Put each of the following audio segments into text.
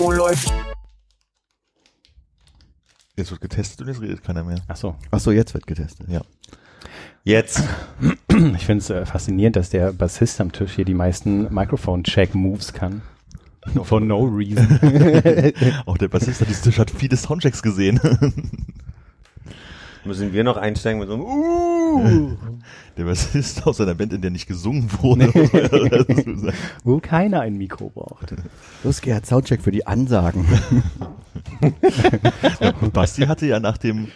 Oh, läuft. Jetzt wird getestet und jetzt redet keiner mehr. Ach so. Ach so, jetzt wird getestet. Ja. Jetzt. Ich finde es äh, faszinierend, dass der Bassist am Tisch hier die meisten Microphone-Check-Moves kann. For no reason. Auch der Bassist an diesem Tisch hat viele Soundchecks gesehen. Müssen wir noch einsteigen mit so einem uh. Der Bassist aus einer Band, in der nicht gesungen wurde. Wo keiner ein Mikro braucht. Los, Gerd, Soundcheck für die Ansagen. Basti hatte ja nach dem,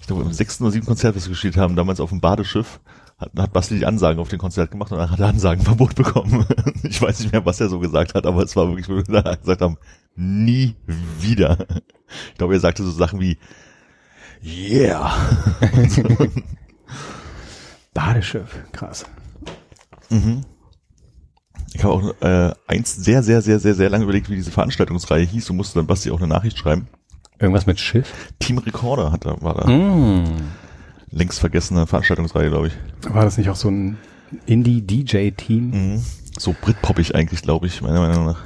ich glaube, im sechsten oder siebten Konzert, das wir gespielt haben, damals auf dem Badeschiff, hat, hat Basti die Ansagen auf dem Konzert gemacht und dann hat er Ansagenverbot bekommen. Ich weiß nicht mehr, was er so gesagt hat, aber es war wirklich, wo wir gesagt haben, nie wieder. Ich glaube, er sagte so Sachen wie, yeah. Badeschiff, krass. Ich habe auch äh, eins sehr, sehr, sehr, sehr, sehr lange überlegt, wie diese Veranstaltungsreihe hieß und musste dann Basti auch eine Nachricht schreiben. Irgendwas mit Schiff? Team Recorder hat da, war da. Hm. Längst vergessene Veranstaltungsreihe, glaube ich. War das nicht auch so ein Indie-DJ-Team Mhm. So Britpoppig eigentlich, glaube ich, meiner Meinung nach.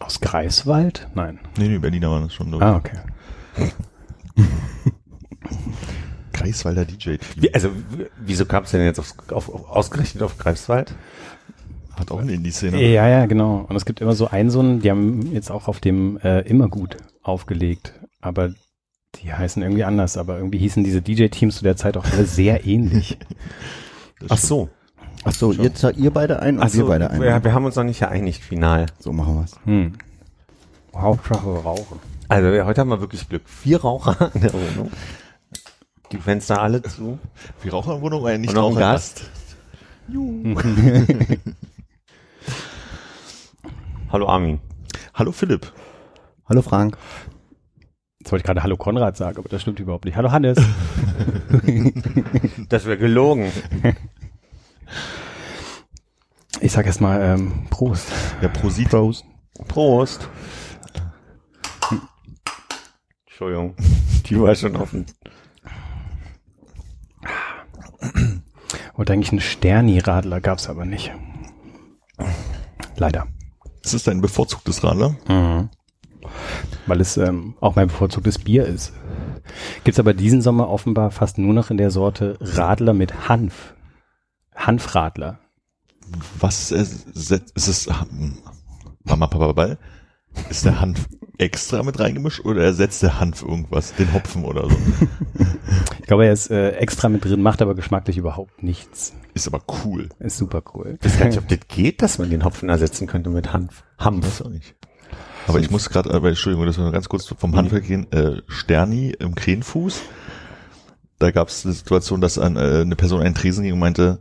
aus Greifswald? Nein. Nee, nee, Berliner waren das schon. Ah, okay. Greifswalder DJ-Team. Wie, also, wieso kam es denn jetzt auf, auf, auf, ausgerechnet auf Greifswald? Hat auch eine Indie-Szene. Ja, ja, genau. Und es gibt immer so einen, so einen, die haben jetzt auch auf dem äh, Immergut aufgelegt, aber die heißen irgendwie anders, aber irgendwie hießen diese DJ-Teams zu der Zeit auch alle sehr ähnlich. Ach so. Ach so, ihr, ihr beide ein und Ach wir so, beide ein. wir, wir haben uns noch nicht geeinigt, final. So machen wir's. Hm. Hauptsache rauchen. Also heute haben wir wirklich Glück. Vier Raucher in der Wohnung. Die Fenster alle zu. Die Raucherwohnung, ein nicht Und noch ein Gast. Hallo Armin. Hallo Philipp. Hallo Frank. Jetzt wollte ich gerade Hallo Konrad sagen, aber das stimmt überhaupt nicht. Hallo Hannes. Das wäre gelogen. Ich sag erst mal ähm, Prost. Ja, Prosit. Prost. Prost. Entschuldigung. Die war schon offen. Wollte eigentlich einen Sterni-Radler, gab's aber nicht. Leider. Das ist dein bevorzugtes Radler. Weil es ähm, auch mein bevorzugtes Bier ist. Gibt's aber diesen Sommer offenbar fast nur noch in der Sorte Radler mit Hanf. Hanfradler. Was äh, set- ist es? Mama, Papa, Ball. Ist der Hanf extra mit reingemischt oder ersetzt der Hanf irgendwas? Den Hopfen oder so? Ich glaube, er ist äh, extra mit drin, macht aber geschmacklich überhaupt nichts. Ist aber cool. Ist super cool. Ich weiß gar nicht, ob das geht, dass man den Hopfen ersetzen könnte mit Hanf. Hanf. Weiß auch nicht. Aber ich muss gerade, aber Entschuldigung, das war ganz kurz vom Handwerk gehen. Äh, Sterni im Krähenfuß. Da gab es eine Situation, dass ein, äh, eine Person einen Tresen ging und meinte,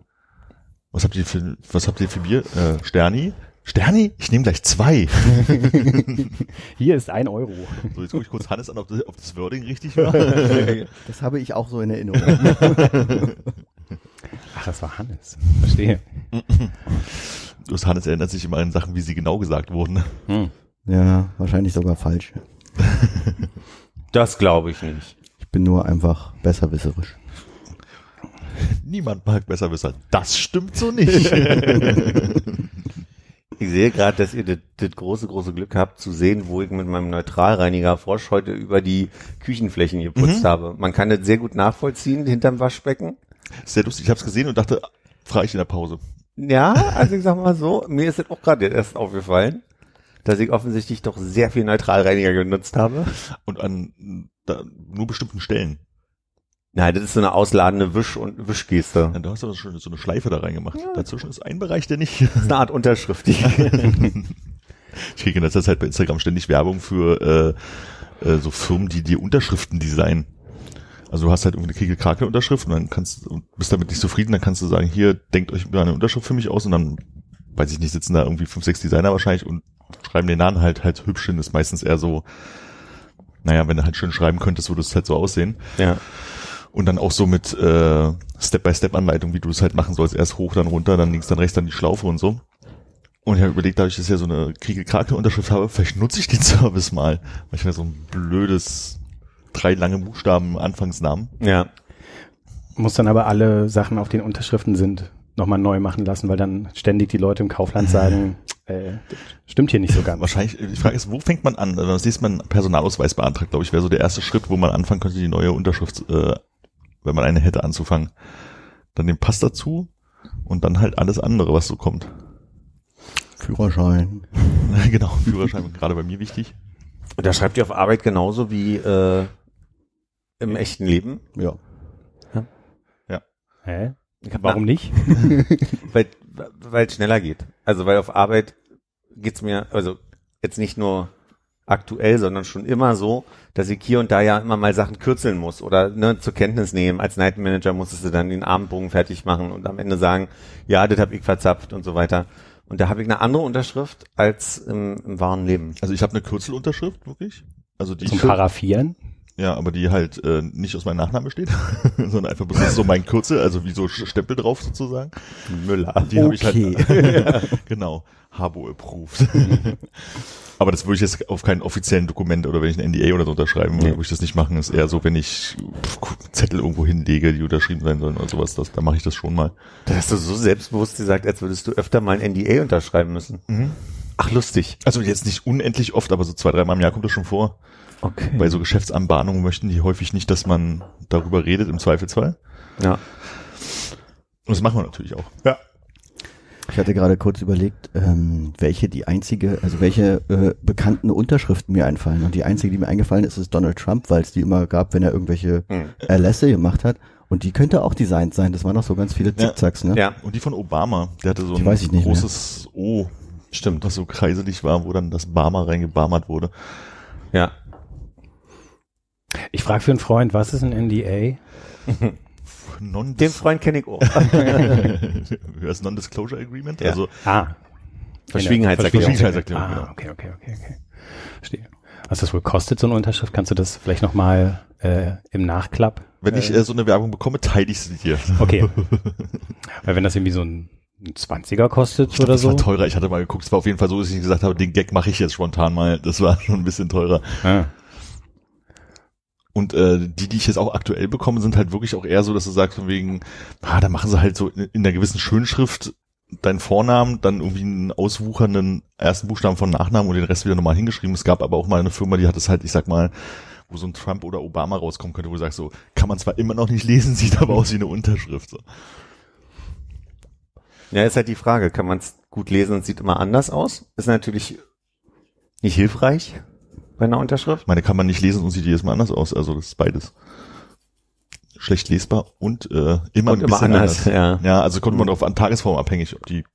was habt ihr für, was habt ihr für Bier? Äh, Sterni? Sterni? Ich nehme gleich zwei. Hier ist ein Euro. So, jetzt gucke ich kurz Hannes an, ob das, ob das Wording richtig war. Das habe ich auch so in Erinnerung. Ach, das war Hannes. Verstehe. Das Hannes erinnert sich immer an Sachen, wie sie genau gesagt wurden. ja, wahrscheinlich sogar falsch. Das glaube ich nicht. Ich bin nur einfach besserwisserisch. Niemand mag besser wissen. Das stimmt so nicht. Ich sehe gerade, dass ihr das, große, große Glück habt zu sehen, wo ich mit meinem Neutralreiniger Frosch heute über die Küchenflächen geputzt habe. Man kann das sehr gut nachvollziehen hinterm Waschbecken. Sehr lustig. Ich habe es gesehen und dachte, frage ich in der Pause. Ja, also ich sag mal so, mir ist das auch gerade erst aufgefallen, dass ich offensichtlich doch sehr viel Neutralreiniger genutzt habe. Und an da, nur bestimmten Stellen. Nein, das ist so eine ausladende Wisch- und Wischgeste. Ja, da hast du schon so eine Schleife da reingemacht. Dazwischen ist ein Bereich, der nicht. Das ist eine Art Unterschrift. Ich kriege in letzter Zeit bei Instagram ständig Werbung für äh, äh, so Firmen, die dir Unterschriften designen. Also du hast halt irgendwie eine Kegel Krakel Unterschrift und dann kannst und bist damit nicht zufrieden, dann kannst du sagen, hier denkt euch eine Unterschrift für mich aus und dann weiß ich nicht, sitzen da irgendwie fünf, sechs Designer wahrscheinlich und schreiben den Namen halt halt hübsch hin, ist meistens eher so, naja, wenn du halt schön schreiben könntest, würde es halt so aussehen. Ja. Und dann auch so mit äh, Step-by-Step-Anleitung, wie du es halt machen sollst. Erst hoch, dann runter, dann links, dann rechts, dann die Schlaufe und so. Und ich habe überlegt, dadurch, dass ich ja so eine Kriege-Krake-Unterschrift habe, vielleicht nutze ich den Service mal. Weil ich mir so ein blödes, drei lange Buchstaben Anfangsnamen. Ja. Muss dann aber alle Sachen, auf den Unterschriften sind, nochmal neu machen lassen, weil dann ständig die Leute im Kaufland sagen, äh, stimmt hier nicht so ganz. Wahrscheinlich, die Frage ist, wo fängt man an? Also das nächste Mal einen Personalausweis beantragt, glaube ich, wäre so der erste Schritt, wo man anfangen könnte, die neue Unterschrift, äh, wenn man eine hätte, anzufangen. Dann den Pass dazu und dann halt alles andere, was so kommt. Führerschein. genau, Führerschein, gerade bei mir wichtig. Und da schreibt ihr auf Arbeit genauso wie äh, im echten Leben. Ja. Hä? Ich hab Warum nicht? weil weil es schneller geht. Also weil auf Arbeit geht's mir also jetzt nicht nur aktuell, sondern schon immer so, dass ich hier und da ja immer mal Sachen kürzeln muss oder ne, zur Kenntnis nehmen. Als Night Manager musstest du dann den Abendbogen fertig machen und am Ende sagen, ja, das hab ich verzapft und so weiter. Und da habe ich eine andere Unterschrift als im, im wahren Leben. Also ich habe eine Kürzelunterschrift, wirklich. Also die Zum Paraffieren? Ja, aber die halt äh, nicht aus meinem Nachnamen besteht, sondern einfach bloß so mein Kürzel, also wie so Stempel drauf sozusagen. Müller. Die habe ich Okay. halt genau, Habo approved. aber das würde ich jetzt auf kein offiziellen Dokument oder wenn ich ein NDA oder so unterschreiben würde, Nee. würde ich das nicht machen. Ist eher so, wenn ich Zettel irgendwo hinlege, die unterschrieben sein sollen oder sowas, das, da mache ich das schon mal. Da hast du so selbstbewusst gesagt, als würdest du öfter mal ein NDA unterschreiben müssen. Ach, lustig. Also jetzt nicht unendlich oft, aber so zwei, dreimal im Jahr kommt das schon vor. Okay. Bei so Geschäftsanbahnungen möchten die häufig nicht, dass man darüber redet, im Zweifelsfall. Ja. Und das machen wir natürlich auch. Ich hatte gerade kurz überlegt, ähm, welche die einzige, also welche äh, bekannten Unterschriften mir einfallen. Und die einzige, die mir eingefallen ist, ist Donald Trump, weil es die immer gab, wenn er irgendwelche Hm. Erlässe gemacht hat. Und die könnte auch designt sein. Das waren noch so ganz viele Ja. Zickzacks, ne? Ja. Und die von Obama, der hatte so Die ein weiß ich nicht mehr. großes O, stimmt, was so kreiselig war, wo dann das Barmer reingebarmert wurde. Ja. Ich frage für einen Freund, was ist ein NDA? Non Den Freund kenne ich auch. das Non-Disclosure Agreement? Ja. Also Ah. Verschwiegenheitserklärung. Verschwiegenheitserklärung, Ah, genau. okay, okay, okay, okay. Verstehe. Was das wohl kostet, so eine Unterschrift? Kannst du das vielleicht nochmal äh, im Nachklapp? wenn ich äh, so eine Werbung bekomme, teile ich sie dir. Okay. Weil wenn das irgendwie so ein, ein 20er kostet oder Das so. war teurer. Ich hatte mal geguckt, es war auf jeden Fall so, dass ich gesagt habe, den Gag mache ich jetzt spontan mal. Das war schon ein bisschen teurer. Ah. Und äh, die, die ich jetzt auch aktuell bekomme, sind halt wirklich auch eher so, dass du sagst, von wegen, ah, da machen sie halt so in, in einer gewissen Schönschrift deinen Vornamen, dann irgendwie einen auswuchernden ersten Buchstaben von Nachnamen und den Rest wieder nochmal hingeschrieben. Es gab aber auch mal eine Firma, die hat es halt, ich sag mal, wo so ein Trump oder Obama rauskommen könnte, wo du sagst, so, kann man zwar immer noch nicht lesen, sieht aber aus wie eine Unterschrift. So. Ja, ist halt die Frage, kann man es gut lesen und sieht immer anders aus? Ist natürlich nicht hilfreich bei einer Unterschrift. Ich meine, kann man nicht lesen und sieht jedes Mal anders aus. Also das ist beides. Schlecht lesbar und äh, immer Und ein immer bisschen anders, ja. Ja, also kommt man darauf an, Tagesform abhängig, ob die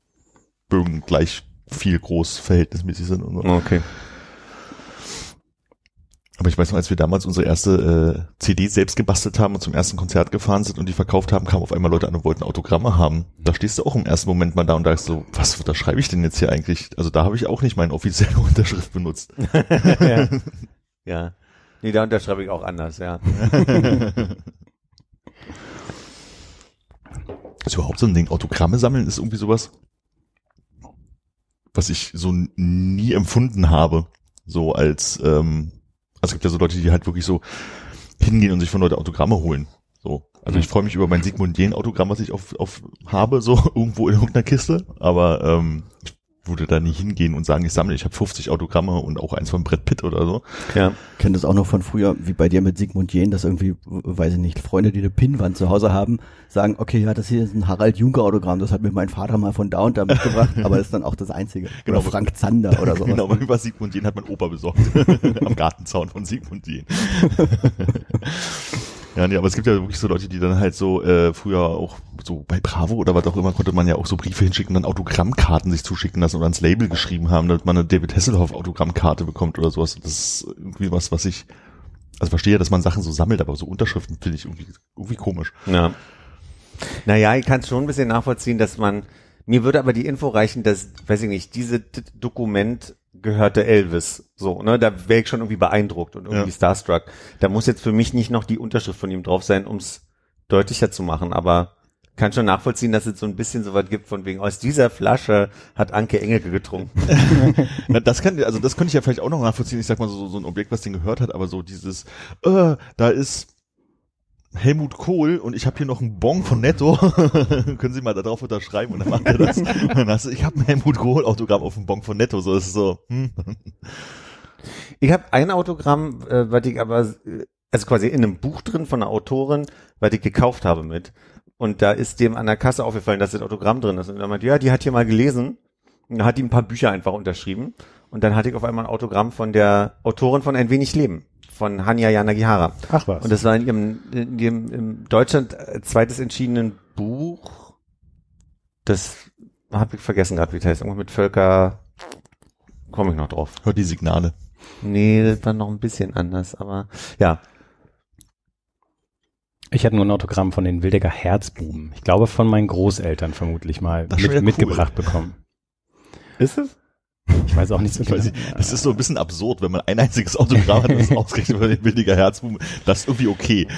Bögen gleich viel groß verhältnismäßig sind und so. Okay. Aber ich weiß noch, als wir damals unsere erste äh, CD selbst gebastelt haben und zum ersten Konzert gefahren sind und die verkauft haben, kamen auf einmal Leute an und wollten Autogramme haben. Da stehst du auch im ersten Moment mal da und da ist so, was, da schreibe ich denn jetzt hier eigentlich? Also da habe ich auch nicht meine offizielle Unterschrift benutzt. ja. ja. Nee, da unterschreibe ich auch anders, ja. Ist überhaupt so ein Ding. Autogramme sammeln ist irgendwie sowas, was ich so nie empfunden habe. So als, ähm, also es gibt ja so Leute, die halt wirklich so hingehen und sich von Leuten Autogramme holen. So. Also ich freue mich über mein Sigmund Jähn Autogramm, was ich auf, auf habe, so irgendwo in irgendeiner Kiste. Aber ähm, ich würde da nie hingehen und sagen, ich sammle, ich habe 50 Autogramme und auch eins von Brett Pitt oder so. Ja. kenne das auch noch von früher, wie bei dir mit Sigmund Jähn, dass irgendwie, weiß ich nicht, Freunde, die eine Pinnwand zu Hause haben, sagen, okay, ja, das hier ist ein Harald Juncker Autogramm, das hat mir mein Vater mal von da und da mitgebracht, aber ist dann auch das einzige. Genau. Oder Frank Zander oder sowas. Genau, über Sigmund Jähn hat mein Opa besorgt. Am Gartenzaun von Sigmund Jähn. Ja, nee, aber es gibt ja wirklich so Leute, die dann halt so äh, früher auch so bei Bravo oder was auch immer konnte man ja auch so Briefe hinschicken, dann Autogrammkarten sich zuschicken lassen oder ans Label geschrieben haben, damit man eine David Hasselhoff Autogrammkarte bekommt oder sowas. Das ist irgendwie was, was ich also verstehe, dass man Sachen so sammelt, aber so Unterschriften finde ich irgendwie, irgendwie komisch. Ja. Naja, ich kann es schon ein bisschen nachvollziehen, dass man Mir würde aber die Info reichen, dass, weiß ich nicht, diese D Dokument gehörte Elvis. So, ne, da wäre ich schon irgendwie beeindruckt und irgendwie Ja. starstruck. Da muss jetzt für mich nicht noch die Unterschrift von ihm drauf sein, ums deutlicher zu machen, aber kann schon nachvollziehen, dass es so ein bisschen so was gibt von wegen, aus dieser Flasche hat Anke Engelke getrunken. Na, das kann, also das könnte ich ja vielleicht auch noch nachvollziehen. Ich sag mal so, so ein Objekt, was den gehört hat, aber so dieses, äh, da ist Helmut Kohl und ich habe hier noch einen Bon von Netto. Können Sie mal da drauf unterschreiben und dann macht er das. Und dann hast du, ich habe ein Helmut Kohl Autogramm auf dem Bon von Netto. So ist so. Hm. Ich habe ein Autogramm, äh, was ich aber, also quasi in einem Buch drin von einer Autorin, was ich gekauft habe mit. Und da ist dem an der Kasse aufgefallen, dass das Autogramm drin ist. Und er meinte, ja, die hat hier mal gelesen. Und da hat die ein paar Bücher einfach unterschrieben. Und dann hatte ich auf einmal ein Autogramm von der Autorin von Ein wenig Leben, von Hanya Yanagihara. Ach was. Und das war in ihrem, in ihrem im Deutschland äh, zweites entschiedenen Buch. Das habe ich vergessen gerade, wie das heißt. Irgendwas mit Völker. Komme ich noch drauf. Hört die Signale. Nee, das war noch ein bisschen anders, aber ja. Ich hatte nur ein Autogramm von den Wildecker Herzbuben. Ich glaube von meinen Großeltern vermutlich mal Das ist schon mit, cool. mitgebracht bekommen. Ist es? Ich weiß auch nicht so Ich genau. das ist so ein bisschen absurd, wenn man ein einziges Autogramm hat, das ausgerechnet über den billiger Herzbuben. Das ist irgendwie okay.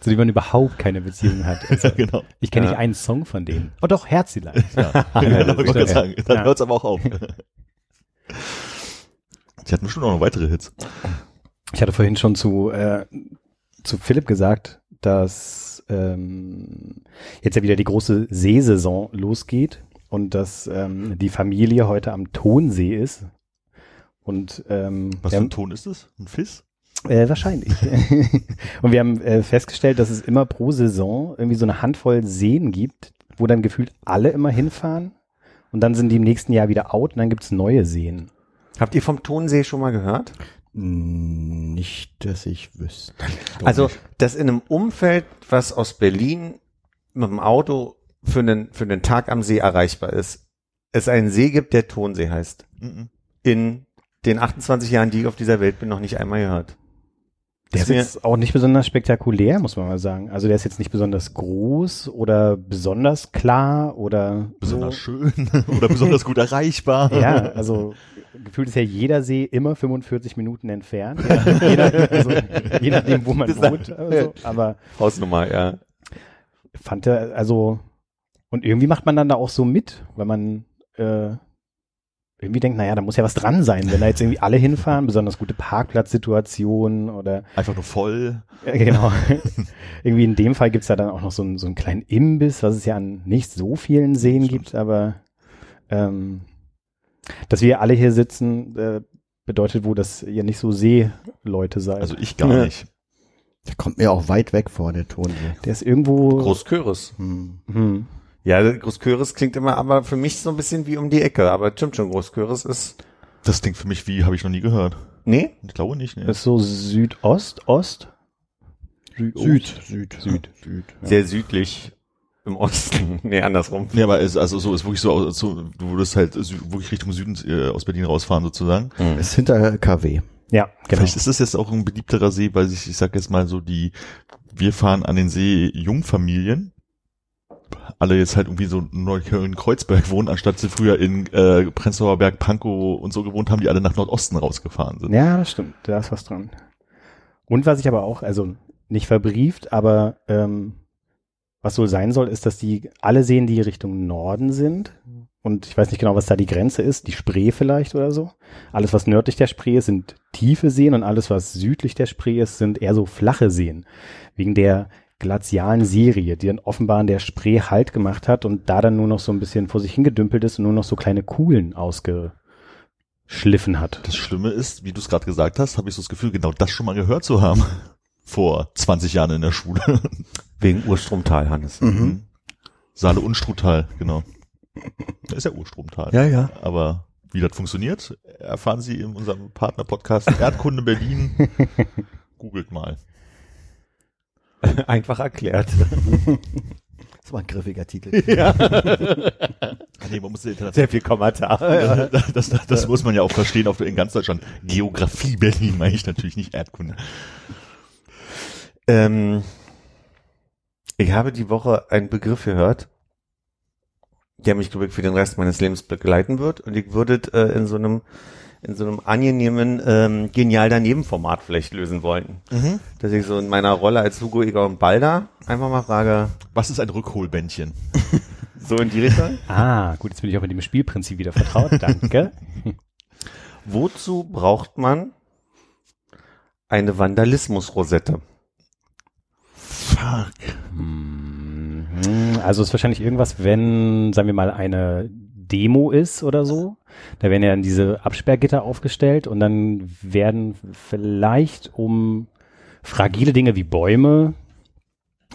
Zu dem man überhaupt keine Beziehung hat. Also, Ja, genau. ich kenne Ja. nicht einen Song von denen. Oh doch, Herzilein. Ja, genau, ich gerade sagen. Dann Ja. hört's aber auch auf. Die hatten bestimmt auch noch weitere Hits. Ich hatte vorhin schon zu, äh, zu Philipp gesagt, dass ähm, jetzt ja wieder die große Seesaison losgeht und dass ähm, die Familie heute am Tonsee ist. Und ähm, Was für ein Ton ist das? Ein Fiss? Äh, wahrscheinlich. und wir haben äh, festgestellt, dass es immer pro Saison irgendwie so eine Handvoll Seen gibt, wo dann gefühlt alle immer hinfahren. Und dann sind die im nächsten Jahr wieder out und dann gibt's neue Seen. Habt ihr vom Tonsee schon mal gehört? Nicht, dass ich wüsste. also, dass in einem Umfeld, was aus Berlin mit dem Auto für einen, für einen Tag am See erreichbar ist, es einen See gibt, der Tonsee heißt. Mhm. In den 28 Jahren, die ich auf dieser Welt bin, noch nicht einmal gehört. Der ist jetzt auch nicht besonders spektakulär, muss man mal sagen. Also der ist jetzt nicht besonders groß oder besonders klar oder Besonders so. schön oder besonders gut erreichbar. Ja, also gefühlt ist ja jeder See immer 45 Minuten entfernt. Je, je, nach, also, je nachdem, wo man Das- wohnt. Also, aber Hausnummer, ja. fand er, also, und irgendwie macht man dann da auch so mit, weil man äh, irgendwie denkt, naja, da muss ja was dran sein, wenn da jetzt irgendwie alle hinfahren, besonders gute Parkplatzsituationen oder Einfach nur voll. äh, genau. irgendwie in dem Fall gibt's da dann auch noch so einen, so einen kleinen Imbiss, was es ja an nicht so vielen Seen Stimmt. gibt, aber ähm, dass wir alle hier sitzen, äh, bedeutet wohl, dass ihr nicht so Seeleute seid. Also ich gar Ja. nicht. Der kommt mir auch weit weg vor, der Ton. hier. der ist irgendwo. Großköris. Hm. Hm. Ja, Großköris klingt immer aber für mich so ein bisschen wie um die Ecke, aber stimmt schon, Großköris ist, Das klingt für mich wie, habe ich noch nie gehört. nee? Ich glaube nicht. Ne? Das ist so Südost, Ost? Süd, Süd, Süd. Süd. Sehr südlich im Osten. nee, andersrum. Nee, aber es, also so ist wirklich so, so, du würdest halt wirklich Richtung Süden äh, aus Berlin rausfahren sozusagen. Ist hinter KW. Ja, genau. Vielleicht ist das jetzt auch ein beliebterer See, weil ich, ich sag jetzt mal so die, wir fahren an den See Jungfamilien. Alle jetzt halt irgendwie so Neukölln-Kreuzberg wohnen, anstatt sie früher in äh, Prenzlauer Berg, Pankow und so gewohnt haben, die alle nach Nordosten rausgefahren sind. Ja, das stimmt. Da ist was dran. Und was ich aber auch, also nicht verbrieft, aber ähm, was wohl sein soll, ist, dass die alle Seen, die Richtung Norden sind, und ich weiß nicht genau, was da die Grenze ist, die Spree vielleicht oder so. Alles, was nördlich der Spree ist, sind tiefe Seen und alles, was südlich der Spree ist, sind eher so flache Seen. Wegen der glazialen Serie, die dann offenbar an der Spree Halt gemacht hat und da dann nur noch so ein bisschen vor sich hingedümpelt ist und nur noch so kleine Kuhlen ausgeschliffen hat. Das Schlimme ist, wie du es gerade gesagt hast, habe ich so das Gefühl, genau das schon mal gehört zu haben. Vor 20 Jahren in der Schule. Wegen Urstromtal, Hannes. Mhm. Saale und Strutal, genau. Das ist ja Urstromtal. Ja, ja. Aber wie das funktioniert, erfahren Sie in unserem Partner-Podcast Erdkunde Berlin. Googelt mal. Einfach erklärt. Das war ein griffiger Titel. Ah, nee, man muss Sehr viel Kommentar. das, das, das, das muss man ja auch verstehen auf, in ganz Deutschland. Geografie Berlin meine ich natürlich nicht Erdkunde. Ähm, ich habe die Woche einen Begriff gehört, der mich glaube ich für den Rest meines Lebens begleiten wird und ich würde äh, in so einem in so einem angenehmen ähm, genial daneben Format vielleicht lösen wollen, Mhm. dass ich so in meiner Rolle als Hugo Egon und Balder einfach mal frage, Was ist ein Rückholbändchen? so in die Richtung, Ah, gut, jetzt bin ich auch mit dem Spielprinzip wieder vertraut. Danke. wozu braucht man eine Vandalismusrosette? Fuck. Hm, Also es ist wahrscheinlich irgendwas, wenn, sagen wir mal, eine Demo ist oder so. Da werden ja dann diese Absperrgitter aufgestellt und dann werden vielleicht um fragile Dinge wie Bäume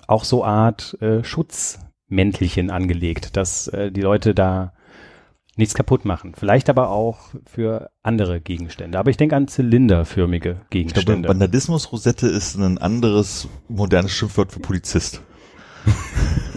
auch so Art äh, Schutzmäntelchen angelegt, dass äh, die Leute da nichts kaputt machen. Vielleicht aber auch für andere Gegenstände. Aber ich denke an zylinderförmige Ich glaube, Gegenstände. Vandalismusrosette ist ein anderes modernes Schimpfwort für Polizist.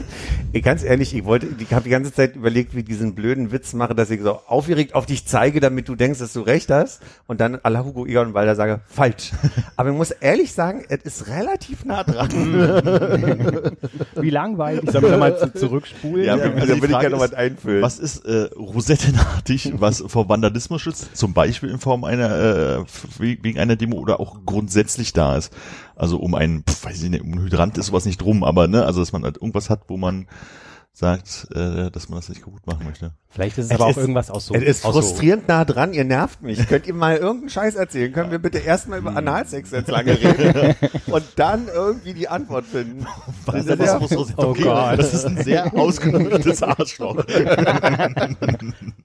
Ich, ganz ehrlich, ich wollte, ich habe die ganze Zeit überlegt, wie ich diesen blöden Witz mache, dass ich so aufgeregt auf dich zeige, damit du denkst, dass du recht hast und dann à la Hugo Egon Walder sage, falsch. Aber ich muss ehrlich sagen, es ist relativ nah dran. Wie langweilig. Sollen wir mal zu, zurückspulen? Ja, Ja, also würde ich Frage gerne noch was einfüllen. Was ist äh, rosettenartig, was vor Vandalismus schützt? Zum Beispiel in Form einer, äh, wegen einer Demo oder auch grundsätzlich da ist. Also um einen, pf, weiß ich nicht, um einen Hydrant ist sowas nicht drum, aber ne, also dass man halt irgendwas hat, wo man sagt, äh, dass man das nicht kaputt machen möchte. Vielleicht ist es, Es aber auch ist- irgendwas aus so. es ist aus so- frustrierend nah dran, ihr nervt mich. Könnt ihr mal irgendeinen Scheiß erzählen? Können wir bitte erstmal über Analsex jetzt lange reden und dann irgendwie die Antwort finden? Vandalismusrosette, Oh okay, Gott. das ist ein sehr ausgenüchtes Arschloch.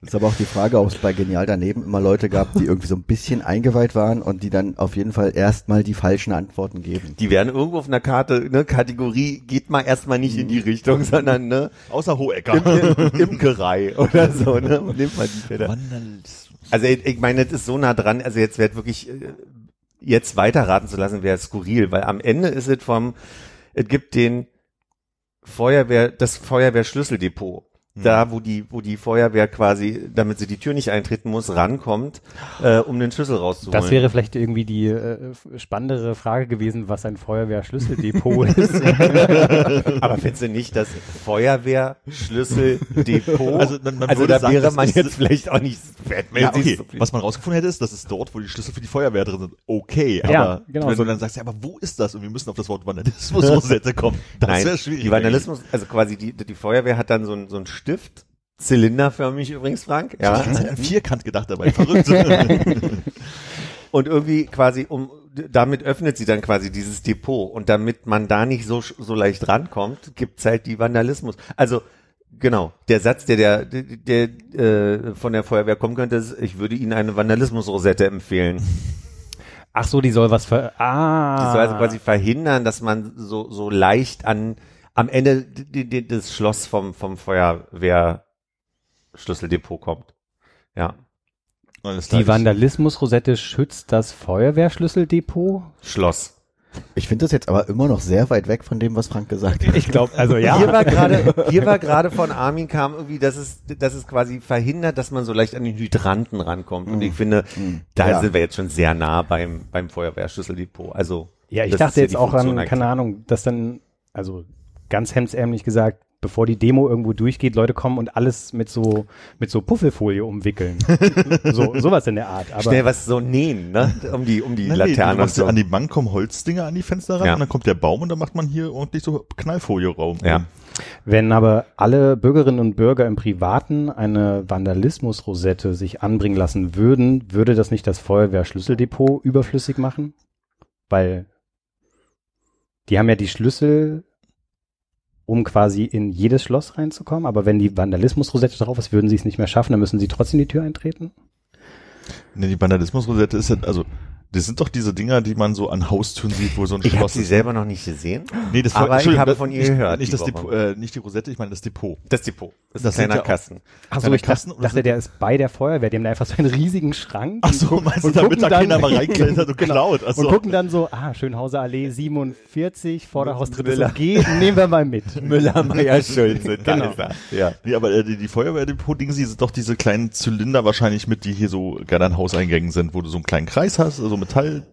Ist aber auch die Frage, ob es bei Genial daneben immer Leute gab, die irgendwie so ein bisschen eingeweiht waren und die dann auf jeden Fall erstmal die falschen Antworten geben. Die werden irgendwo auf einer Karte, ne, Kategorie, geht mal erstmal nicht in die Richtung, sondern ne, Außer Hohecker. im, Imkerei oder so, ne? Nehmt mal die Feder. Also ich, ich meine, das ist so nah dran, also jetzt wird wirklich, äh, jetzt weiterraten zu lassen, wäre skurril, weil am Ende ist es vom, es gibt den Feuerwehr, das Feuerwehrschlüsseldepot. Da, wo die, wo die Feuerwehr quasi, damit sie die Tür nicht eintreten muss, rankommt, äh, um den Schlüssel rauszuholen. Das wäre vielleicht irgendwie die äh, spannendere Frage gewesen, was ein Feuerwehrschlüsseldepot ist. Aber findest du nicht, das Feuerwehrschlüsseldepot? Also, man- man also würde da sagen, wäre man jetzt vielleicht auch nicht, wenn Ja, okay. so Was man rausgefunden hätte, ist, dass es dort, wo die Schlüssel für die Feuerwehr drin sind, okay. Ja, Aber genau wenn so. du dann sagst, ja, aber wo ist das? Und wir müssen auf das Wort Vandalismus-Rosette kommen. Das wäre schwierig. die Vandalismus, also quasi die, die Feuerwehr hat dann so ein, so ein Stift, zylinderförmig übrigens, Frank, Ja. Ich hatte an Vierkant gedacht dabei. Verrückt. und irgendwie quasi um, damit öffnet sie dann quasi dieses Depot und damit man da nicht so, so leicht rankommt, gibt's halt die Vandalismus. Also, genau, der Satz, der, der, der, äh, von der Feuerwehr kommen könnte, ist, ich würde Ihnen eine Vandalismusrosette empfehlen. Ach so, die soll was ver... Ah. Die soll also quasi verhindern, dass man so, so leicht an, am Ende d- d- des Schloss vom, vom Feuerwehrschlüsseldepot kommt. Ja. Die Vandalismusrosette schützt das Feuerwehrschlüsseldepot? Schloss. Ich finde das jetzt aber immer noch sehr weit weg von dem, was Frank gesagt hat. Ich glaube, also ja. Hier war gerade, hier war gerade von Armin kam irgendwie, dass es, dass es quasi verhindert, dass man so leicht an den Hydranten rankommt. Und ich finde, da Ja. sind wir jetzt schon sehr nah beim, beim Feuerwehrschlüsseldepot. Also. Ja, ich das dachte jetzt die auch an, keine Ahnung, dass dann, also ganz hemdsärmlich gesagt, bevor die Demo irgendwo durchgeht, Leute kommen und alles mit so, mit so Puffelfolie umwickeln. so, sowas in der Art. Aber Schnell was so nähen, ne? Um die, um die Nein, nee, du Laterne und so. an die Bank kommen Holzdinger an die Fenster ran Ja. und dann kommt der Baum und dann macht man hier ordentlich so Knallfolie raum. Ja. wenn aber alle Bürgerinnen und Bürger im Privaten eine Vandalismusrosette sich anbringen lassen würden, würde das nicht das Feuerwehrschlüsseldepot überflüssig machen? Weil die haben ja die Schlüssel, um quasi in jedes Schloss reinzukommen, aber wenn die Vandalismusrosette drauf ist, würden sie es nicht mehr schaffen, dann müssen sie trotzdem die Tür eintreten? Nee, die Vandalismusrosette ist ja, also, das sind doch diese Dinger, die man so an Haustüren sieht, wo so ein Ich habe Schloss sie ist. selber noch nicht gesehen. Nee, das aber ich habe von ihr nicht, gehört Nicht, die das Depot, äh, nicht die Rosette, ich meine das Depot. Das Depot. Das ist Das ein kleiner Kasten. Ach so, Kleine ich dachte, Kasten dachte sind- der ist bei der Feuerwehr, die haben da einfach so einen riesigen Schrank. Ach so, und, meinst du, damit gucken da dann- keiner mal reinklettert und Genau. klaut? Ach so. Und gucken dann so, ah, Schönhauser Allee 47, Vorderhaus drittes. OG, nehmen wir mal mit. Müller, Meier, Schulze. Da Genau. ist er. Ja. Nee, aber äh, die, die Feuerwehrdepot-Ding, sie sind doch diese kleinen Zylinder wahrscheinlich mit, die hier so gerne an Hauseingängen sind, wo du so einen kleinen Kreis hast, also Metall,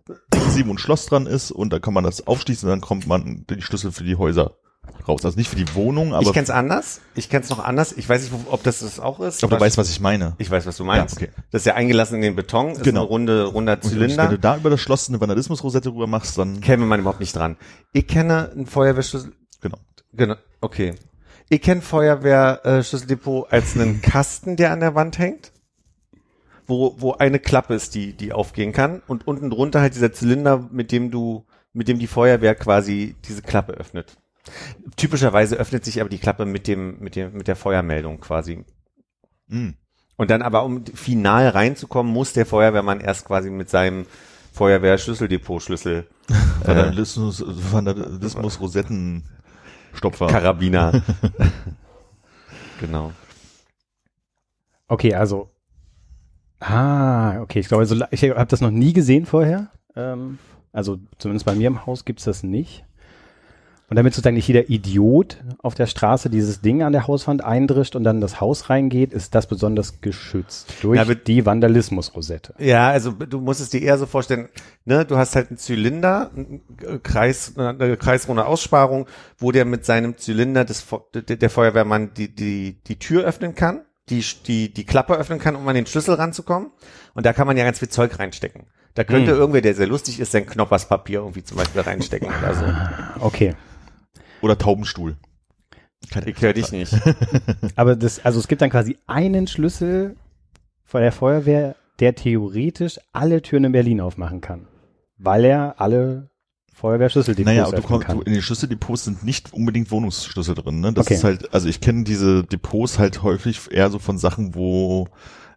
sieben und Schloss dran ist und da kann man das aufschließen und dann kommt man die Schlüssel für die Häuser raus. Also nicht für die Wohnung, aber ich kenn's anders. Ich kenn's noch anders. Ich weiß nicht, ob das das auch ist. ich glaube, du weißt, was ich meine. ich weiß, was du meinst. Ja, okay. Das ist ja eingelassen in den Beton. Ist Genau. ein runde, runder Und Wenn Zylinder. du da über das Schloss eine Vandalismusrosette rüber machst, dann Käme man überhaupt nicht dran. Ich kenne einen Feuerwehrschlüssel. genau. Genau. Okay. Ich kenne Feuerwehrschlüsseldepot als einen Kasten, der an der Wand hängt. Wo, wo eine Klappe ist, die, die aufgehen kann. Und unten drunter halt dieser Zylinder, mit dem du, mit dem die Feuerwehr quasi diese Klappe öffnet. Typischerweise öffnet sich aber die Klappe mit dem, mit dem, mit der Feuermeldung quasi. Mhm. Und dann aber, um final reinzukommen, muss der Feuerwehrmann erst quasi mit seinem Feuerwehr-Schlüsseldepot-Schlüssel, Vandalismus, Vandalismus Rosettenstopfer. Karabiner. genau. Okay, also. Ah, okay. Ich glaube, so, ich habe das noch nie gesehen vorher. Ähm, also zumindest bei mir im Haus gibt's das nicht. Und damit sozusagen nicht jeder Idiot auf der Straße dieses Ding an der Hauswand eindrischt und dann das Haus reingeht, ist das besonders geschützt durch Ja, die Vandalismusrosette. Ja, also du musst es dir eher so vorstellen, ne, du hast halt einen Zylinder, einen Kreis, eine kreisrunde Aussparung, wo der mit seinem Zylinder des, der Feuerwehrmann die, die, die Tür öffnen kann, die, die, die Klappe öffnen kann, um an den Schlüssel ranzukommen. Und da kann man ja ganz viel Zeug reinstecken. Da könnte Hm. irgendwer, der sehr lustig ist, sein Knopperspapier irgendwie zum Beispiel reinstecken oder so. Okay. Oder Taubenstuhl. Ich höre dich nicht. Aber das, also es gibt dann quasi einen Schlüssel von der Feuerwehr, der theoretisch alle Türen in Berlin aufmachen kann. Weil er alle Feuerwehrschlüsseldepots Naja, und du kommst, du, in den Schlüsseldepots sind nicht unbedingt Wohnungsschlüssel drin. Ne? Das Okay. ist halt, also ich kenne diese Depots halt häufig eher so von Sachen, wo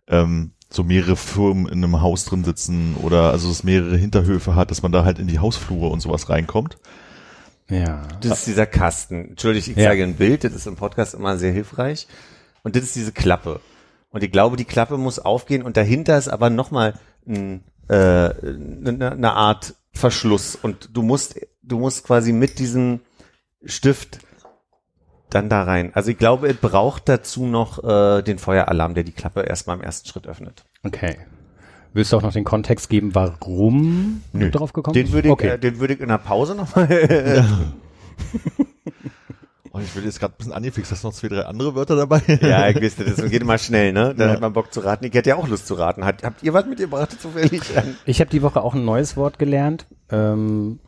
ähm, so mehrere Firmen in einem Haus drin sitzen oder also es mehrere Hinterhöfe hat, dass man da halt in die Hausflure und sowas reinkommt. ja. Das ist dieser Kasten. Entschuldigt, ich Ja. zeige ein Bild, das ist im Podcast immer sehr hilfreich. Und das ist diese Klappe. Und ich glaube, die Klappe muss aufgehen und dahinter ist aber nochmal ein, äh, eine, eine Art Verschluss. Und du musst, du musst quasi mit diesem Stift dann da rein. Also ich glaube, es braucht dazu noch äh, den Feueralarm, der die Klappe erstmal im ersten Schritt öffnet. Okay. Willst du auch noch den Kontext geben, warum du drauf gekommen Den bist? würde ich, okay. äh, den würde ich in der Pause nochmal. Oh, ich bin jetzt gerade ein bisschen angefixt, hast du noch zwei, drei andere Wörter dabei? Ja, ich wüsste, das geht immer schnell, ne? Dann Ja. hat man Bock zu raten. Ich hätte ja auch Lust zu raten. Hat, habt ihr was mitgebracht zufällig? Ich habe die Woche auch ein neues Wort gelernt ähm,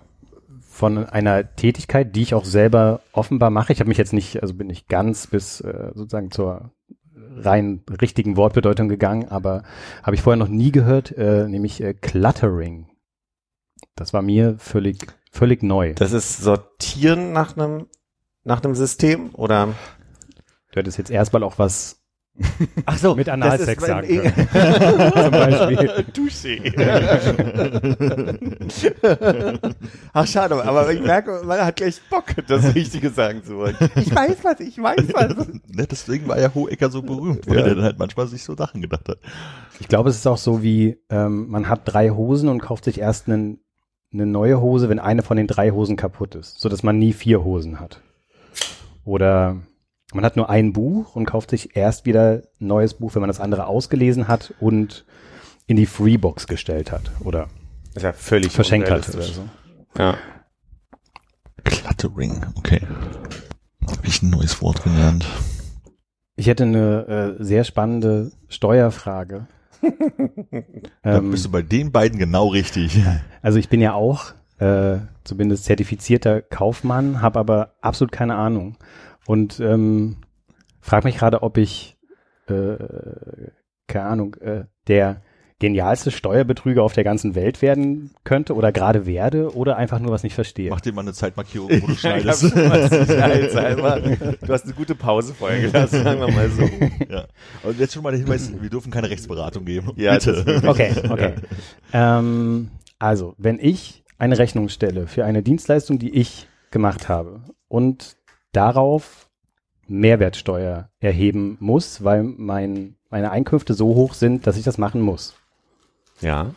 von einer Tätigkeit, die ich auch selber offenbar mache. Ich habe mich jetzt nicht, also bin nicht ganz bis äh, sozusagen zur rein richtigen Wortbedeutung gegangen, aber habe ich vorher noch nie gehört, äh, nämlich äh, Cluttering. Das war mir völlig völlig neu. Das ist Sortieren nach einem nach einem System oder? Du hättest jetzt erstmal auch was Ach so, mit Analsex sagen E- können. Zum Beispiel. Touché. Ach schade, aber ich merke, man hat gleich Bock, das Richtige sagen zu wollen. Ich weiß was, ich weiß was. ne, deswegen war ja Hohecker so berühmt, weil Ja. der dann halt manchmal sich so Sachen gedacht hat. Ich glaube, es ist auch so wie, ähm, man hat drei Hosen und kauft sich erst einen, eine neue Hose, wenn eine von den drei Hosen kaputt ist, so dass man nie vier Hosen hat. Oder man hat nur ein Buch und kauft sich erst wieder ein neues Buch, wenn man das andere ausgelesen hat und in die Freebox gestellt hat oder ist ja völlig verschenkt hat oder so. Ja. Cluttering, okay. Hab ich ein neues Wort gelernt. Ich hätte eine äh, sehr spannende Steuerfrage. Da Ähm, bist du bei den beiden genau richtig. Also ich bin ja auch äh, zumindest zertifizierter Kaufmann, habe aber absolut keine Ahnung und ähm, frage mich gerade, ob ich äh, keine Ahnung äh, der genialste Steuerbetrüger auf der ganzen Welt werden könnte oder gerade werde oder einfach nur was nicht verstehe. Mach dir mal eine Zeitmarkierung, wo du schneidest. Du hast eine gute Pause vorher gelassen, sagen wir mal so. ja. Und jetzt schon mal der Hinweis, wir dürfen keine Rechtsberatung geben. Ja, Bitte. Okay, okay. Ähm, also, wenn ich eine Rechnung stelle für eine Dienstleistung, die ich gemacht habe und darauf Mehrwertsteuer erheben muss, weil mein, meine Einkünfte so hoch sind, dass ich das machen muss, Ja.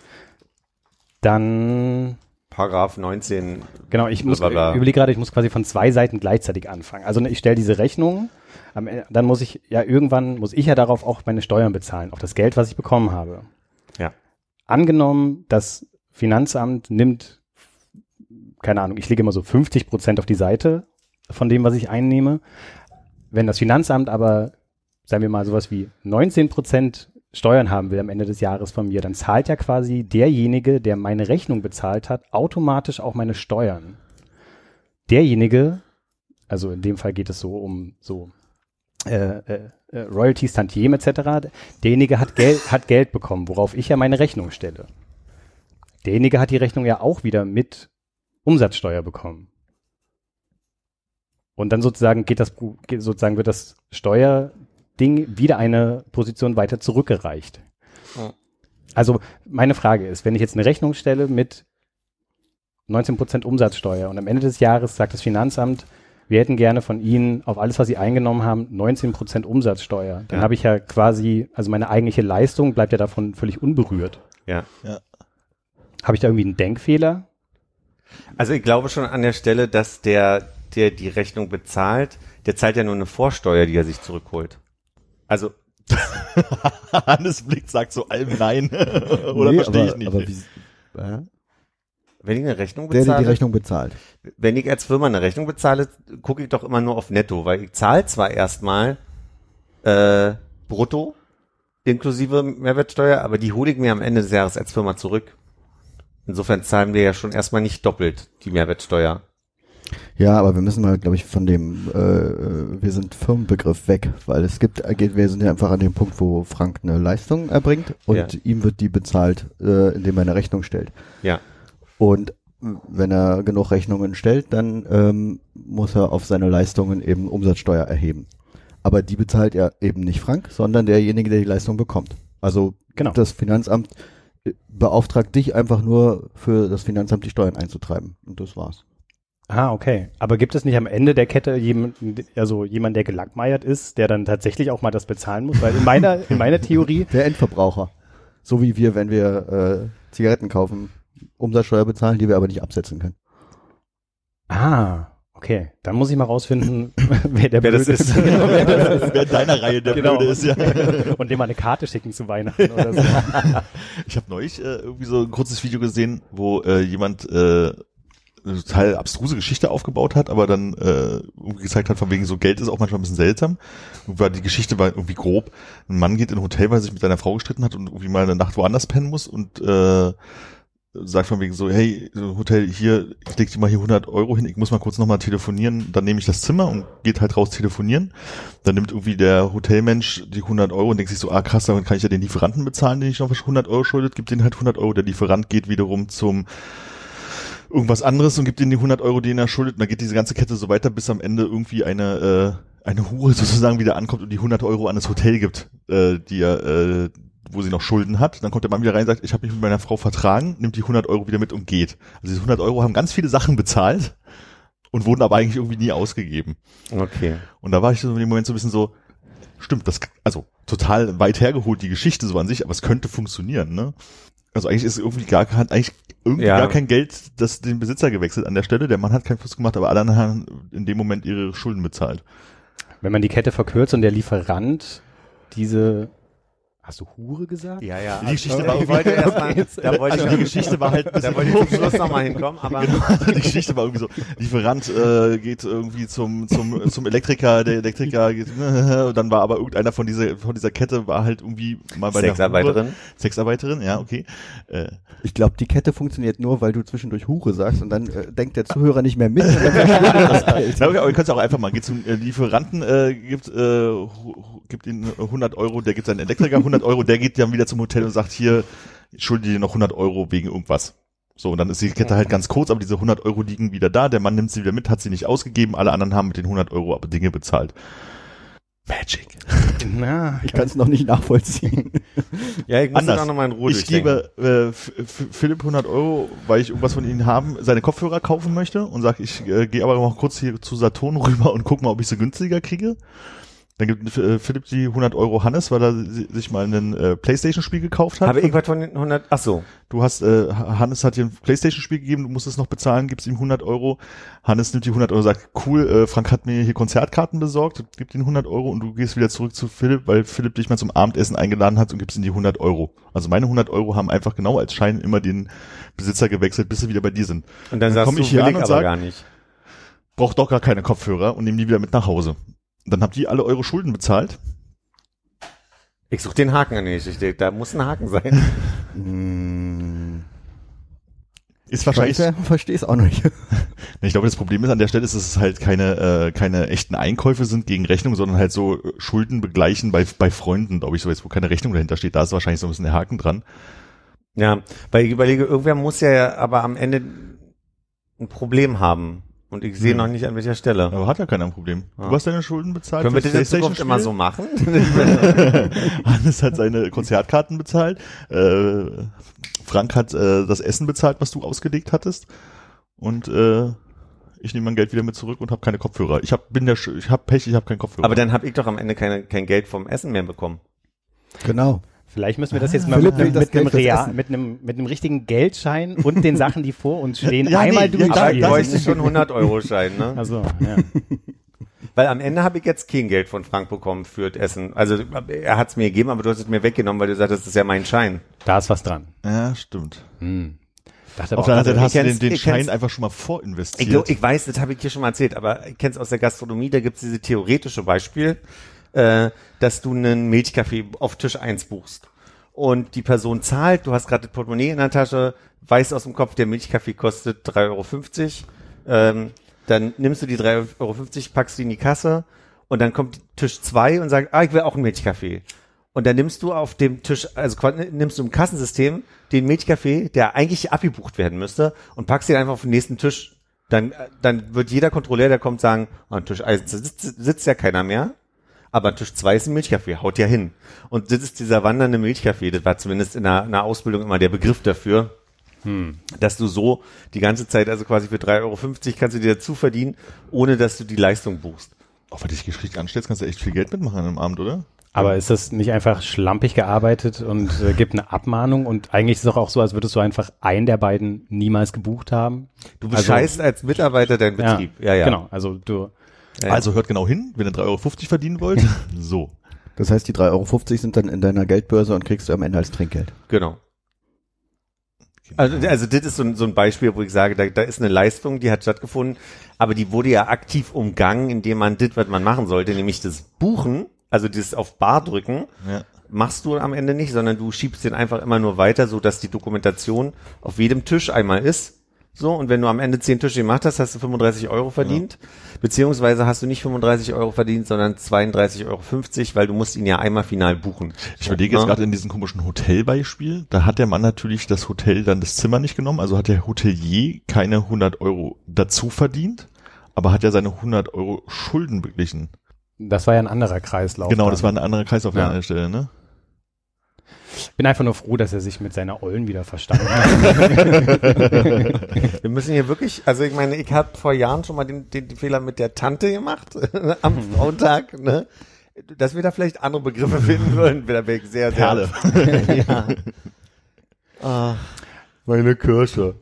dann Paragraph 19. Genau, ich muss Blablabla. überlege gerade, ich muss quasi von zwei Seiten gleichzeitig anfangen. Also ne, ich stelle diese Rechnung, dann muss ich ja irgendwann muss ich ja darauf auch meine Steuern bezahlen, auf das Geld, was ich bekommen habe. Ja. Angenommen, das Finanzamt nimmt, keine Ahnung, ich lege immer so 50 Prozent auf die Seite von dem, was ich einnehme. Wenn das Finanzamt aber, sagen wir mal, sowas wie 19 Prozent Steuern haben will am Ende des Jahres von mir, dann zahlt ja quasi derjenige, der meine Rechnung bezahlt hat, automatisch auch meine Steuern. Derjenige, also in dem Fall geht es so um so äh, äh, äh, Royalties, Tantiem etc., derjenige hat, Gel hat Geld bekommen, worauf ich ja meine Rechnung stelle. Derjenige hat die Rechnung ja auch wieder mit Umsatzsteuer bekommen. Und dann sozusagen geht das, sozusagen wird das Steuerding wieder eine Position weiter zurückgereicht. Ja. Also meine Frage ist, wenn ich jetzt eine Rechnung stelle mit 19% Umsatzsteuer und am Ende des Jahres sagt das Finanzamt, wir hätten gerne von Ihnen auf alles, was Sie eingenommen haben, 19% Umsatzsteuer. Dann Ja. habe ich ja quasi, also meine eigentliche Leistung bleibt ja davon völlig unberührt. Ja. Habe ich da irgendwie einen Denkfehler? Also ich glaube schon an der Stelle, dass der, der die Rechnung bezahlt, der zahlt ja nur eine Vorsteuer, die er sich zurückholt. Also, Hannes Blick sagt zu allem Nein. Oder Nee, verstehe aber, ich nicht. Aber wie, äh? wenn ich eine Rechnung Der, der bezahle, die Rechnung bezahlt. wenn ich als Firma eine Rechnung bezahle, gucke ich doch immer nur auf Netto, weil ich zahle zwar erstmal äh, brutto inklusive Mehrwertsteuer, aber die hole ich mir am Ende des Jahres als Firma zurück. Insofern zahlen wir ja schon erstmal nicht doppelt die Mehrwertsteuer. Ja, aber wir müssen mal, glaube ich, von dem äh, äh, wir sind Firmenbegriff weg, weil es gibt, äh, geht- wir sind ja einfach an dem Punkt, wo Frank eine Leistung erbringt und Ja. ihm wird die bezahlt, äh, indem er eine Rechnung stellt. Ja. Und wenn er genug Rechnungen stellt, dann ähm, muss er auf seine Leistungen eben Umsatzsteuer erheben. Aber die bezahlt ja eben nicht Frank, sondern derjenige, der die Leistung bekommt. Also Genau. das Finanzamt äh, beauftragt dich einfach nur für das Finanzamt die Steuern einzutreiben. Und das war's. Ah, okay. Aber gibt es nicht am Ende der Kette jemanden, also jemand, der gelackmeiert ist, der dann tatsächlich auch mal das bezahlen muss? Weil in meiner, in meiner Theorie, Der Endverbraucher. So wie wir, wenn wir äh, Zigaretten kaufen, Umsatzsteuer bezahlen, die wir aber nicht absetzen können. ah, okay. Dann muss ich mal rausfinden, wer der Wer das Blöde ist. Genau, wer das ist. Wer in deiner Reihe der Genau. Blöde ist, ja. Und dem mal eine Karte schicken zu Weihnachten oder so. Ich habe neulich äh, irgendwie so ein kurzes Video gesehen, wo äh, jemand äh, eine total abstruse Geschichte aufgebaut hat, aber dann äh, gezeigt hat, von wegen so Geld ist auch manchmal ein bisschen seltsam. Und war, die Geschichte war irgendwie grob. Ein Mann geht in ein Hotel, weil er sich mit seiner Frau gestritten hat und irgendwie mal eine Nacht woanders pennen muss und äh, sagt von wegen so, hey, Hotel hier, ich leg dir mal hier 100 Euro hin, ich muss mal kurz nochmal telefonieren, dann nehme ich das Zimmer und geht halt raus telefonieren. Dann nimmt irgendwie der Hotelmensch die 100 Euro und denkt sich so, ah krass, damit kann ich ja den Lieferanten bezahlen, den ich noch 100 Euro schuldet, gibt den halt 100 Euro. Der Lieferant geht wiederum zum irgendwas anderes und gibt ihm die 100 Euro, den er schuldet. Und dann geht diese ganze Kette so weiter, bis am Ende irgendwie eine äh, eine Hure sozusagen wieder ankommt und die 100 Euro an das Hotel gibt, äh, die er, äh, wo sie noch Schulden hat. Dann kommt der Mann wieder rein und sagt, ich habe mich mit meiner Frau vertragen, nimmt die 100 Euro wieder mit und geht. Also diese 100 Euro haben ganz viele Sachen bezahlt und wurden aber eigentlich irgendwie nie ausgegeben. Okay. Und da war ich so in dem Moment so ein bisschen so, stimmt, das, also total weit hergeholt die Geschichte so an sich, aber es könnte funktionieren, ne? Also eigentlich ist irgendwie gar, hat eigentlich irgendwie Ja. gar kein Geld, das den Besitzer gewechselt an der Stelle. Der Mann hat keinen Fuß gemacht, aber alle anderen haben in dem Moment ihre Schulden bezahlt. Wenn man die Kette verkürzt und der Lieferant diese, hast du Hure gesagt? Ja, ja. Die Geschichte war ich wollte erst mal, Okay. da wollte Also ich, die Geschichte war halt da wollte ich zum Schluss nochmal hinkommen, aber Genau, die Geschichte war irgendwie so, Lieferant äh, geht irgendwie zum zum zum Elektriker, der Elektriker geht, und dann war aber irgendeiner von dieser von dieser Kette war halt irgendwie mal bei der Sexarbeiterin. Sexarbeiterin, ja, okay. Äh, Ich glaube, die Kette funktioniert nur, weil du zwischendurch Hure sagst und dann äh, denkt der Zuhörer nicht mehr mit. Und dann das Geld. Na, okay, aber ihr könnt es auch einfach mal, geht zum äh, Lieferanten, äh, gibt, äh, gibt ihm 100 Euro, der gibt seinen Elektriker 100 Euro, der geht dann wieder zum Hotel und sagt, hier, ich schulde dir noch 100 Euro wegen irgendwas. So, und dann ist die Kette halt ganz kurz, aber diese 100 Euro liegen wieder da, der Mann nimmt sie wieder mit, hat sie nicht ausgegeben, alle anderen haben mit den 100 Euro aber Dinge bezahlt. Magic. Na, Ich kann es noch nicht nachvollziehen. Ja, ich muss Anders. da nochmal in Ruhe Ich gebe äh, Philipp 100 Euro, weil ich irgendwas von ihnen haben, seine Kopfhörer kaufen möchte und sage, ich äh, gehe aber noch kurz hier zu Saturn rüber und guck mal, ob ich sie günstiger kriege. Dann gibt äh, Philipp die 100 Euro Hannes, weil er si- sich mal ein äh, Playstation-Spiel gekauft hat. Habe ich was von den 100, ach so. Du hast, äh, Hannes hat dir ein Playstation-Spiel gegeben, du musst es noch bezahlen, gibst ihm 100 Euro. Hannes nimmt die 100 Euro, sagt, cool, äh, Frank hat mir hier Konzertkarten besorgt, gibt ihm 100 Euro und du gehst wieder zurück zu Philipp, weil Philipp dich mal zum Abendessen eingeladen hat und gibst ihm die 100 Euro. Also meine 100 Euro haben einfach genau als Schein immer den Besitzer gewechselt, bis sie wieder bei dir sind. Und dann, Dann sagst komm du, ich hier an und sag- gar nicht. braucht doch gar keine Kopfhörer und nehmt die wieder mit nach Hause. Dann habt ihr alle eure Schulden bezahlt. Ich suche den Haken an der Geschichte. Da muss ein Haken sein. Hm, Ist wahrscheinlich, ich verstehe es auch nicht. ich glaube, das Problem ist an der Stelle, ist, dass es halt keine, äh, keine echten Einkäufe sind gegen Rechnung, sondern halt so äh, Schulden begleichen bei, bei Freunden, glaube ich, so jetzt, wo keine Rechnung dahinter steht. Da ist wahrscheinlich so ein bisschen der Haken dran. Ja, weil ich überlege, irgendwer muss ja aber am Ende ein Problem haben. Und ich sehe Hm. noch nicht an welcher Stelle. Aber hat ja keiner ein Problem. Ah. Du hast deine Schulden bezahlt. Können wir das in Zukunft immer so machen? Hannes hat seine Konzertkarten bezahlt. Äh, Frank hat äh, das Essen bezahlt, was du ausgelegt hattest. Und äh, ich nehme mein Geld wieder mit zurück und habe keine Kopfhörer. Ich hab, bin der, Sch- ich habe Pech, ich habe keinen Kopfhörer. aber dann habe ich doch am Ende keine, kein Geld vom Essen mehr bekommen. Genau. Vielleicht müssen wir das jetzt mal Philipp mit, einem- mit, einem Real, mit, einem, mit einem richtigen Geldschein und den Sachen, die vor uns stehen, Ja, nee, einmal ja, durchspielen. da- Aber ich bräuchte schon 100 Euro Schein, ne? Also, ja. Weil am Ende habe ich jetzt kein Geld von Frank bekommen für das Essen. Also er hat es mir gegeben, aber du hast es mir weggenommen, weil du sagst, das ist ja mein Schein. da ist was dran. ja, stimmt. Hm. Dachte aber Auf der auch, anderen Seite also, hast du den, den ich Schein einfach schon mal Ich, vorinvestiert. glaub, ich weiß, das habe ich hier schon mal erzählt, aber ich kenne es aus der Gastronomie, da gibt es diese theoretische Beispiel, äh, dass du einen Milchkaffee auf Tisch 1 buchst. Und die Person zahlt, du hast gerade das Portemonnaie in der Tasche, weißt aus dem Kopf, der Milchkaffee kostet 3,50 Euro. Ähm, dann nimmst du die 3,50 Euro, packst die in die Kasse und dann kommt Tisch 2 und sagt, ah, ich will auch einen Milchkaffee. Und dann nimmst du auf dem Tisch, also nimmst du im Kassensystem den Milchkaffee, der eigentlich abgebucht werden müsste, und packst ihn einfach auf den nächsten Tisch. Dann, dann wird jeder Kontrolleur, der kommt, sagen, an Tisch 1 sitzt, sitzt ja keiner mehr. Aber an Tisch 2 ist ein Milchkaffee, haut ja hin. Und das ist dieser wandernde Milchkaffee. Das war zumindest in der, in der Ausbildung immer der Begriff dafür, dass du so die ganze Zeit, also quasi für 3,50 Euro kannst du dir dazu verdienen, ohne dass du die Leistung buchst. Auch wenn du dich richtig anstellst, kannst du echt viel Geld mitmachen an einem Abend, oder? aber ist das nicht einfach schlampig gearbeitet und äh, gibt eine Abmahnung? Und eigentlich ist es doch auch so, als würdest du einfach einen der beiden niemals gebucht haben. Du Also- bescheißt als Mitarbeiter deinen Betrieb. Ja, ja. Genau, also du, Ja, ja. Also hört genau hin, wenn ihr 3,50 Euro verdienen wollt. so. Das heißt, die 3,50 Euro sind dann in deiner Geldbörse und kriegst du am Ende als Trinkgeld. Genau. Also, also das ist so ein, so ein Beispiel, wo ich sage, da, da ist eine Leistung, die hat stattgefunden, aber die wurde ja aktiv umgangen, indem man das, was man machen sollte, nämlich das Buchen, also dieses auf Bar drücken, Ja. machst du am Ende nicht, sondern du schiebst den einfach immer nur weiter, so dass die Dokumentation auf jedem Tisch einmal ist. So, und wenn du am Ende zehn Tische gemacht hast, hast du 35 Euro verdient. Beziehungsweise hast du nicht 35 Euro verdient, sondern 32,50 Euro, weil du musst ihn ja einmal final buchen. Ich überlege jetzt Ja. gerade in diesem komischen Hotelbeispiel, da hat der Mann natürlich das Hotel dann das Zimmer nicht genommen, also hat der Hotelier keine 100 Euro dazu verdient, aber hat ja seine 100 Euro Schulden beglichen. das war ja ein anderer Kreislauf. genau, dann. das war ein anderer Kreis auf Ja. der anderen Stelle, ne? Bin einfach nur froh, dass er sich mit seiner Ollen wieder verstanden hat. Wir müssen hier wirklich, also ich meine, ich habe vor Jahren schon mal den, den, den Fehler mit der Tante gemacht am Frauentag, ne? Dass wir da vielleicht andere Begriffe finden würden, wäre ich sehr, sehr. Perle. ja. Ah, meine Kirsche.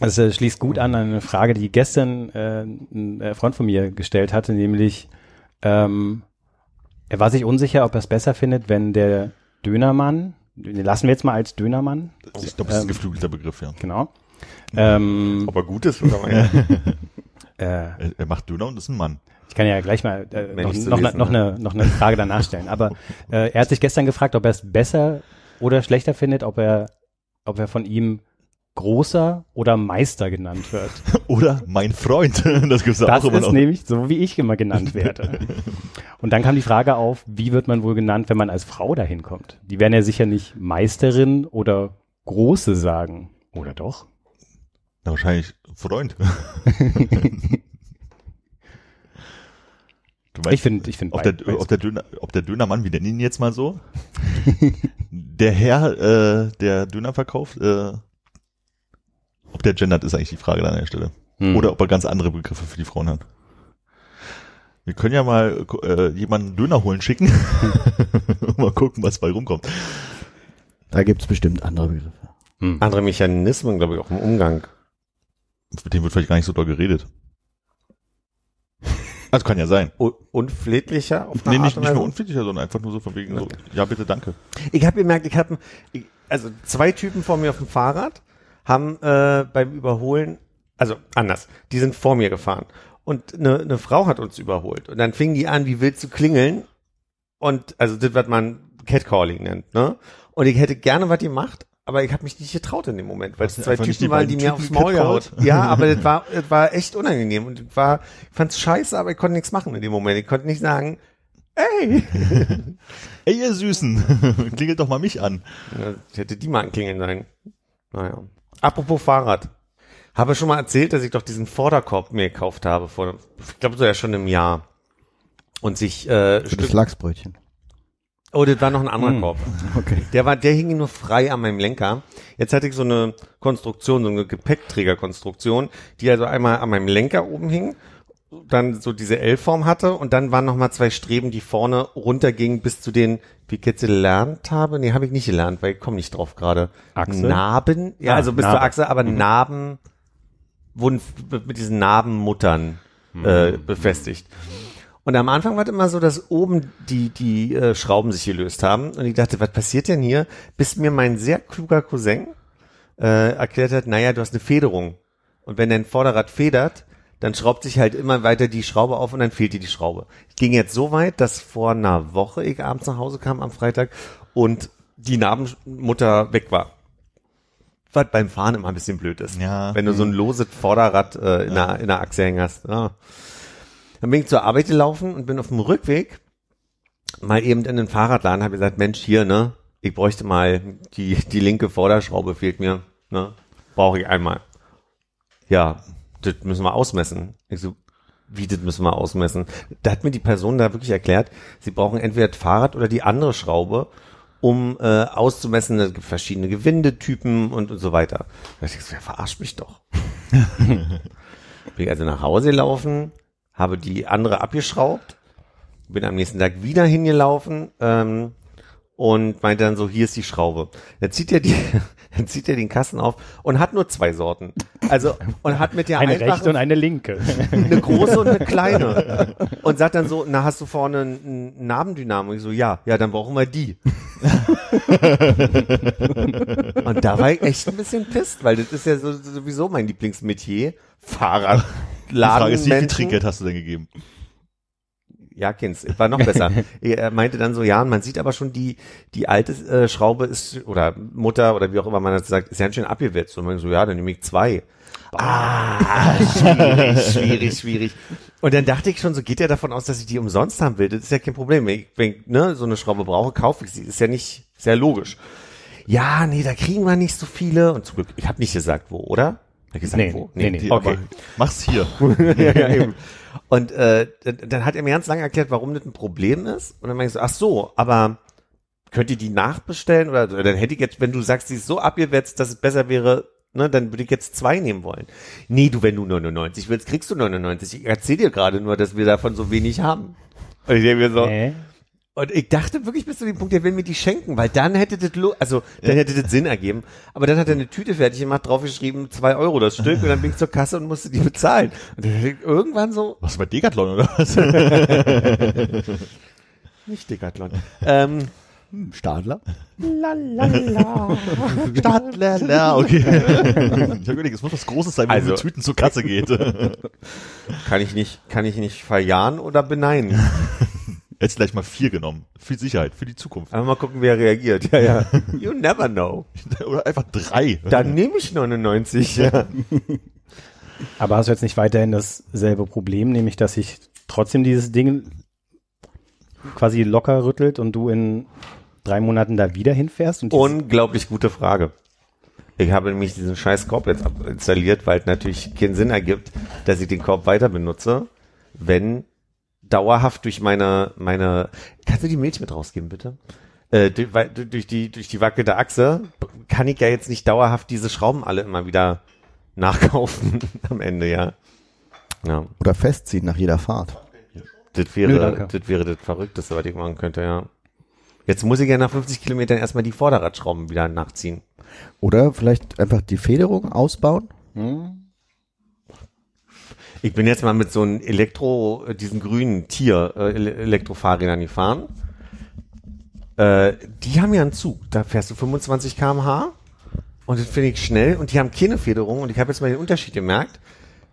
Das äh, schließt gut an an eine Frage, die gestern äh, ein äh, Freund von mir gestellt hatte, nämlich ähm, er war sich unsicher, ob er es besser findet, wenn der Dönermann, den lassen wir jetzt mal als Dönermann, Ich glaube, das ist ein Ähm, geflügelter Begriff, ja. genau. Ähm, Ob er gut ist oder äh, Er, er macht Döner und ist ein Mann. ich kann ja gleich mal äh, noch, noch, lesen, noch, ne? eine, noch eine Frage danach stellen. Aber äh, er hat sich gestern gefragt, ob er es besser oder schlechter findet, ob er, ob er von ihm großer oder Meister genannt wird. Oder mein Freund. Das gibt's ja Das auch immer ist noch. nämlich so, wie ich immer genannt werde. Und dann kam die Frage auf, wie wird man wohl genannt, wenn man als Frau dahin kommt? Die werden ja sicher nicht Meisterin oder Große sagen. Oder doch? Na, wahrscheinlich Freund. du Ich finde, ich finde ob der, ob der Döner, ob der Dönermann, wir nennen ihn jetzt mal so, der Herr, äh, der Döner verkauft, äh, ob der gendert, ist eigentlich die Frage an der Stelle. Hm. Oder ob er ganz andere Begriffe für die Frauen hat. Wir können ja mal äh, jemanden Döner holen schicken. mal gucken, was bei rumkommt. Da gibt's bestimmt andere Begriffe. Hm. Andere Mechanismen, glaube ich, auch im Umgang. Mit dem wird vielleicht gar nicht so doll geredet. Also kann ja sein. Un unflätlicher auf Nee, nicht, nicht mehr unflätiger, sondern einfach nur so von wegen so, ja bitte, danke. Ich habe gemerkt, ich habe also zwei Typen vor mir auf dem Fahrrad haben äh, beim Überholen, also anders, die sind vor mir gefahren und eine, eine Frau hat uns überholt. Und dann fing die an, wie wild zu klingeln. Und also das, was man Catcalling nennt, ne? Und ich hätte gerne was gemacht, aber ich habe mich nicht getraut in dem Moment, weil es zwei Typen waren, die mir aufs Maul catcalled? Ja, aber das war, das war echt unangenehm und das war, ich fand's scheiße, aber ich konnte nichts machen in dem Moment. Ich konnte nicht sagen, ey, Ey, ihr Süßen, klingelt doch mal mich an. Ja, ich hätte die mal anklingeln sollen. Naja. Apropos Fahrrad. Habe schon mal erzählt, dass ich doch diesen Vorderkorb mir gekauft habe vor, ich glaube so ja schon im Jahr. Und sich, äh, Für das Lachsbrötchen. oh, das war noch ein anderer Korb. Okay. Der war, der hing nur frei an meinem Lenker. Jetzt hatte ich so eine Konstruktion, so eine Gepäckträgerkonstruktion, die also einmal an meinem Lenker oben hing, dann so diese L-Form hatte und dann waren noch mal zwei Streben, die vorne runtergingen bis zu den, wie ich jetzt gelernt habe, nee, habe ich nicht gelernt, weil ich komme nicht drauf gerade. Achse? Narben? Ja, Ah, also bis Narbe. zur Achse, aber Narben wurden mit diesen Narbenmuttern äh, befestigt. Und am Anfang war es immer so, dass oben die, die äh, Schrauben sich gelöst haben. Und ich dachte, was passiert denn hier? Bis mir mein sehr kluger Cousin äh, erklärt hat, naja, du hast eine Federung. Und wenn dein Vorderrad federt, dann schraubt sich halt immer weiter die Schraube auf und dann fehlt dir die Schraube. Ich ging jetzt so weit, dass vor einer Woche ich abends nach Hause kam am Freitag und die Narbenmutter weg war. Was beim Fahren immer ein bisschen blöd ist. Ja. Wenn du so ein loses Vorderrad äh, in, der, in der Achse hängen hast. Ja. Dann bin ich zur Arbeit gelaufen und bin auf dem Rückweg mal eben in den Fahrradladen, habe gesagt, Mensch, hier, ne, ich bräuchte mal die, die linke Vorderschraube fehlt mir, ne, brauche ich einmal. Ja, das müssen wir ausmessen. Ich so, wie, das müssen wir ausmessen? Da hat mir die Person da wirklich erklärt, sie brauchen entweder das Fahrrad oder die andere Schraube, um äh, auszumessen, es gibt verschiedene Gewindetypen und, und so weiter. Da dachte ich so, ja, verarscht mich doch. Bin also nach Hause gelaufen, habe die andere abgeschraubt, bin am nächsten Tag wieder hingelaufen ähm, und meinte dann so, hier ist die Schraube. Dann zieht er die, dann zieht er den Kasten auf und hat nur zwei Sorten. Also und hat mit der Eine einfachen rechte und eine linke. eine große und eine kleine. Und sagt dann so, na, hast du vorne einen Nabendynamo? Ich so, ja, ja, dann brauchen wir die. und da war ich echt ein bisschen pisst, weil das ist ja so, sowieso mein Lieblingsmetier. Fahrrad. Die Frage ist, wie viel. Trinkgeld hast du denn gegeben? Ja, Kins, war noch besser. er meinte dann so, ja, man sieht aber schon, die, die alte äh, Schraube ist, oder Mutter, oder wie auch immer man das sagt, ist ja schön abgewetzt. Und man so, ja, dann nehme ich zwei. Ah, schwierig, schwierig, schwierig. Und dann dachte ich schon, so geht er davon aus, dass ich die umsonst haben will. Das ist ja kein Problem. Wenn ich, wenn ich ne, so eine Schraube brauche, kaufe ich sie. Ist ja nicht sehr logisch. Ja, nee, da kriegen wir nicht so viele. Und zum Glück, ich habe nicht gesagt, wo, oder? Hab ich gesagt, Nee, wo? nee, nee. Die- Okay. Mach's hier. ja, ja, eben. Und äh, dann, hat er mir ganz lange erklärt, warum das ein Problem ist. Und dann meinte ich so, ach so, aber könnt ihr die nachbestellen? Oder oder dann hätte ich jetzt, wenn du sagst, sie ist so abgewetzt, dass es besser wäre, ne, dann würde ich jetzt zwei nehmen wollen. Nee, du, wenn du 99 willst, kriegst du 99. Ich erzähl dir gerade nur, dass wir davon so wenig haben. Und ich denke mir so, Äh? Und ich dachte wirklich bis zu dem Punkt, der will mir die schenken, weil dann hätte das, lo- also dann hätte das Sinn ergeben. Aber dann hat er eine Tüte fertig gemacht, draufgeschrieben, zwei Euro das Stück, und dann bin ich zur Kasse und musste die bezahlen. Und dann hätte ich irgendwann so, Was bei Decathlon oder was? nicht Decathlon, ähm, Stadler? Stadtler, okay. ich habe überlegt, es muss was Großes sein, wenn Also- man mit Tüten zur Kasse geht. kann ich nicht, kann ich nicht verjahren oder beneiden. Hättest gleich mal vier genommen. Für Sicherheit, für die Zukunft. Aber mal gucken, wer reagiert. Ja, ja. You never know. Oder einfach drei. Dann nehme ich 99. Ja. Aber hast du jetzt nicht weiterhin dasselbe Problem, nämlich dass sich trotzdem dieses Ding quasi locker rüttelt und du in drei Monaten da wieder hinfährst? Unglaublich gute Frage. Ich habe nämlich diesen scheiß Korb jetzt installiert, weil es natürlich keinen Sinn ergibt, dass ich den Korb weiter benutze, wenn dauerhaft durch meine, meine, kannst du die Milch mit rausgeben, bitte? Äh, durch, durch die, durch die wackelnde Achse kann ich ja jetzt nicht dauerhaft diese Schrauben alle immer wieder nachkaufen am Ende, ja. Ja, Oder festziehen nach jeder Fahrt. das Nö, wäre, danke. das wäre das Verrückteste, was ich machen könnte, ja. Jetzt muss ich ja nach 50 Kilometern erstmal die Vorderradschrauben wieder nachziehen. Oder vielleicht einfach die Federung ausbauen. Ich bin jetzt mal mit so einem Elektro, äh, diesen grünen Tier, äh, Ele- Elektrofahrrädern gefahren. Äh, die haben ja einen Zug. Da fährst du 25 km/h und das finde ich schnell und die haben keine Federung und ich habe jetzt mal den Unterschied gemerkt.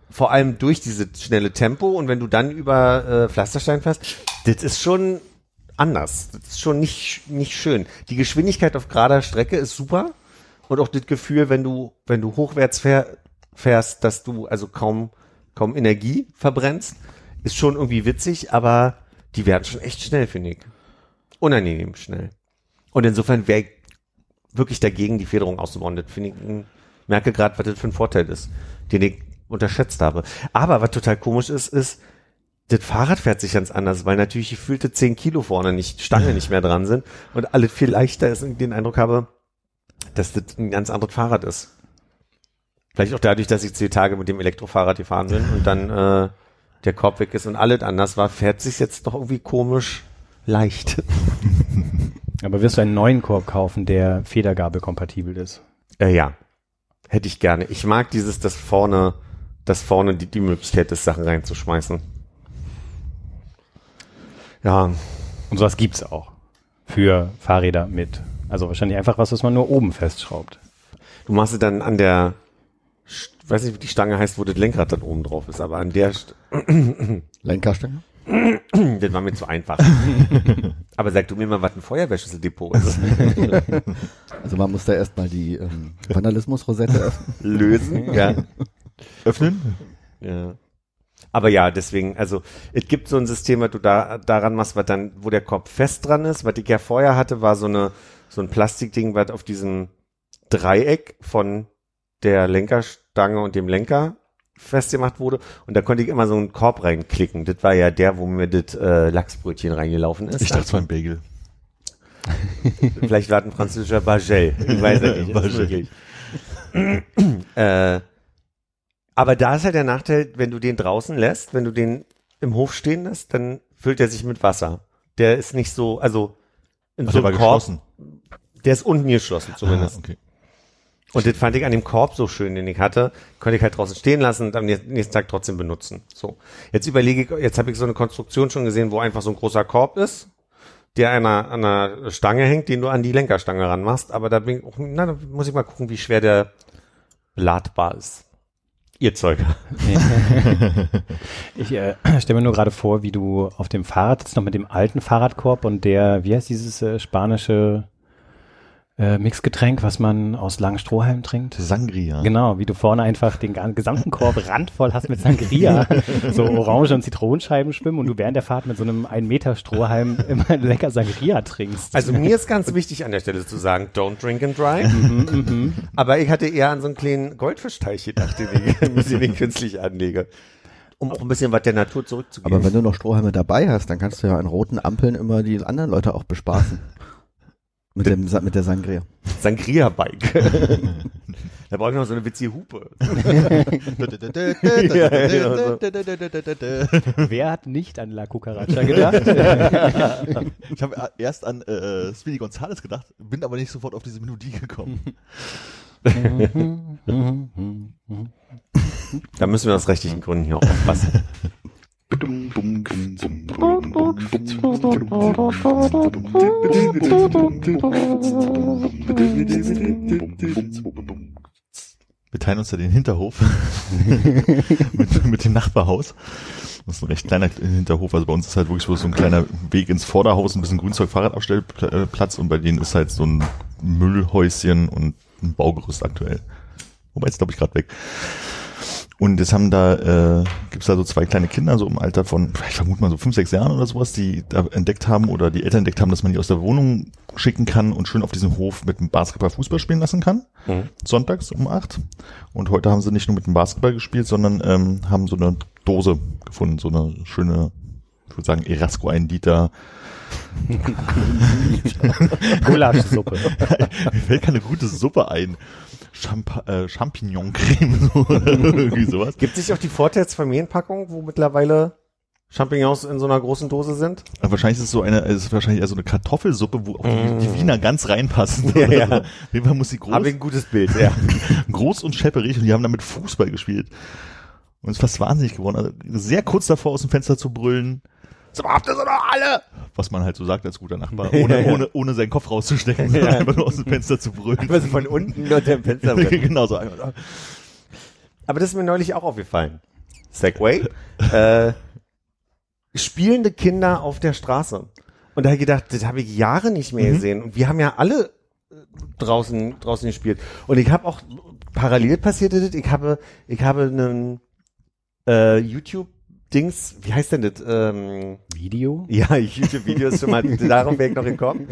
vor allem durch diese schnelle Tempo und wenn du dann über Pflasterstein fährst, das ist schon anders. Das ist schon nicht, nicht schön. Die Geschwindigkeit auf gerader Strecke ist super und auch das Gefühl, wenn du, wenn du hochwärts fähr, fährst, dass du also kaum, kaum Energie verbrennst, ist schon irgendwie witzig, aber die werden schon echt schnell, finde ich. Unangenehm schnell. Und insofern wäre ich wirklich dagegen, die Federung auszubauen. Das finde ich, merke gerade, was das für ein Vorteil ist, den ich unterschätzt habe. Aber was total komisch ist, ist, das Fahrrad fährt sich ganz anders, weil natürlich gefühlte 10 Kilo vorne nicht, Stange nicht mehr dran sind und alles viel leichter ist und den Eindruck habe, dass das ein ganz anderes Fahrrad ist. Vielleicht auch dadurch, dass ich zwei Tage mit dem Elektrofahrrad gefahren bin und dann äh, der Korb weg ist und alles anders war, fährt sich jetzt doch irgendwie komisch leicht. Aber wirst du einen neuen Korb kaufen, der federgabelkompatibel ist? Äh, ja, hätte ich gerne. Ich mag dieses, das vorne, das vorne die, die Möglichkeit ist, Sachen reinzuschmeißen. Ja, Und sowas gibt's auch. Für Fahrräder mit. Also wahrscheinlich einfach was, was man nur oben festschraubt. du machst es dann an der, St- weiß nicht, wie die Stange heißt, wo das Lenkrad dann oben drauf ist, aber an der, St- Lenkerstange? das war mir zu einfach. aber sag du mir mal, was ein Feuerwehrschlüsseldepot ist. Also man muss da erstmal die ähm, Vandalismus-Rosette öffnen. Lösen, ja. Öffnen? Ja. Aber ja, deswegen, also es gibt so ein System, was du da daran machst, was dann, wo der Korb fest dran ist. Was ich ja vorher hatte, war so eine so ein Plastikding, was auf diesem Dreieck von der Lenkerstange und dem Lenker festgemacht wurde. Und da konnte ich immer so einen Korb reinklicken. Das war ja der, wo mir das äh, Lachsbrötchen reingelaufen ist. Ich dachte, es war ein Bagel. Vielleicht war es ein französischer Bagel. Ich weiß ja nicht. Bagel. äh, aber da ist halt der Nachteil, wenn du den draußen lässt, wenn du den im Hof stehen lässt, dann füllt er sich mit Wasser. Der ist nicht so, also in Ach, so einem Korb, geschlossen. der ist unten geschlossen zumindest. Ah, okay. Und das fand ich an dem Korb so schön, den ich hatte, konnte ich halt draußen stehen lassen und am nä- nächsten Tag trotzdem benutzen. So. Jetzt überlege ich, jetzt habe ich so eine Konstruktion schon gesehen, wo einfach so ein großer Korb ist, der an einer, an einer Stange hängt, den du an die Lenkerstange ranmachst. Aber da bin ich na, da muss ich mal gucken, wie schwer der ladbar ist. Ihr Zeug. Ich äh, stelle mir nur gerade vor, wie du auf dem Fahrrad sitzt, noch mit dem alten Fahrradkorb und der, wie heißt dieses äh, spanische äh, Mixgetränk, was man aus langen Strohhalmen trinkt? Sangria. Genau, wie du vorne einfach den gesamten Korb randvoll hast mit Sangria, so Orange- und Zitronenscheiben schwimmen und du während der Fahrt mit so einem 1 Meter Strohhalm immer lecker Sangria trinkst. Also mir ist ganz wichtig an der Stelle zu sagen, don't drink and drive. Aber ich hatte eher an so einen kleinen Goldfischteich gedacht, den ich, den ich künstlich anlege. Um auch ein bisschen was der Natur zurückzugeben. Aber wenn du noch Strohhalme dabei hast, dann kannst du ja an roten Ampeln immer die anderen Leute auch bespaßen. Mit, dem, mit der Sangria. Sangria-Bike. da brauche ich noch so eine witzige Hupe. Wer hat nicht an La Cucaracha gedacht? Ich habe erst an äh, Speedy Gonzales gedacht, bin aber nicht sofort auf diese Melodie gekommen. Da müssen wir aus rechtlichen Gründen hier auch aufpassen. Wir teilen uns ja den Hinterhof mit, mit dem Nachbarhaus. Das ist ein recht kleiner Hinterhof. Also bei uns ist halt wirklich so ein kleiner Weg ins Vorderhaus, ein bisschen Grünzeug, Fahrradabstellplatz und bei denen ist halt so ein Müllhäuschen und ein Baugerüst aktuell. Wobei jetzt glaube ich gerade weg. Und jetzt haben da, äh, gibt's da so zwei kleine Kinder, so im Alter von, ich vermute mal so fünf, sechs Jahren oder sowas, die da entdeckt haben oder die Eltern entdeckt haben, dass man die aus der Wohnung schicken kann und schön auf diesem Hof mit dem Basketball Fußball spielen lassen kann. Mhm. Sonntags um acht. Und heute haben sie nicht nur mit dem Basketball gespielt, sondern ähm, haben so eine Dose gefunden, so eine schöne, ich würde sagen, Erasco ein Liter. Gulaschsuppe. Mir fällt keine gute Suppe ein. Champ äh, Champignon-Creme so, oder irgendwie sowas. Gibt es nicht auch die Vorteilsfamilienpackung, wo mittlerweile Champignons in so einer großen Dose sind? Aber wahrscheinlich ist es so eine, es ist wahrscheinlich eher so eine Kartoffelsuppe, wo auch die, die Wiener ganz reinpassen. Mm. Ja, ja. Auf jeden Fall muss sie groß, Habe ich ein gutes Bild, ja. groß und schepperig und die haben damit Fußball gespielt. Und ist fast wahnsinnig geworden. Also sehr kurz davor aus dem Fenster zu brüllen. So, ihr so noch alle? Was man halt so sagt als guter Nachbar, ohne, Ja, ja. ohne, ohne seinen Kopf rauszustecken, sondern einfach nur aus dem Fenster zu brüllen. Also von unten unter dem Fenster. genau so einfach. Aber das ist mir neulich auch aufgefallen. Segway, äh, spielende Kinder auf der Straße. Und da habe ich gedacht, das habe ich Jahre nicht mehr Mhm. gesehen. Und wir haben ja alle äh, draußen draußen gespielt. Und ich habe auch parallel passierte das. Ich habe ich habe einen äh, YouTube Dings, wie heißt denn das? Ähm, Video? ja, YouTube-Videos schon mal, darum ich noch gekommen.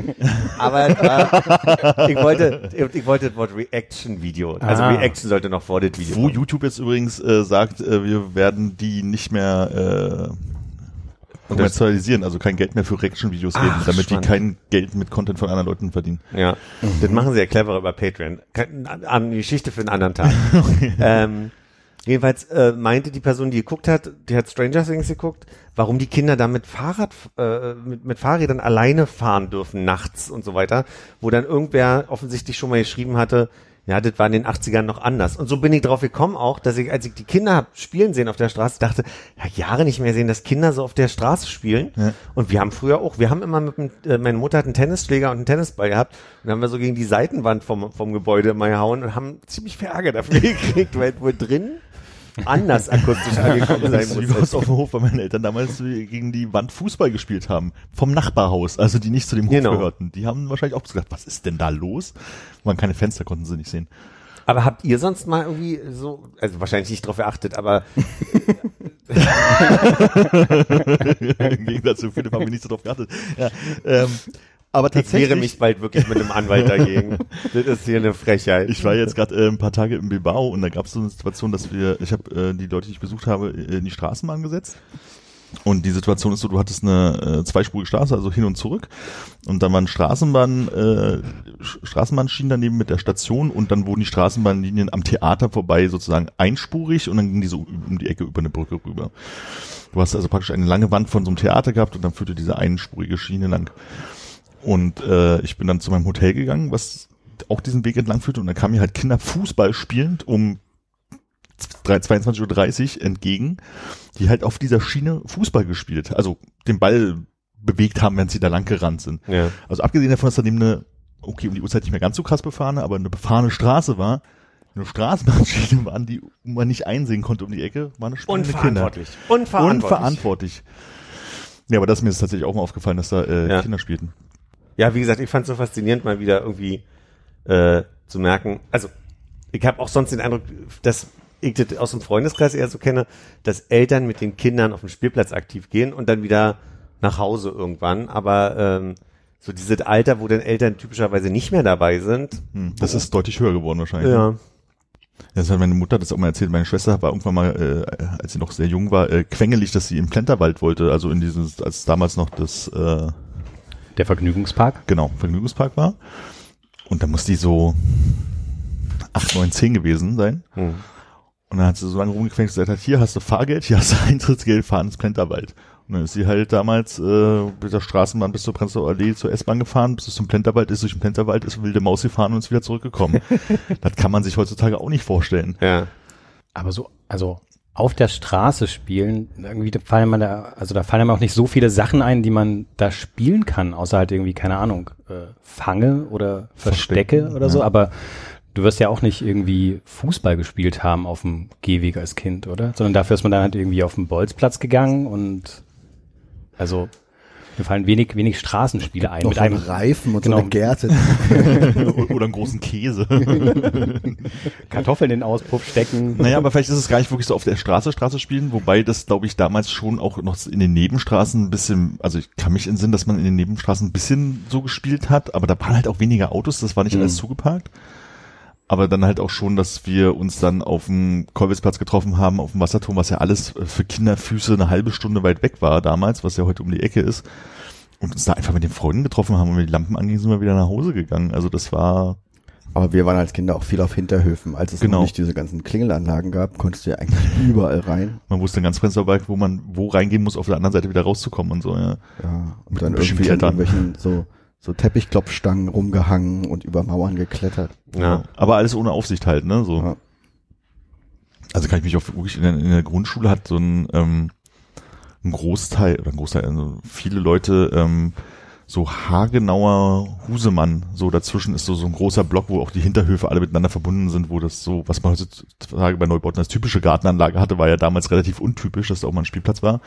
Aber äh, ich wollte, ich wollte das Wort Reaction-Video. Also Ah. Reaction sollte noch vor das Video Wo kommen. YouTube jetzt übrigens äh, sagt, äh, wir werden die nicht mehr äh, kommerzialisieren, also kein Geld mehr für Reaction-Videos geben, damit spannend. die kein Geld mit Content von anderen Leuten verdienen. Ja, das machen sie ja cleverer über Patreon. Die Geschichte für einen anderen Tag. ähm, jedenfalls äh, meinte die Person, die geguckt hat, die hat Stranger Things geguckt, warum die Kinder da mit Fahrrad, äh, mit, mit Fahrrädern alleine fahren dürfen nachts und so weiter, wo dann irgendwer offensichtlich schon mal geschrieben hatte, ja, das war in den 80ern noch anders. Und so bin ich drauf gekommen auch, dass ich, als ich die Kinder hab spielen sehen auf der Straße, dachte, ja, Jahre nicht mehr sehen, dass Kinder so auf der Straße spielen. Ja. Und wir haben früher auch, wir haben immer mit dem, äh, meine Mutter hat einen Tennisschläger und einen Tennisball gehabt und dann haben wir so gegen die Seitenwand vom, vom Gebäude mal gehauen und haben ziemlich viel Ärger dafür gekriegt, weil wohl drin anders akustisch angekommen sein wie muss. wir uns auf dem Hof bei meinen Eltern damals gegen die Wand Fußball gespielt haben. Vom Nachbarhaus, also die nicht zu dem Hof Genau. gehörten. Die haben wahrscheinlich auch gesagt, was ist denn da los? Waren keine Fenster, konnten sie nicht sehen. Aber habt ihr sonst mal irgendwie so, also wahrscheinlich nicht drauf geachtet, aber Im Gegensatz zu Philipp haben wir nicht so drauf geachtet. Ja, ähm, aber ich tatsächlich, wehre mich bald wirklich mit einem Anwalt dagegen. das ist hier eine Frechheit. ich war jetzt gerade äh, ein paar Tage in Bilbao und da gab es so eine Situation, dass wir, ich habe äh, die Leute, die ich besucht habe, äh, in die Straßenbahn gesetzt. Und die Situation ist so, du hattest eine äh, zweispurige Straße, also hin und zurück. Und dann waren Straßenbahn, äh, Sch- Straßenbahnschienen daneben mit der Station und dann wurden die Straßenbahnlinien am Theater vorbei sozusagen einspurig und dann ging die so um die Ecke über eine Brücke rüber. Du hast also praktisch eine lange Wand von so einem Theater gehabt und dann führte diese einspurige Schiene lang. Und äh, ich bin dann zu meinem Hotel gegangen, was auch diesen Weg entlang führte und dann kamen mir halt Kinder Fußball spielend um 22.30 Uhr entgegen, die halt auf dieser Schiene Fußball gespielt, also den Ball bewegt haben, während sie da lang gerannt sind. ja. Also abgesehen davon, dass daneben eine, okay, um die Uhrzeit nicht mehr ganz so krass befahrene, aber eine befahrene Straße war, eine Straßenbahnschiene waren, die man nicht einsehen konnte um die Ecke, waren eine spielende Kinder. Unverantwortlich. Unverantwortlich. Unverantwortlich. Ja, aber das ist mir jetzt tatsächlich auch mal aufgefallen, dass da äh, Ja. Kinder spielten. Ja, wie gesagt, ich fand es so faszinierend, mal wieder irgendwie äh, zu merken. Also, ich habe auch sonst den Eindruck, dass ich das aus dem Freundeskreis eher so kenne, dass Eltern mit den Kindern auf dem Spielplatz aktiv gehen und dann wieder nach Hause irgendwann. Aber ähm, so dieses Alter, wo dann Eltern typischerweise nicht mehr dabei sind. Hm, das ist deutlich höher geworden wahrscheinlich. Ja. Das hat meine Mutter das auch mal erzählt. Meine Schwester war irgendwann mal, äh, als sie noch sehr jung war, äh, quengelig, dass sie im Plenterwald wollte. Also in dieses, als damals noch das, äh, Der Vergnügungspark? genau, Vergnügungspark war. Und da muss die so acht, neun, zehn gewesen sein. Hm. Und dann hat sie so lange rumgequengelt, gesagt hat, hier hast du Fahrgeld, hier hast du Eintrittsgeld, fahren ins Plenterwald. Und dann ist sie halt damals äh, mit der Straßenbahn bis zur Prenzlauer Allee zur S-Bahn gefahren, bis es zum Plenterwald ist, durch den Plenterwald ist wilde Maus gefahren und ist wieder zurückgekommen. das kann man sich heutzutage auch nicht vorstellen. Ja. Aber so, also auf der Straße spielen, irgendwie fallen man da, also da fallen einem auch nicht so viele Sachen ein, die man da spielen kann, außer halt irgendwie, keine Ahnung, äh, Fange oder Verstecke Verstecken, oder so, ja. aber du wirst ja auch nicht irgendwie Fußball gespielt haben auf dem Gehweg als Kind, oder? Sondern dafür ist man dann halt irgendwie auf den Bolzplatz gegangen und also mir fallen wenig, wenig Straßenspiele ein. Noch mit so einem Reifen und so genau. eine Gerte. Oder einen großen Käse. Kartoffeln in den Auspuff stecken. Naja, aber vielleicht ist es gar nicht wirklich so auf der Straße Straße spielen, wobei das, glaube ich, damals schon auch noch in den Nebenstraßen ein bisschen, also ich kann mich entsinnen, dass man in den Nebenstraßen ein bisschen so gespielt hat, aber da waren halt auch weniger Autos, das war nicht Mhm. alles zugeparkt. Aber dann halt auch schon, dass wir uns dann auf dem Kolwitzplatz getroffen haben, auf dem Wasserturm, was ja alles für Kinderfüße eine halbe Stunde weit weg war damals, was ja heute um die Ecke ist. Und uns da einfach mit den Freunden getroffen haben und wenn die Lampen angingen, sind wir wieder nach Hause gegangen. Also das war, Aber wir waren als Kinder auch viel auf Hinterhöfen. Als es Genau. noch nicht diese ganzen Klingelanlagen gab, konntest du ja eigentlich überall rein. man wusste ganz Prenzlauer wo man wo reingehen muss, auf der anderen Seite wieder rauszukommen und so, ja. Ja, und Mit dann irgendwie Klettern. irgendwelchen so, so Teppichklopfstangen rumgehangen und über Mauern geklettert. Ja. Aber alles ohne Aufsicht halt, ne? So. Ja. Also kann ich mich auch wirklich in der, in der Grundschule hat so ein, ähm, ein Großteil oder ein Großteil, also viele Leute ähm, so haargenauer Husemann. So dazwischen ist so, so ein großer Block, wo auch die Hinterhöfe alle miteinander verbunden sind, wo das so, was man heutzutage bei Neubauten als typische Gartenanlage hatte, war ja damals relativ untypisch, dass da auch mal ein Spielplatz war.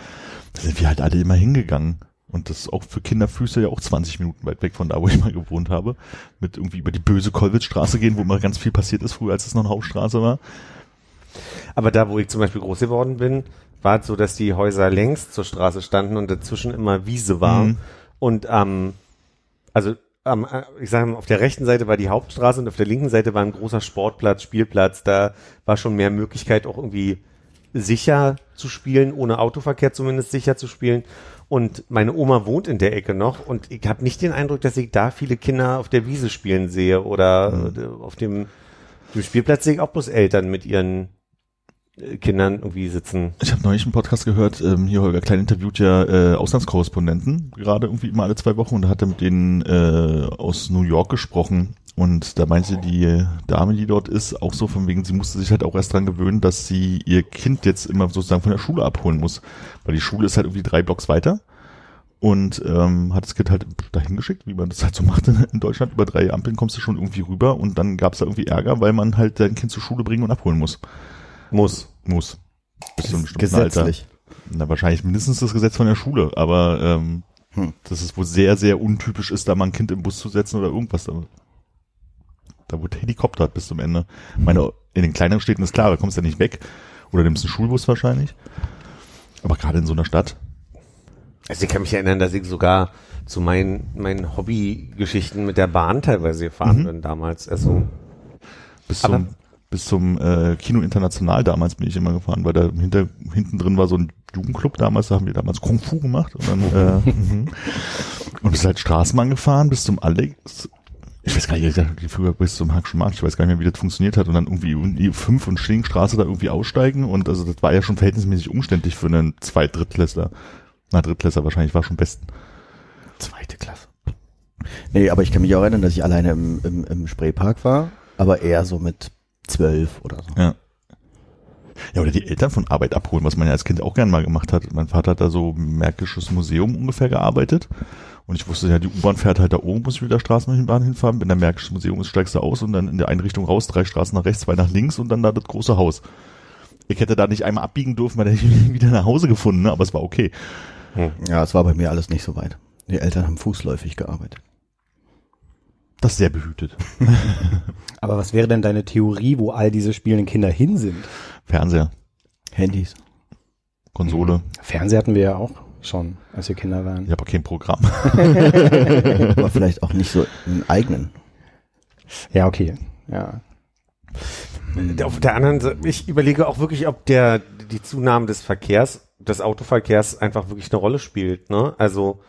Da sind wir halt alle immer hingegangen. Und das ist auch für Kinderfüße ja auch 20 Minuten weit weg von da, wo ich mal gewohnt habe. Mit irgendwie über die böse Kollwitzstraße gehen, wo immer ganz viel passiert ist, früher als es noch eine Hauptstraße war. Aber da, wo ich zum Beispiel groß geworden bin, war es so, dass die Häuser längst zur Straße standen und dazwischen immer Wiese war. Mhm. Und ähm, also ähm, ich sage mal, auf der rechten Seite war die Hauptstraße und auf der linken Seite war ein großer Sportplatz, Spielplatz. Da war schon mehr Möglichkeit, auch irgendwie sicher zu spielen, ohne Autoverkehr zumindest sicher zu spielen. Und meine Oma wohnt in der Ecke noch und ich habe nicht den Eindruck, dass ich da viele Kinder auf der Wiese spielen sehe oder äh, auf dem, dem Spielplatz sehe ich auch bloß Eltern mit ihren Kindern irgendwie sitzen. Ich habe neulich einen Podcast gehört, ähm, hier Holger Klein interviewt ja äh, Auslandskorrespondenten, gerade irgendwie immer alle zwei Wochen und da hat er mit denen äh, aus New York gesprochen. Und da meinte die Dame, die dort ist, auch so von wegen, sie musste sich halt auch erst dran gewöhnen, dass sie ihr Kind jetzt immer sozusagen von der Schule abholen muss, weil die Schule ist halt irgendwie drei Blocks weiter. Und ähm, hat das Kind halt dahin geschickt, wie man das halt so macht in, in Deutschland, über drei Ampeln kommst du schon irgendwie rüber. Und dann gab es da irgendwie Ärger, weil man halt dein Kind zur Schule bringen und abholen muss. Muss. Muss. Bis zu einem bestimmten Alter. Gesetzlich. Na, wahrscheinlich mindestens das Gesetz von der Schule, aber ähm, Hm. dass es wohl sehr, sehr untypisch ist, da mal ein Kind im Bus zu setzen oder irgendwas. Da, da wurde helikoptert bis zum Ende. Ich meine, in den kleineren Städten ist klar, da kommst du ja nicht weg. Oder nimmst einen Schulbus wahrscheinlich. Aber gerade in so einer Stadt. Also ich kann mich erinnern, dass ich sogar zu meinen, meinen Hobbygeschichten mit der Bahn teilweise gefahren Mhm. bin damals. Also Bis Aber- zum, bis zum äh, Kino International damals bin ich immer gefahren, weil da hinter, hinten drin war so ein Jugendclub damals, da haben wir damals Kung Fu gemacht und dann äh, mhm. und ist halt Straßenbahn gefahren bis zum Alex. Ich weiß gar nicht, früher bis zum Hackschen Markt, ich weiß gar nicht mehr, wie das funktioniert hat und dann irgendwie um die fünf und Schillingstraße da irgendwie aussteigen und also das war ja schon verhältnismäßig umständlich für einen Zweit-Drittklässler. Na, Drittklässler wahrscheinlich war schon besten. Zweite Klasse. Nee, aber ich kann mich auch erinnern, dass ich alleine im, im, im Spreepark war, aber eher so mit zwölf oder so. Ja. Ja, oder die Eltern von Arbeit abholen, was man ja als Kind auch gern mal gemacht hat. Mein Vater hat da so im Märkisches Museum ungefähr gearbeitet. Und ich wusste ja, die U-Bahn fährt halt da oben, muss ich wieder Straßenbahn hinfahren. Wenn der Märkisches Museum ist, steigst du aus und dann in der Einrichtung raus, drei Straßen nach rechts, zwei nach links und dann da das große Haus. Ich hätte da nicht einmal abbiegen dürfen, weil hätte ich wieder nach Hause gefunden, ne? aber es war okay. Ja, es war bei mir alles nicht so weit. Die Eltern haben fußläufig gearbeitet. Das ist sehr behütet. Aber was wäre denn deine Theorie, wo all diese spielenden Kinder hin sind? Fernseher, Handys. Konsole, Fernseher hatten wir ja auch schon, als wir Kinder waren. ich habe kein Programm. aber vielleicht auch nicht so einen eigenen. Ja, okay. Ja. auf der anderen Seite, ich überlege auch wirklich, ob der die Zunahme des Verkehrs, des Autoverkehrs einfach wirklich eine Rolle spielt. Ne? Also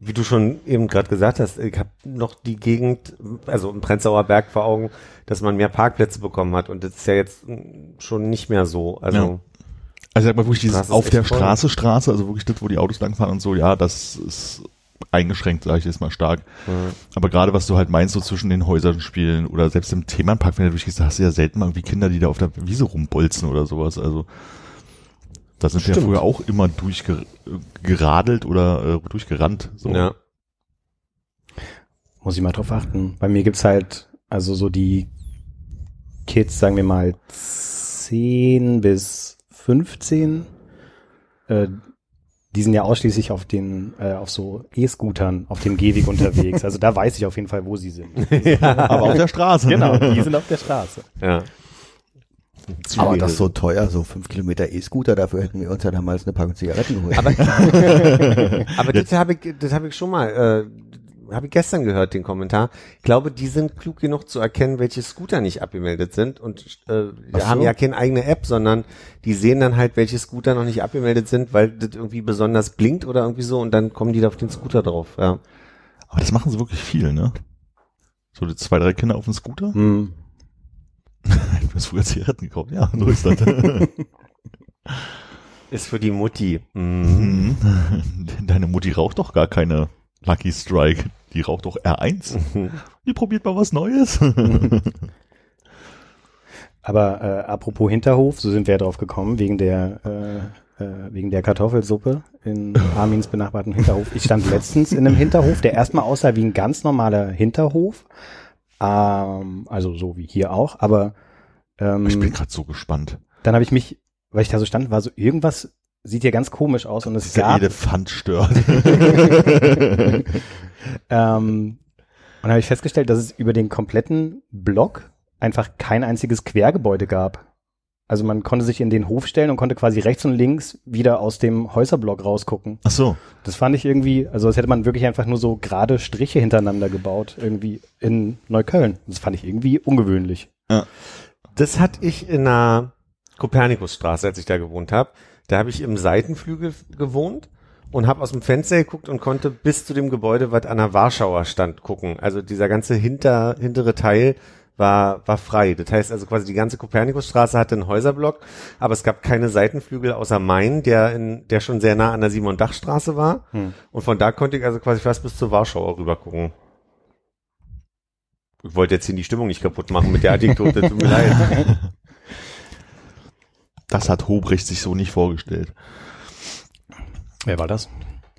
wie du schon eben gerade gesagt hast, ich habe noch die Gegend, also im Prenzlauer Berg vor Augen, dass man mehr Parkplätze bekommen hat und das ist ja jetzt schon nicht mehr so. Also Ja. Also sag mal wirklich dieses auf der voll. Straße Straße, also wirklich das, wo die Autos langfahren und so, ja, das ist eingeschränkt, sage ich jetzt mal stark. Aber gerade was du halt meinst, so zwischen den Häusern spielen oder selbst im Themenpark, wenn du durchgehst, hast du ja selten mal irgendwie Kinder, die da auf der Wiese rumbolzen oder sowas. Also da sind wir ja Stimmt. früher auch immer durchgeradelt oder äh, durchgerannt. So. ja. Muss ich mal drauf achten. Bei mir gibt's halt, also so die Kids, sagen wir mal 10 bis 15, äh, die sind ja ausschließlich auf den, äh, auf so E-Scootern auf dem Gehweg unterwegs. Also da weiß ich auf jeden Fall, wo sie sind. Aber auf der Straße. genau, die sind auf der Straße. ja. Aber das ist so teuer, so fünf Kilometer E-Scooter, dafür hätten wir uns ja damals eine Packung Zigaretten geholt. Aber, aber das habe ich, das habe ich schon mal, äh, habe ich gestern gehört, den Kommentar. Ich glaube, die sind klug genug zu erkennen, welche Scooter nicht abgemeldet sind und äh, so. haben ja keine eigene App, sondern die sehen dann halt, welche Scooter noch nicht abgemeldet sind, weil das irgendwie besonders blinkt oder irgendwie so und dann kommen die da auf den Scooter drauf. Ja. Aber das machen sie wirklich viel, ne? So die zwei, drei Kinder auf dem Scooter? Hm. Du hast früher Zigaretten gekauft. Ja, so ist das. Ist für die Mutti. Mhm. Mhm. Deine Mutti raucht doch gar keine Lucky Strike. Die raucht doch R1. Die probiert mal was Neues. Aber äh, apropos Hinterhof, so sind wir ja drauf gekommen, wegen der äh, äh, wegen der Kartoffelsuppe in Armins benachbarten Hinterhof. Ich stand letztens in einem Hinterhof, der erstmal aussah wie ein ganz normaler Hinterhof. Ähm, also so wie hier auch, aber ähm, Ich bin gerade so gespannt. dann habe ich mich, weil ich da so stand, war so irgendwas sieht hier ganz komisch aus und es Dieser gab Elefant stört. ähm, und habe ich festgestellt, dass es über den kompletten Block einfach kein einziges Quergebäude gab. Also man konnte sich in den Hof stellen und konnte quasi rechts und links wieder aus dem Häuserblock rausgucken. Ach so. Das fand ich irgendwie, also als hätte man wirklich einfach nur so gerade Striche hintereinander gebaut, irgendwie in Neukölln. Das fand ich irgendwie ungewöhnlich. Das hatte ich in der Kopernikusstraße, als ich da gewohnt habe. Da habe ich im Seitenflügel gewohnt und habe aus dem Fenster geguckt und konnte bis zu dem Gebäude, was an der Warschauer stand, gucken. Also dieser ganze hinter, hintere Teil war, war frei. Das heißt also quasi die ganze Kopernikusstraße hatte einen Häuserblock, aber es gab keine Seitenflügel außer meinen, der in, der schon sehr nah an der Simon-Dach-Straße war. Hm. Und von da konnte ich also quasi fast bis zur Warschauer rüber gucken. Ich wollte jetzt hier die Stimmung nicht kaputt machen mit der Anekdote, tut mir leid. Das hat Hobrecht sich so nicht vorgestellt. Wer war das?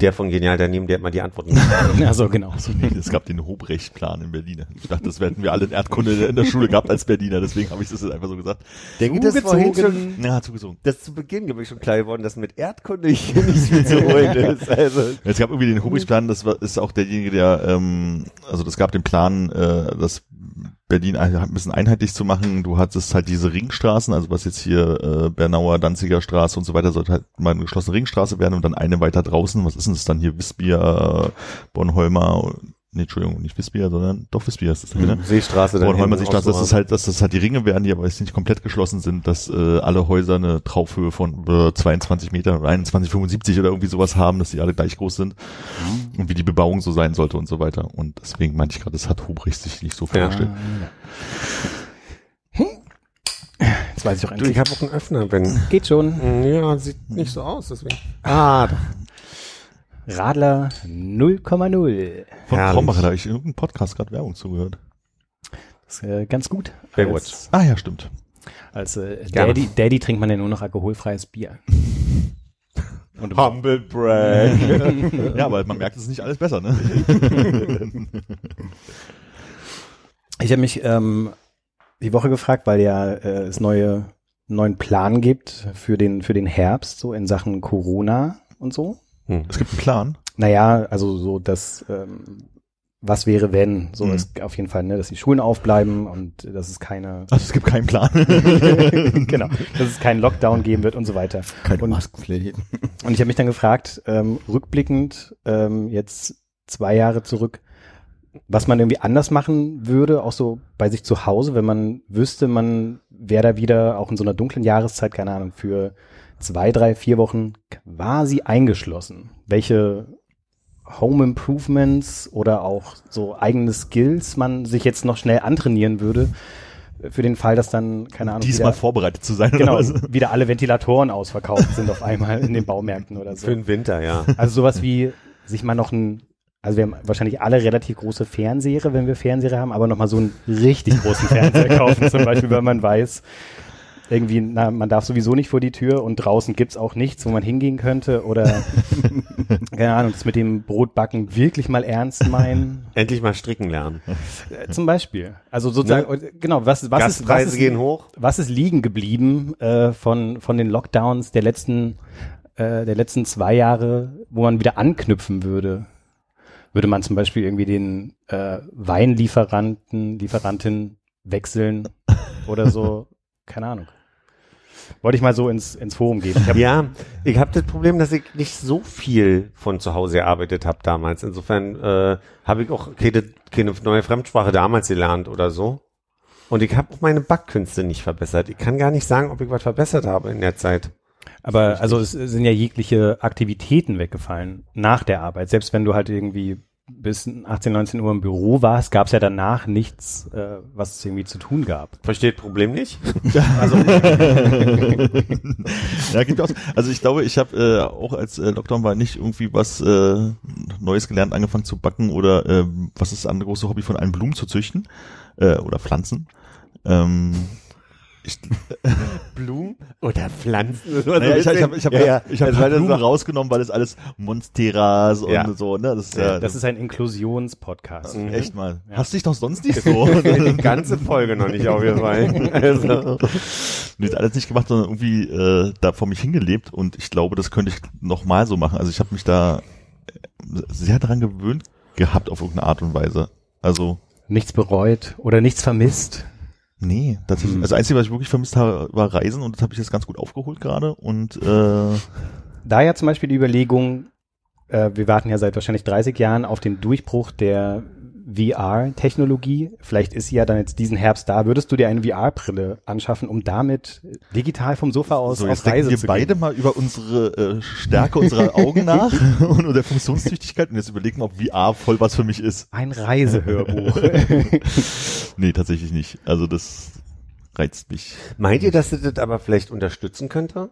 Der von Genial daneben, der hat mal die Antworten. Also genau. Also nee, es gab den Hobrecht-Plan in Berlin. Ich dachte, das hätten wir alle in Erdkunde in der Schule gehabt als Berliner, deswegen habe ich das jetzt einfach so gesagt. Denke, das vorhin schon, Ja, zugezogen. das zu Beginn, glaube ich, schon klar geworden, dass mit Erdkunde hier nicht viel zu holen ist. Also, Es gab irgendwie den Hobrecht-Plan, das war, ist auch derjenige, der, ähm, also das gab den Plan, äh, das Berlin ein bisschen einheitlich zu machen. Du hattest halt diese Ringstraßen, also was jetzt hier äh, Bernauer, Danziger Straße und so weiter, sollte halt mal eine geschlossene Ringstraße werden und dann eine weiter draußen. Was ist denn das dann hier? Wisbier, Bornholmer, nee, Entschuldigung, nicht Wisbier, sondern doch Wisbier ist das, ne? Seestraße. dann Bornholmer hinten Seestraße, das halt, dass das halt die Ringe werden, die aber jetzt nicht komplett geschlossen sind, dass äh, alle Häuser eine Traufhöhe von äh, 22 Meter oder 21,75 oder irgendwie sowas haben, dass die alle gleich groß sind und wie die Bebauung so sein sollte und so weiter. Und deswegen meinte ich gerade, das hat Hobrecht sich nicht so Ja. vorgestellt. Jetzt weiß ich auch endlich. ich habe auch einen Öffner, Ben. Geht schon. Ja, sieht nicht so aus, deswegen. Ah. Radler 0,0. Von. Krombacher, da habe ich in irgendeinem Podcast gerade Werbung zugehört. Das ist äh, ganz gut. Baywatch. Ah ja, stimmt. als äh. Daddy, Daddy trinkt man ja nur noch alkoholfreies Bier. Und Humble Brag. Ja, aber man merkt, es ist nicht alles besser, ne? Ich habe mich ähm, die Woche gefragt, weil ja äh, es neue neuen Plan gibt für den für den Herbst so in Sachen Corona und so. Es gibt einen Plan. Naja, also so das ähm, was wäre wenn so Mhm. ist auf jeden Fall ne, dass die Schulen aufbleiben und dass es keine Also es gibt keinen Plan. genau dass es keinen Lockdown geben wird und so weiter. Keine Und- Maskenpflicht. Und ich habe mich dann gefragt, ähm, rückblickend, ähm, jetzt zwei Jahre zurück, was man irgendwie anders machen würde, auch so bei sich zu Hause, wenn man wüsste, man wäre da wieder auch in so einer dunklen Jahreszeit, keine Ahnung, für zwei, drei, vier Wochen quasi eingeschlossen. Welche Home Improvements oder auch so eigene Skills man sich jetzt noch schnell antrainieren würde, für den Fall, dass dann, keine Ahnung, Diesmal wieder, vorbereitet zu sein. genau, Oder was? wieder alle Ventilatoren ausverkauft sind auf einmal in den Baumärkten oder so. Für den Winter, ja. Also sowas wie sich mal noch ein, also wir haben wahrscheinlich alle relativ große Fernseher, wenn wir Fernseher haben, aber noch mal so einen richtig großen Fernseher kaufen, zum Beispiel, wenn man weiß, irgendwie, na, man darf sowieso nicht vor die Tür und draußen gibt's auch nichts, wo man hingehen könnte oder, keine Ahnung, das mit dem Brotbacken wirklich mal ernst meinen, Endlich mal stricken lernen. äh, zum Beispiel. Also sozusagen, genau, was, was ist, was ist, gehen hoch. was ist liegen geblieben äh, von, von den Lockdowns der letzten, äh, der letzten zwei Jahre, wo man wieder anknüpfen würde? Würde man zum Beispiel irgendwie den äh, Weinlieferanten, Lieferantin wechseln oder so? Keine Ahnung. Wollte ich mal so ins, ins Forum gehen. Ich Ja, ich habe das Problem, dass ich nicht so viel von zu Hause gearbeitet habe damals. Insofern äh, habe ich auch keine, keine neue Fremdsprache damals gelernt oder so. Und ich habe auch meine Backkünste nicht verbessert. Ich kann gar nicht sagen, ob ich was verbessert habe in der Zeit. aber also es sind ja jegliche Aktivitäten weggefallen nach der Arbeit. Selbst wenn du halt irgendwie bis 18, 19 Uhr im Büro warst, gab es ja danach nichts, äh, was es irgendwie zu tun gab. Versteht Problem nicht? ja, gibt auch. Also ich glaube, ich habe äh, auch als äh, Lockdown war nicht irgendwie was äh, Neues gelernt, angefangen zu backen oder äh, was ist das andere große Hobby von einem Blumen zu züchten äh, oder Pflanzen. Ähm, Blumen oder Pflanzen. naja, ich, ich habe ich hab, ja, ja. ich hab das Blumen so- rausgenommen, weil es alles Monsteras und Ja. so, ne? Das ist ja, Das ist ein Inklusionspodcast. Mhm. echt mal. Ja. Hast dich doch sonst nicht so. die ganze Folge noch nicht aufgefallen. Also. Nee, alles nicht gemacht, sondern irgendwie äh, da vor mich hingelebt und ich glaube, das könnte ich nochmal so machen. Also ich habe mich da äh, sehr daran gewöhnt gehabt auf irgendeine Art und Weise. Also Nichts bereut oder nichts vermisst. Nee, tatsächlich. Hm. Also das Einzige, was ich wirklich vermisst habe, war Reisen und das habe ich jetzt ganz gut aufgeholt gerade und äh, Da ja zum Beispiel die Überlegung, äh, wir warten ja seit wahrscheinlich 30 Jahren auf den Durchbruch der VR-Technologie. Vielleicht ist sie ja dann jetzt diesen Herbst da. Würdest du dir eine VR-Brille anschaffen, um damit digital vom Sofa aus so auf jetzt denken Reise wir zu beide gehen? mal über unsere äh, Stärke unserer Augen nach und der Funktionstüchtigkeit und jetzt überlegen, ob VR voll was für mich ist. Ein Reisehörbuch. Nee, tatsächlich nicht. Also das reizt mich. Meint ihr, dass das das aber vielleicht unterstützen könnte?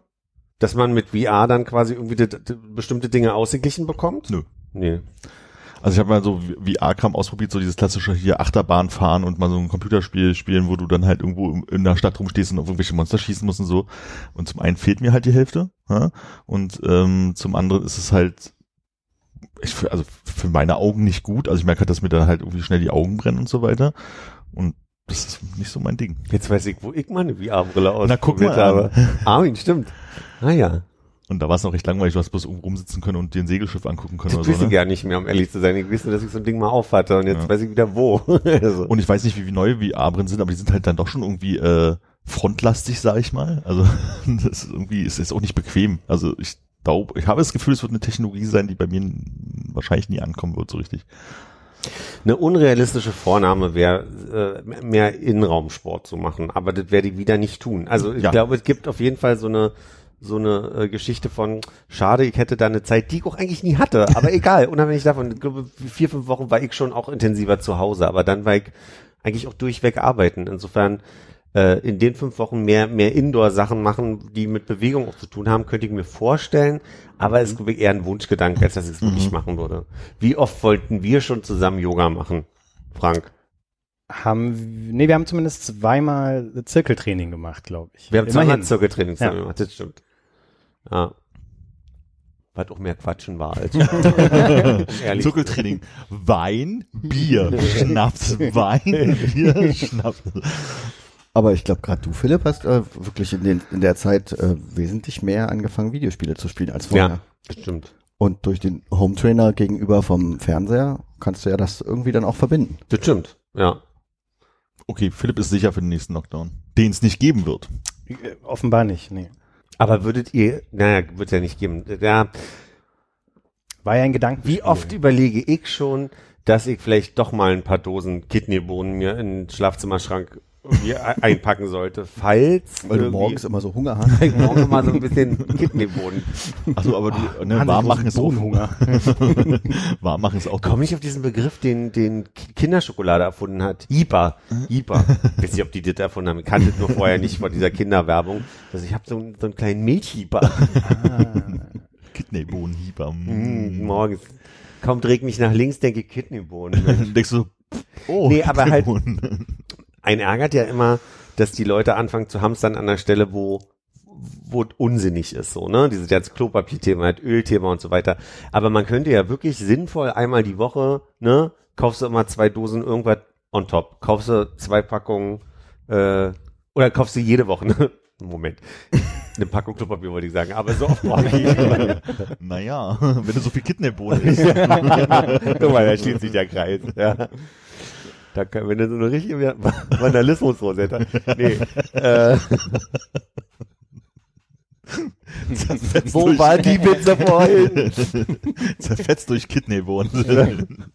Dass man mit VR dann quasi irgendwie bestimmte Dinge ausgeglichen bekommt? Nö. Nee. Also ich habe mal so VR-Kram ausprobiert, so dieses klassische hier Achterbahn fahren und mal so ein Computerspiel spielen, wo du dann halt irgendwo in- in der Stadt rumstehst und auf irgendwelche Monster schießen musst und so. Und zum einen fehlt mir halt die Hälfte, ja? und ähm, zum anderen ist es halt, ich, für- also für meine Augen nicht gut. Also ich merke halt, dass mir dann halt irgendwie schnell die Augen brennen und so weiter. Und das ist nicht so mein Ding. Jetzt weiß ich, wo ich meine VR-Brille aus Na, guck mal habe. Armin, stimmt. Ah ja. Und da war es noch recht langweilig, du hast bloß rumsitzen können und dir ein Segelschiff angucken können Das oder weiß so. ich Ne? gar nicht mehr, um ehrlich zu sein. Ich wusste, dass ich so ein Ding mal auf hatte und jetzt Ja. weiß ich wieder wo. also. Und ich weiß nicht, wie, wie neue VR-Brillen sind, aber die sind halt dann doch schon irgendwie äh, frontlastig, sag ich mal. Also das ist irgendwie ist jetzt auch nicht bequem. Also ich glaube, ich habe das Gefühl, es wird eine Technologie sein, die bei mir wahrscheinlich nie ankommen wird, so richtig. Eine unrealistische Vornahme wäre, äh, mehr Innenraumsport zu machen, aber das werde ich wieder nicht tun. Also ich Ja. glaube, es gibt auf jeden Fall so eine so eine äh, Geschichte von schade, ich hätte da eine Zeit, die ich auch eigentlich nie hatte, aber egal, unabhängig davon, ich glaube, vier, fünf Wochen war ich schon auch intensiver zu Hause, aber dann war ich eigentlich auch durchweg arbeiten. Insofern äh, in den fünf Wochen mehr, mehr Indoor-Sachen machen, die mit Bewegung auch zu tun haben, könnte ich mir vorstellen, aber es ist glaub ich, eher ein Wunschgedanke, als dass ich es wirklich machen würde. Wie oft wollten wir schon zusammen Yoga machen, Frank? haben, nee, wir haben zumindest zweimal Zirkeltraining gemacht, glaube ich. Wir haben Immerhin. zweimal Zirkeltraining zusammen Ja. gemacht, das stimmt. Ja. Was auch mehr Quatschen war als ehrlich. Zirkeltraining. Wein, Bier, Schnaps, Wein, Bier, Schnaps. Aber ich glaube, gerade du, Philipp, hast äh, wirklich in, den, in der Zeit äh, wesentlich mehr angefangen, Videospiele zu spielen als vorher. Ja, das stimmt. Und durch den Home Trainer gegenüber vom Fernseher kannst du ja das irgendwie dann auch verbinden. Das stimmt. Ja. Okay, Philipp ist sicher für den nächsten Lockdown, den es nicht geben wird. Äh, Offenbar nicht, nee. Aber würdet ihr, naja, wird ja nicht geben. Ja, War ja ein Gedanken. wie oft überlege ich schon, dass ich vielleicht doch mal ein paar Dosen Kidneybohnen mir in den Schlafzimmerschrank e- einpacken sollte, falls Weil du morgens immer so Hunger hast. ich morgen mal so ein bisschen Kidneybohnen. Also, aber du, ne, warm machen ist auch, Bohnenhunger. warm machen ist auch Komme ich auf diesen Begriff, den, den Ki- Kinderschokolade erfunden hat? Ipa. Ipa. Ich weiß nicht, ob die das erfunden haben. Ich kannte das nur vorher nicht von dieser Kinderwerbung. Also ich habe so, einen- so einen kleinen Milchhieper. Kidneybohnenhieber. Mm, Mm. morgens. Kaum drehe ich mich nach links, denke ich Kidneybohnen. Dann denkst du oh, Nee, aber halt-. Ein ärgert ja immer, dass die Leute anfangen zu hamstern an der Stelle, wo wo es unsinnig ist, so, ne? Dieses ganze Klopapier-Thema, das Ölthema und so weiter. Aber man könnte ja wirklich sinnvoll einmal die Woche, ne? Kaufst du immer zwei Dosen irgendwas on top. Kaufst du zwei Packungen, äh, oder kaufst du jede Woche, ne? Moment. Eine Packung Klopapier wollte ich sagen, aber so oft brauche ich Naja, wenn du so viel Kidneybohnen isst. Guck mal, da schließt sich der Kreis. Ja. Da kann, wenn du so eine richtige Vandalismus-Rosette Nee. Äh, Zerfetzt wo durch, war die Pizza vorhin? Zerfetzt durch Kidneybohnen.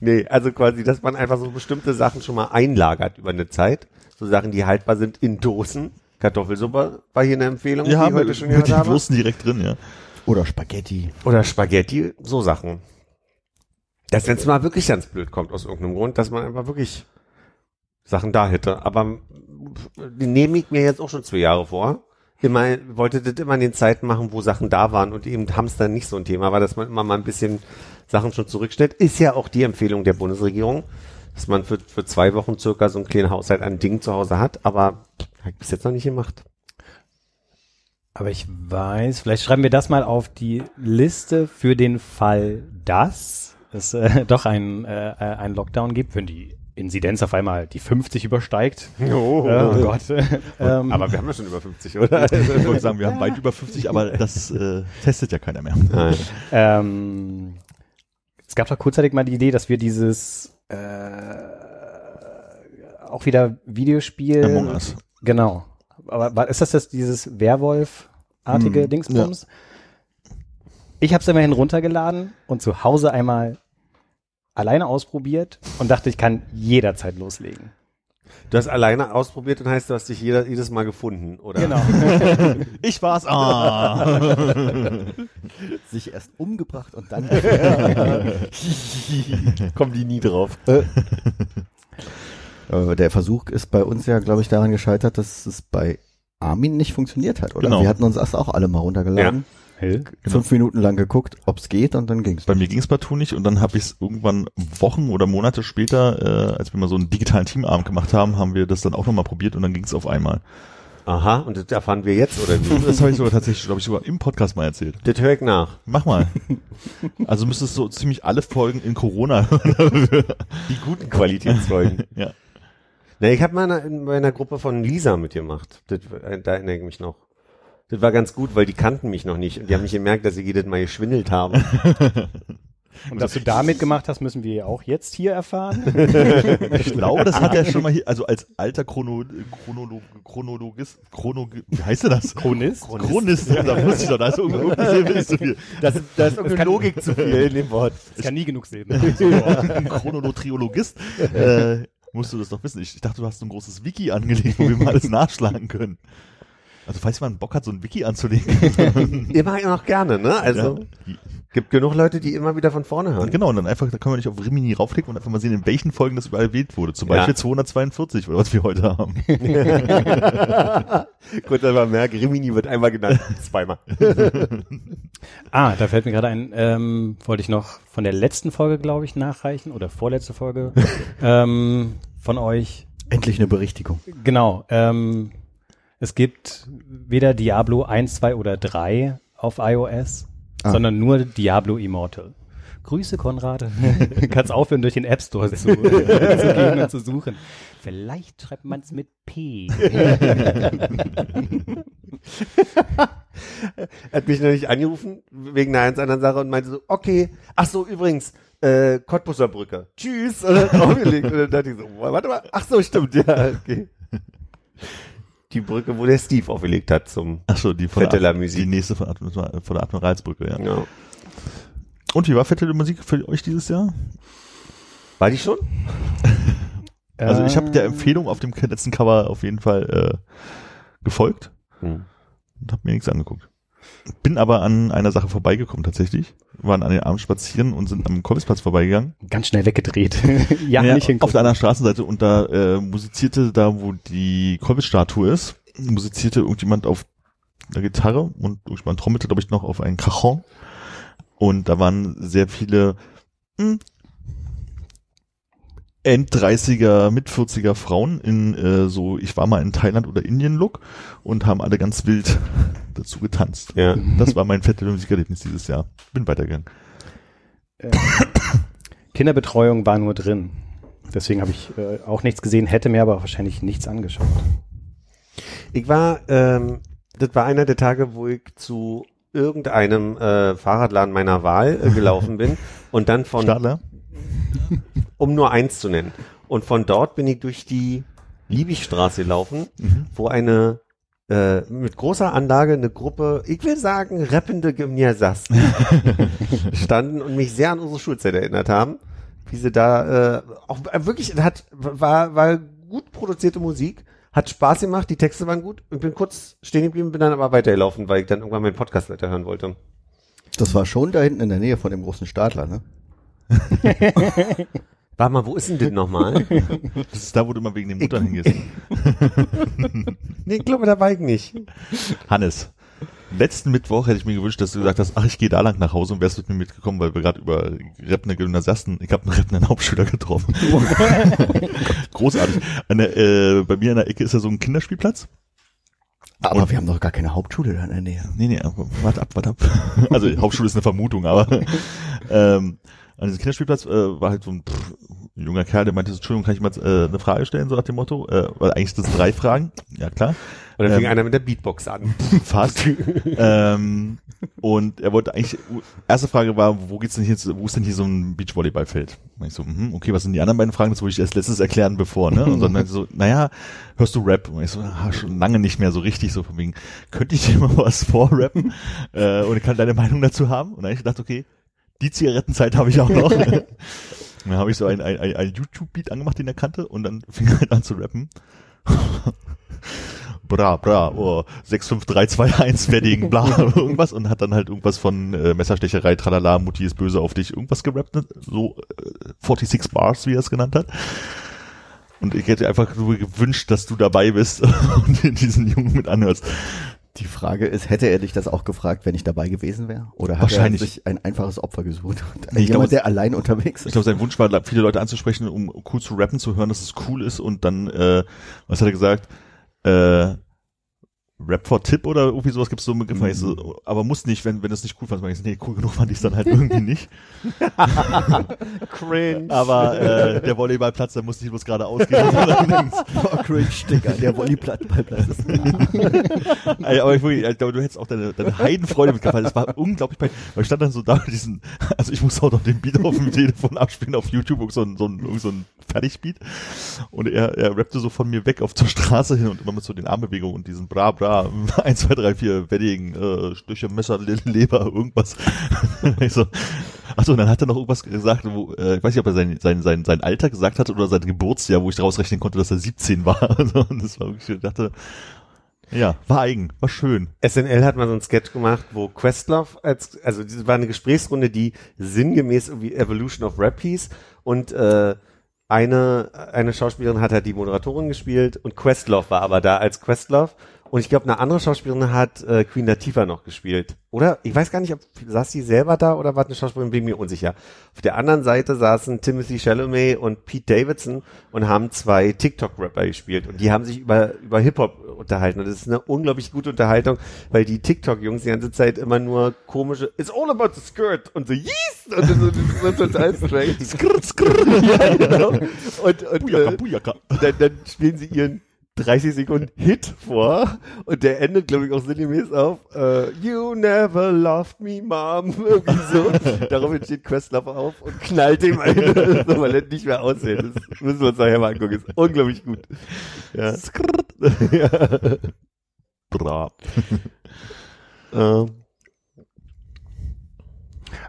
Nee, also quasi, dass man einfach so bestimmte Sachen schon mal einlagert über eine Zeit. So Sachen, die haltbar sind in Dosen. Kartoffelsuppe war hier eine Empfehlung, die ja, ich heute schon gehört habe. Würsten direkt drin, ja. Oder Spaghetti. Oder Spaghetti, so Sachen. Dass wenn es mal wirklich ganz blöd kommt aus irgendeinem Grund, dass man einfach wirklich Sachen da hätte. Aber die nehme ich mir jetzt auch schon zwei Jahre vor. Immer, wollte das immer in den Zeiten machen, wo Sachen da waren und eben Hamster nicht so ein Thema war, dass man immer mal ein bisschen Sachen schon zurückstellt. Ist ja auch die Empfehlung der Bundesregierung, dass man für, für zwei Wochen circa so einen kleinen Haushalt an Dingen zu Hause hat. Aber Hab ich bis jetzt noch nicht gemacht. Aber ich weiß, vielleicht schreiben wir das mal auf die Liste für den Fall, dass es äh, doch ein, äh, ein Lockdown gibt, wenn die Inzidenz auf einmal die 50 übersteigt. Oh, Oh Gott. ähm, Aber wir haben ja schon über 50, oder? Ich wollte sagen, wir haben weit über 50, aber das äh, testet ja keiner mehr. Ähm, es gab doch kurzzeitig mal die Idee, dass wir dieses äh, auch wieder Videospiel. Among Us. Genau. Aber ist das, das dieses Werwolf-artige Hm, Dingsbums? Ich habe es immerhin runtergeladen und zu Hause einmal alleine ausprobiert und dachte, ich kann jederzeit loslegen. Du hast alleine ausprobiert und heißt, du hast dich jeder, jedes Mal gefunden, oder? Genau. Ich war's. Ah. Sich erst umgebracht und dann. Kommen die nie drauf. Äh, der Versuch ist bei uns ja, glaube ich, daran gescheitert, dass es bei Armin nicht funktioniert hat, oder? Genau. Wir hatten uns das auch alle mal runtergeladen. Hell? Fünf Minuten lang geguckt, ob's geht und dann ging's. Bei mir ging's partout nicht und dann habe ich es irgendwann Wochen oder Monate später, äh, als wir mal so einen digitalen Teamabend gemacht haben, haben wir das dann auch nochmal probiert und dann ging's auf einmal. Aha, und das erfahren wir jetzt, oder wie? Das habe ich sogar tatsächlich, glaube ich, sogar im Podcast mal erzählt. Das höre ich nach. Mach mal. Also müsstest du so ziemlich alle Folgen in Corona hören. Die guten Qualitätsfolgen. ja. Ne, ich habe mal in einer- in meiner Gruppe von Lisa mitgemacht. Das, äh, da erinnere ich mich noch. Das war ganz gut, weil die kannten mich noch nicht und die haben nicht gemerkt, dass ich jedes Mal geschwindelt habe. Und was du damit gemacht hast, müssen wir ja auch jetzt hier erfahren. Ich glaube, das hat er schon mal hier, also als alter Chrono, Chronolog, Chronologist, Chrono, wie heißt denn das? Chronist? Chronist, da wusste ich doch, da ist irgendeine Silbe nicht so viel. Das, da ist irgendeine Logik zu viel in dem Wort. Ich kann nie genug sehen. Ein Chronotriologist, äh, musst du das doch wissen. Ich, ich dachte, du hast so ein großes Wiki angelegt, wo wir mal alles nachschlagen können. Also falls jemand Bock hat, so ein Wiki anzulegen. Immer noch gerne, ne? Also, ja. gibt genug Leute, die immer wieder von vorne hören. Genau, und dann einfach, da können wir nicht auf Rimini raufklicken und einfach mal sehen, in welchen Folgen das überall erwähnt wurde. Zum Ja. Beispiel 242, oder was wir heute haben. Gut, aber merke, Rimini wird einmal genannt, zweimal. Ah, da fällt mir gerade ein, ähm, wollte ich noch von der letzten Folge, glaube ich, nachreichen oder vorletzte Folge ähm, von euch. Endlich eine Berichtigung. Genau. Ähm, es gibt weder Diablo 1, 2 oder 3 auf iOS, Ah. sondern nur Diablo Immortal. Grüße, Konrad. Kannst aufhören, durch den App Store zu, äh, zu gehen und zu suchen. Vielleicht schreibt man es mit P. Er hat mich noch nicht angerufen, wegen einer ganz anderen Sache und meinte so, okay, ach so, übrigens, äh, Cottbusser Brücke. Tschüss. Und dann aufgelegt. Und dann dachte ich so, warte mal, ach so, stimmt, ja, okay. Die Brücke, wo der Steve aufgelegt hat zum, Ach so, die von der, Musique. die nächste von, von der Admiralsbrücke, ja. ja. Und wie war Fette la Musik für euch dieses Jahr? War die schon? Also ich habe der Ähm, Empfehlung auf dem letzten Cover auf jeden Fall äh, gefolgt Hm. und habe mir nichts angeguckt. Bin aber an einer Sache vorbeigekommen tatsächlich. Wir waren an den Abend spazieren und sind am Kolbisplatz vorbeigegangen. Ganz schnell weggedreht. ja, Ja, nicht hingucken. auf der anderen Straßenseite und da äh, musizierte da, wo die Kolbitz-Statue ist, musizierte irgendjemand auf einer Gitarre und irgendjemand trommelte, glaube ich, noch auf einen Cajon. Und da waren sehr viele hm, End-30er, Mit-40er Frauen in äh, so, ich war mal in Thailand oder Indien-Look und haben alle ganz wild dazu getanzt. Ja. Das war mein fette Musikerlebnis dieses Jahr. Bin weitergegangen. Äh, Kinderbetreuung war nur drin. Deswegen habe ich äh, auch nichts gesehen, hätte mir aber wahrscheinlich nichts angeschaut. Ich war, ähm, das war einer der Tage, wo ich zu irgendeinem äh, Fahrradladen meiner Wahl äh, gelaufen bin und dann von Stadler? Um nur eins zu nennen. Und von dort bin ich durch die Liebigstraße gelaufen, wo eine äh, mit großer Anlage eine Gruppe, ich will sagen, rappende Gymnasiasten standen und mich sehr an unsere Schulzeit erinnert haben. Wie sie da äh, auch äh, wirklich hat war war gut produzierte Musik, hat Spaß gemacht, die Texte waren gut. Ich bin kurz stehen geblieben, bin dann aber weitergelaufen, weil ich dann irgendwann meinen Podcast weiterhören wollte. Das war schon da hinten in der Nähe von dem großen Stadler, ne? Warte mal, wo ist denn das nochmal? Das ist da, wo du immer wegen den Muttern hingehst. nee, ich glaube, da war ich nicht. Hannes. letzten Mittwoch hätte ich mir gewünscht, dass du gesagt hast, ach, ich gehe da lang nach Hause und wärst mit mir mitgekommen, weil wir gerade über rappende Gymnasiasten, ich habe einen rappenden Hauptschüler getroffen. Großartig. Eine, äh, bei mir in der Ecke ist ja so ein Kinderspielplatz. Aber wir haben doch gar keine Hauptschule da in der Nähe. Nee, nee, warte ab, warte ab. Also Hauptschule ist eine Vermutung, aber ähm, an diesem Kinderspielplatz äh, war halt so ein pff, junger Kerl, der meinte, Entschuldigung, kann ich mal äh, eine Frage stellen, so nach dem Motto? Äh, weil eigentlich sind es drei Fragen. Ja, klar. Und dann fing Ähm, einer mit der Beatbox an. Fast. ähm, und er wollte eigentlich, erste Frage war, wo geht's denn hier, wo ist denn hier so ein Beachvolleyballfeld? Und ich so, mhm, okay, was sind die anderen beiden Fragen? Das wollte ich erst letztes erklären bevor, ne? Und dann meinte so, naja, hörst du Rap? Und ich so, ah, schon lange nicht mehr so richtig, so von wegen, könnte ich dir mal was vorrappen? äh, und ich kann deine Meinung dazu haben? Und dann habe ich gedacht, okay, die Zigarettenzeit habe ich auch noch. Dann habe ich so ein, ein, ein, YouTube-Beat angemacht, den er kannte, und dann fing er halt an zu rappen. bra, bra, oh, 65321 Wedding, bla, irgendwas und hat dann halt irgendwas von äh, Messerstecherei, tralala, Mutti ist böse auf dich, irgendwas gerappt, ne? so äh, 46 Bars, wie er es genannt hat. Und ich hätte einfach nur gewünscht, dass du dabei bist und diesen Jungen mit anhörst. Die Frage ist, hätte er dich das auch gefragt, wenn ich dabei gewesen wäre? Oder hat er sich ein einfaches Opfer gesucht? Und Nee, ich jemand, glaube, der allein unterwegs Ich ist? glaube, sein Wunsch war, viele Leute anzusprechen, um cool zu rappen, zu hören, dass es cool ist und dann, äh, was hat er gesagt? Äh, Rap for Tipp oder irgendwie sowas gibt's so einen Begriff, Mhm. so, aber muss nicht, wenn, wenn es nicht cool fand. Ich so, nee, cool genug fand ich dann halt irgendwie nicht. Cringe. Aber äh, der Volleyballplatz, der musste ich bloß gerade ausgehen. Oh, cringe, Digga, der Volleyballplatz ist. Ey, aber ich, wirklich, ich glaube, du hättest auch deine, deine Heidenfreude mitgebracht. Das war unglaublich peinlich. Weil ich stand dann so da mit diesen, also ich muss auch noch den Beat auf dem Telefon abspielen auf YouTube, so ein, so ein, so ein Fertigbeat. Und er, er rappte so von mir weg auf zur Straße hin und immer mit so den Armbewegungen und diesen bra bra, 1, 2, 3, 4, Wedding, äh, Stücke, Messer, Le- Leber, irgendwas. achso, und dann hat er noch irgendwas gesagt, wo, äh, ich weiß nicht, ob er sein, sein, sein, sein Alter gesagt hat oder sein Geburtsjahr, wo ich daraus rechnen konnte, dass er 17 war. Also, und das war wirklich, ich dachte, ja, war eigen, war schön. SNL hat mal so einen Sketch gemacht, wo Questlove als, also das war eine Gesprächsrunde, die sinngemäß irgendwie Evolution of Rap hieß und äh, eine, eine Schauspielerin hat halt die Moderatorin gespielt und Questlove war aber da als Questlove und ich glaube, eine andere Schauspielerin hat äh, Queen Latifah noch gespielt. Oder? Ich weiß gar nicht, ob saß sie selber da oder war eine Schauspielerin, bin mir unsicher. Auf der anderen Seite saßen Timothy Chalamet und Pete Davidson und haben zwei TikTok-Rapper gespielt und die haben sich über, über Hip-Hop unterhalten und das ist eine unglaublich gute Unterhaltung, weil die TikTok-Jungs die ganze Zeit immer nur komische It's all about the skirt und so Yeast und ist total strange. Skrrt, skrrt. ja, genau. Und, und Bujaka, äh, Bujaka. dann, dann spielen sie ihren 30 Sekunden Hit vor und der endet, glaube ich, auch sinngemäß auf äh, You never loved me, Mom. Irgendwie so. Daraufhin steht Questlove auf und knallt ihm ein, so, weil er nicht mehr aussieht. Das müssen wir uns nachher mal angucken. Ist unglaublich gut. Ja. ja. Bra. Ähm,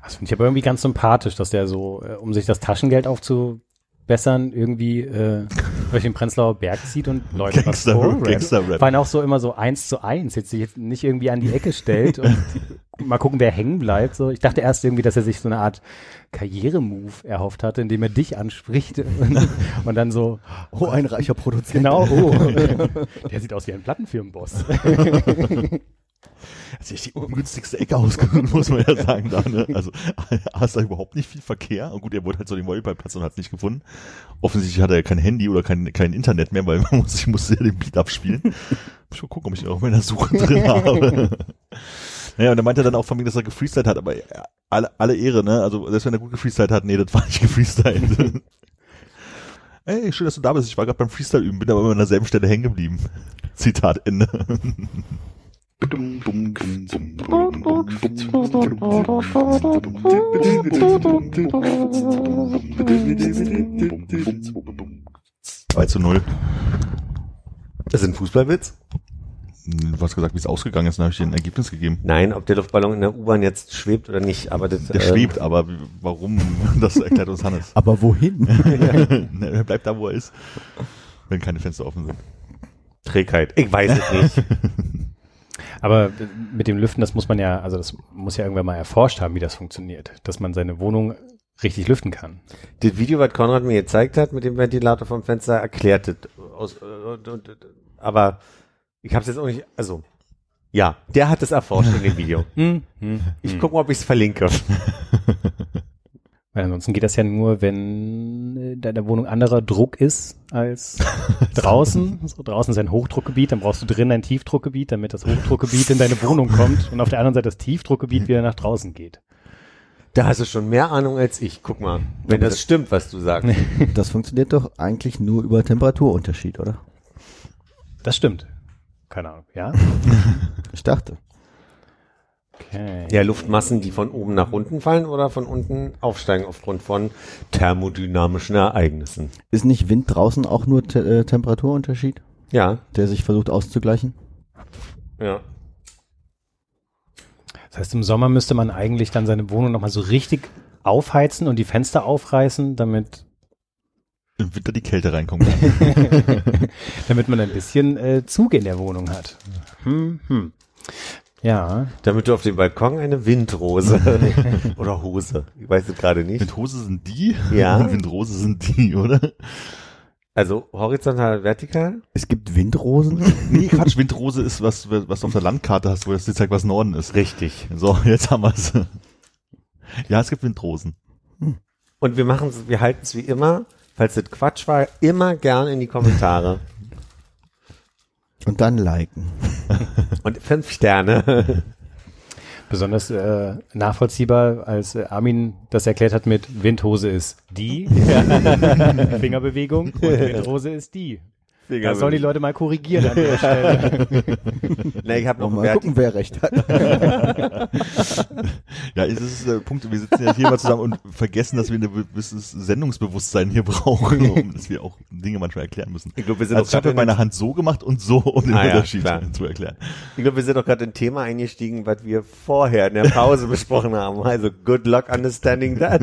Das finde ich aber irgendwie ganz sympathisch, dass der so, äh, um sich das Taschengeld aufzubessern, irgendwie äh, durch den Prenzlauer Berg zieht und Leute was Gangster- vorrappt. Gangster-Rap. Vor allem auch so immer so eins zu eins, jetzt sich jetzt nicht irgendwie an die Ecke stellt und mal gucken, wer hängen bleibt. So, ich dachte erst irgendwie, dass er sich so eine Art Karrieremove erhofft hatte, indem er dich anspricht und, und dann so, Oh, ein reicher Produzent. genau, oh, der sieht aus wie ein Plattenfirmenboss. hat sich die ungünstigste Ecke ausgesucht, muss man ja sagen. Da, ne? Also A ist da überhaupt nicht viel Verkehr. Und gut, er wollte halt so den Volleyballplatz und hat es nicht gefunden. Offensichtlich hat er kein Handy oder kein, kein Internet mehr, weil man muss, ich musste ja den Beat abspielen. Muss mal gucken, ob ich ihn auch in meiner Suche drin habe. Naja, und er meinte dann auch von mir, dass er gefreestylt hat, aber ja, alle, alle Ehre, ne? Also selbst wenn er gut gefreestylt hat, nee, das war nicht gefreestylt. Ey, schön, dass du da bist. Ich war gerade beim Freestyle üben, bin aber immer an derselben Stelle hängen geblieben. Zitat Ende. 2 zu 0. das ist ein Fußballwitz? Du hast gesagt, wie es ausgegangen ist, dann habe ich dir ein Ergebnis gegeben. Nein, ob der Luftballon in der U-Bahn jetzt schwebt oder nicht, aber das, Der ähm, schwebt, aber warum, das erklärt uns Hannes. Aber wohin? Er bleibt da, wo er ist, wenn keine Fenster offen sind. Trägheit. Ich weiß es nicht. Aber äh, mit dem Lüften, das muss man ja, also das muss ja irgendwann mal erforscht haben, wie das funktioniert, dass man seine Wohnung richtig lüften kann. Das Video, was Konrad mir gezeigt hat mit dem Ventilator vom Fenster, erklärt das. Aus, äh, aber ich habe es jetzt auch nicht, also Ja, der hat es erforscht in dem Video. Hm, hm, Ich hm. gucke mal, ob ich es verlinke. Weil ansonsten geht das ja nur, wenn in deiner Wohnung anderer Druck ist als draußen. So, draußen ist ein Hochdruckgebiet, dann brauchst du drin ein Tiefdruckgebiet, damit das Hochdruckgebiet in deine Wohnung kommt und auf der anderen Seite das Tiefdruckgebiet wieder nach draußen geht. Da hast du schon mehr Ahnung als ich. Guck mal, wenn das stimmt, was du sagst. Das funktioniert doch eigentlich nur über Temperaturunterschied, oder? Das stimmt. Keine Ahnung, ja? Ich dachte. Okay. Ja, Luftmassen, die von oben nach unten fallen oder von unten aufsteigen aufgrund von thermodynamischen Ereignissen. Ist nicht Wind draußen auch nur Te äh, Temperaturunterschied, Ja, der sich versucht auszugleichen? ja. Das heißt, im Sommer müsste man eigentlich dann seine Wohnung nochmal so richtig aufheizen und die Fenster aufreißen, damit, Im Winter die Kälte reinkommt. damit man ein bisschen äh, Zug in der Wohnung hat. Hm, hm. Ja, Damit du auf dem Balkon eine Windrose oder Hose, ich weiß es gerade nicht. Windhose sind die? Ja. Windrose sind die, oder? Also horizontal, vertikal? Es gibt Windrosen? Nee, Quatsch, Windrose ist was, was du auf der Landkarte hast, wo das dir zeigt, was Norden ist. Richtig. So, jetzt haben wir's. Ja, es gibt Windrosen. Und wir machen wir halten es wie immer, falls das Quatsch war, immer gern in die Kommentare. Und dann liken. Und fünf Sterne. besonders äh, nachvollziehbar, als äh, Armin das erklärt hat mit Windhose ist die Fingerbewegung und Windhose ist die. Da sollen die Leute mal korrigieren an der Stelle. Na, ich habe noch Mal gucken, wer recht hat. Ja, es ist der Punkt, wir sitzen ja hier mal zusammen und vergessen, dass wir ein gewisses Sendungsbewusstsein hier brauchen, um, dass wir auch Dinge manchmal erklären müssen. Ich glaube, wir sind Also ich habe gerade mit in- meiner Hand so gemacht und so, um den Ah ja, Unterschied klar. zu erklären. Ich glaube, wir sind doch gerade in ein Thema eingestiegen, was wir vorher in der Pause besprochen haben. Also good luck understanding that.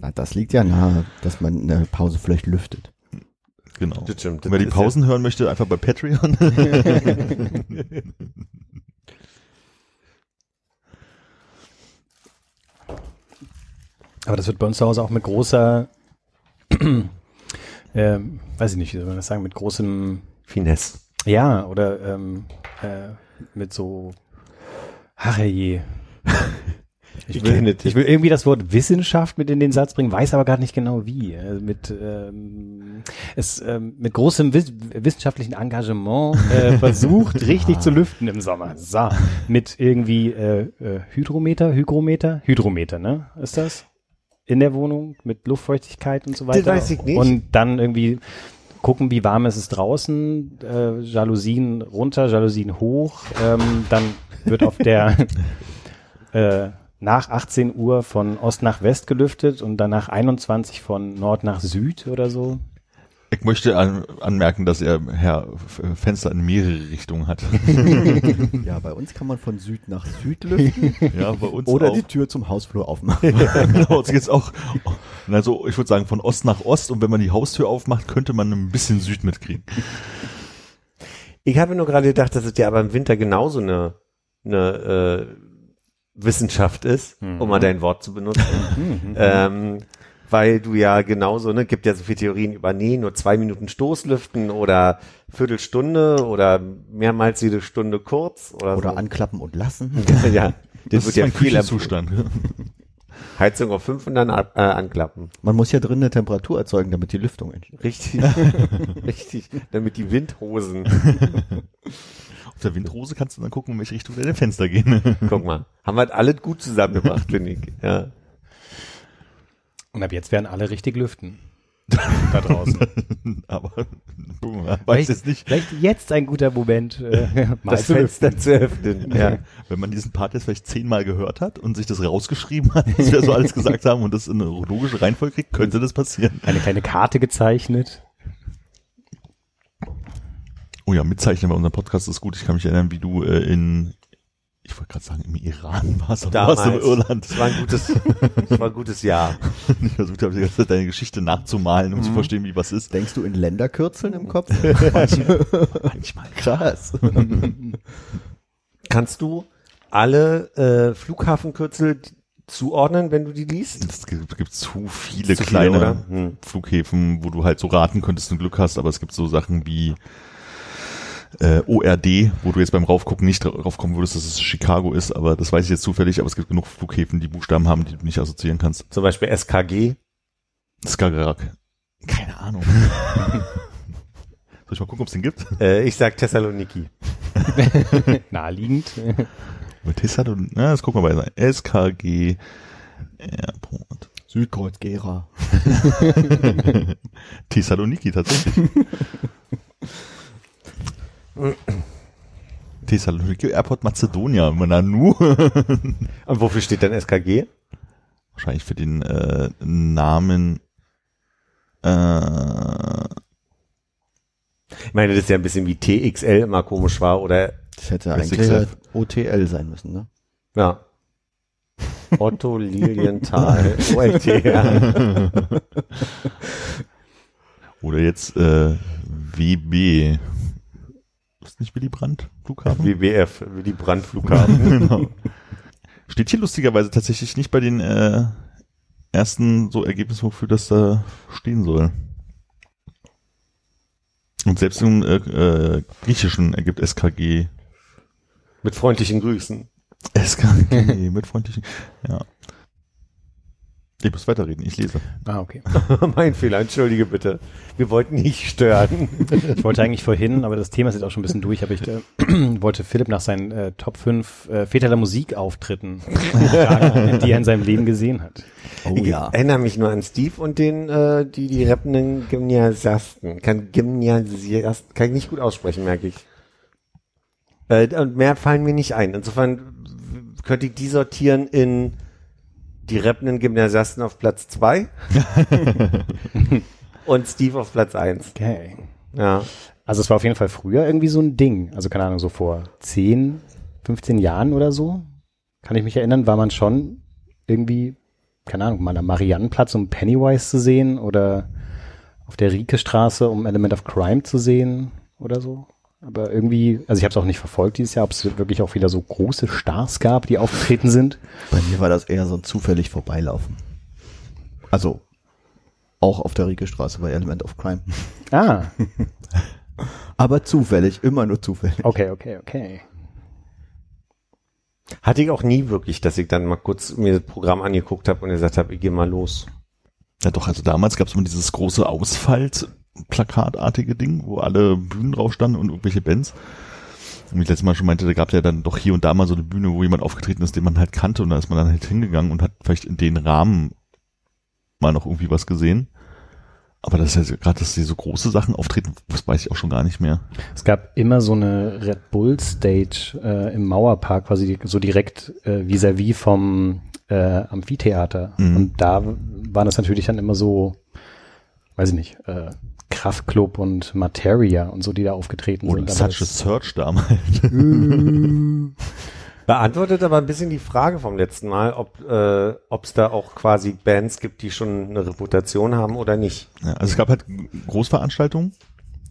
Na, das liegt ja nahe, dass man in der Pause vielleicht lüftet. Genau. Das stimmt, Und wer die Pausen hören möchte, einfach bei Patreon. Aber das wird bei uns zu Hause auch mit großer, ähm, weiß ich nicht, wie soll man das sagen, mit großem, Finesse. ja, oder ähm, äh, mit so, ach je. Ich will, ich will irgendwie das Wort Wissenschaft mit in den Satz bringen, weiß aber gar nicht genau wie. Also mit ähm, es ähm, mit großem wiss wissenschaftlichen Engagement äh, versucht, richtig zu lüften im Sommer. So, mit irgendwie äh, äh, Hydrometer, Hygrometer, Hydrometer, ne? Ist das? In der Wohnung mit Luftfeuchtigkeit und so weiter. weiß ich nicht. Und dann irgendwie gucken, wie warm ist es draußen, äh, Jalousien runter, Jalousien hoch, ähm, dann wird auf der äh, nach 18 Uhr von Ost nach West gelüftet und dann nach 21 von Nord nach Süd oder so. Ich möchte an, anmerken, dass er Herr F- Fenster in mehrere Richtungen hat. Ja, bei uns kann man von Süd nach Süd lüften ja, bei uns oder auch. die Tür zum Hausflur aufmachen. genau, jetzt geht's auch. Also ich würde sagen von Ost nach Ost und wenn man die Haustür aufmacht, könnte man ein bisschen Süd mitkriegen. Ich habe nur gerade gedacht, dass es ja aber im Winter genauso eine, eine äh, Wissenschaft ist, um mal dein Wort zu benutzen. ähm, weil du ja genauso, ne, gibt ja so viele Theorien über, nee, nur zwei Minuten Stoßlüften oder Viertelstunde oder mehrmals jede Stunde kurz oder, Oder so. anklappen und lassen. ja, Das, das, ist wird ja viel Küchenzustand. Heizung auf fünf und dann ab- äh, anklappen. Man muss ja drin eine Temperatur erzeugen, damit die Lüftung entsteht. Richtig, richtig, damit die Windhosen, Auf der Windrose kannst du dann gucken, in welche Richtung deine Fenster gehen. guck mal, haben wir alles gut zusammengebracht, finde ich. Ja. Und ab jetzt werden alle richtig lüften. da draußen. Aber weiß jetzt nicht, Vielleicht jetzt ein guter Moment, äh, mal Das zu. Fenster zu öffnen. Ja. wenn man diesen Part jetzt vielleicht zehnmal gehört hat und sich das rausgeschrieben hat, was wir so alles gesagt haben und das in eine logische Reihenfolge kriegt, könnte das passieren. Eine kleine Karte gezeichnet. Oh ja, mitzeichnen bei unserem Podcast ist gut. Ich kann mich erinnern, wie du äh, in, ich wollte gerade sagen, im Iran warst, aber du warst in Damals. Irland. Das war ein gutes, das war ein gutes Jahr. Ich versucht habe, die ganze Zeit deine Geschichte nachzumalen, um zu verstehen, wie was ist. Denkst du in Länderkürzeln im Kopf? Manchmal. Krass. Kannst du alle äh, Flughafenkürzel zuordnen, wenn du die liest? Es gibt, gibt zu viele Zu kleine oder? Hm. Flughäfen, wo du halt so raten könntest und Glück hast, aber es gibt so Sachen wie äh, ORD, wo du jetzt beim Raufgucken nicht drauf kommen würdest, dass es Chicago ist, aber das weiß ich jetzt zufällig, aber es gibt genug Flughäfen, die Buchstaben haben, die du nicht assoziieren kannst. Zum Beispiel SKG. Skagerrak. Keine Ahnung. Soll ich mal gucken, ob es den gibt? Äh, ich sag Thessaloniki. Naheliegend. Mit Thessalon, na, das gucken wir bei SKG Airport. Südkreuz Gera. Thessaloniki tatsächlich. Thessaloniki Airport Mazedonia, Nanu. Und wofür steht denn SKG? Wahrscheinlich für den äh, Namen äh, Ich meine, das ist ja ein bisschen wie TXL immer komisch war oder Das hätte eigentlich OTL sein müssen, ne? ja. Otto Lilienthal OLT. Ja. oder jetzt äh, WB. Nicht Willy Brandt Flughafen? WBF, wie die Brandflughafen. genau. Steht hier lustigerweise tatsächlich nicht bei den äh, ersten so Ergebnissen, wofür das da stehen soll. Und selbst im äh, äh, Griechischen ergibt SKG Mit freundlichen Grüßen. SKG mit freundlichen. Ja. Ich muss weiterreden, ich lese. Ah, okay. mein Fehler, entschuldige bitte. Wir wollten nicht stören. Ich wollte eigentlich vorhin, aber das Thema ist jetzt auch schon ein bisschen durch, aber ich äh, wollte Philipp nach seinen äh, Top 5 äh, Väter der Musikauftritten fragen, die er in seinem Leben gesehen hat. Oh ich erinnere mich nur an Steve und den, äh, die, die rappenden Gymnasiasten. Kann Gymnasiasten, kann ich nicht gut aussprechen, merke ich. Äh, und mehr fallen mir nicht ein. Insofern könnte ich die sortieren in die rappenden Gymnasiasten auf Platz zwei und Steve auf Platz eins. Okay. Ja. Also es war auf jeden Fall früher irgendwie so ein Ding. Also keine Ahnung, so vor 10, 15 Jahren oder so, kann ich mich erinnern, war man schon irgendwie, keine Ahnung, mal am Mariannenplatz, um Pennywise zu sehen oder auf der Rieke-Straße, um Element of Crime zu sehen oder so. Aber irgendwie, also ich habe es auch nicht verfolgt dieses Jahr, ob es wirklich auch wieder so große Stars gab, die aufgetreten sind. Bei mir war das eher so ein zufällig Vorbeilaufen. Also auch auf der Rieke-Straße bei Element of Crime. Ah, Aber zufällig, immer nur zufällig. okay, okay, okay. Hatte ich auch nie wirklich, dass ich dann mal kurz mir das Programm angeguckt habe und gesagt habe, ich gehe mal los. Ja doch, also damals gab es immer dieses große Ausfalt-Plakatartige Ding, wo alle Bühnen drauf standen und irgendwelche Bands. Und wie ich letztes Mal schon meinte, da gab es ja dann doch hier und da mal so eine Bühne, wo jemand aufgetreten ist, den man halt kannte und da ist man dann halt hingegangen und hat vielleicht in den Rahmen mal noch irgendwie was gesehen. Aber das ist ja gerade, dass die so große Sachen auftreten, das weiß ich auch schon gar nicht mehr. Es gab immer so eine Red Bull Stage äh, im Mauerpark, quasi so direkt äh, vis-à-vis vom äh, Amphitheater. Mhm. Und da waren es natürlich dann immer so, weiß ich nicht, äh, Kraftklub und Materia und so, die da aufgetreten Oder sind. Such Aber a das- Search damals. Beantwortet aber ein bisschen die Frage vom letzten Mal, ob äh, ob es da auch quasi Bands gibt, die schon eine Reputation haben oder nicht. Ja, also es gab halt Großveranstaltungen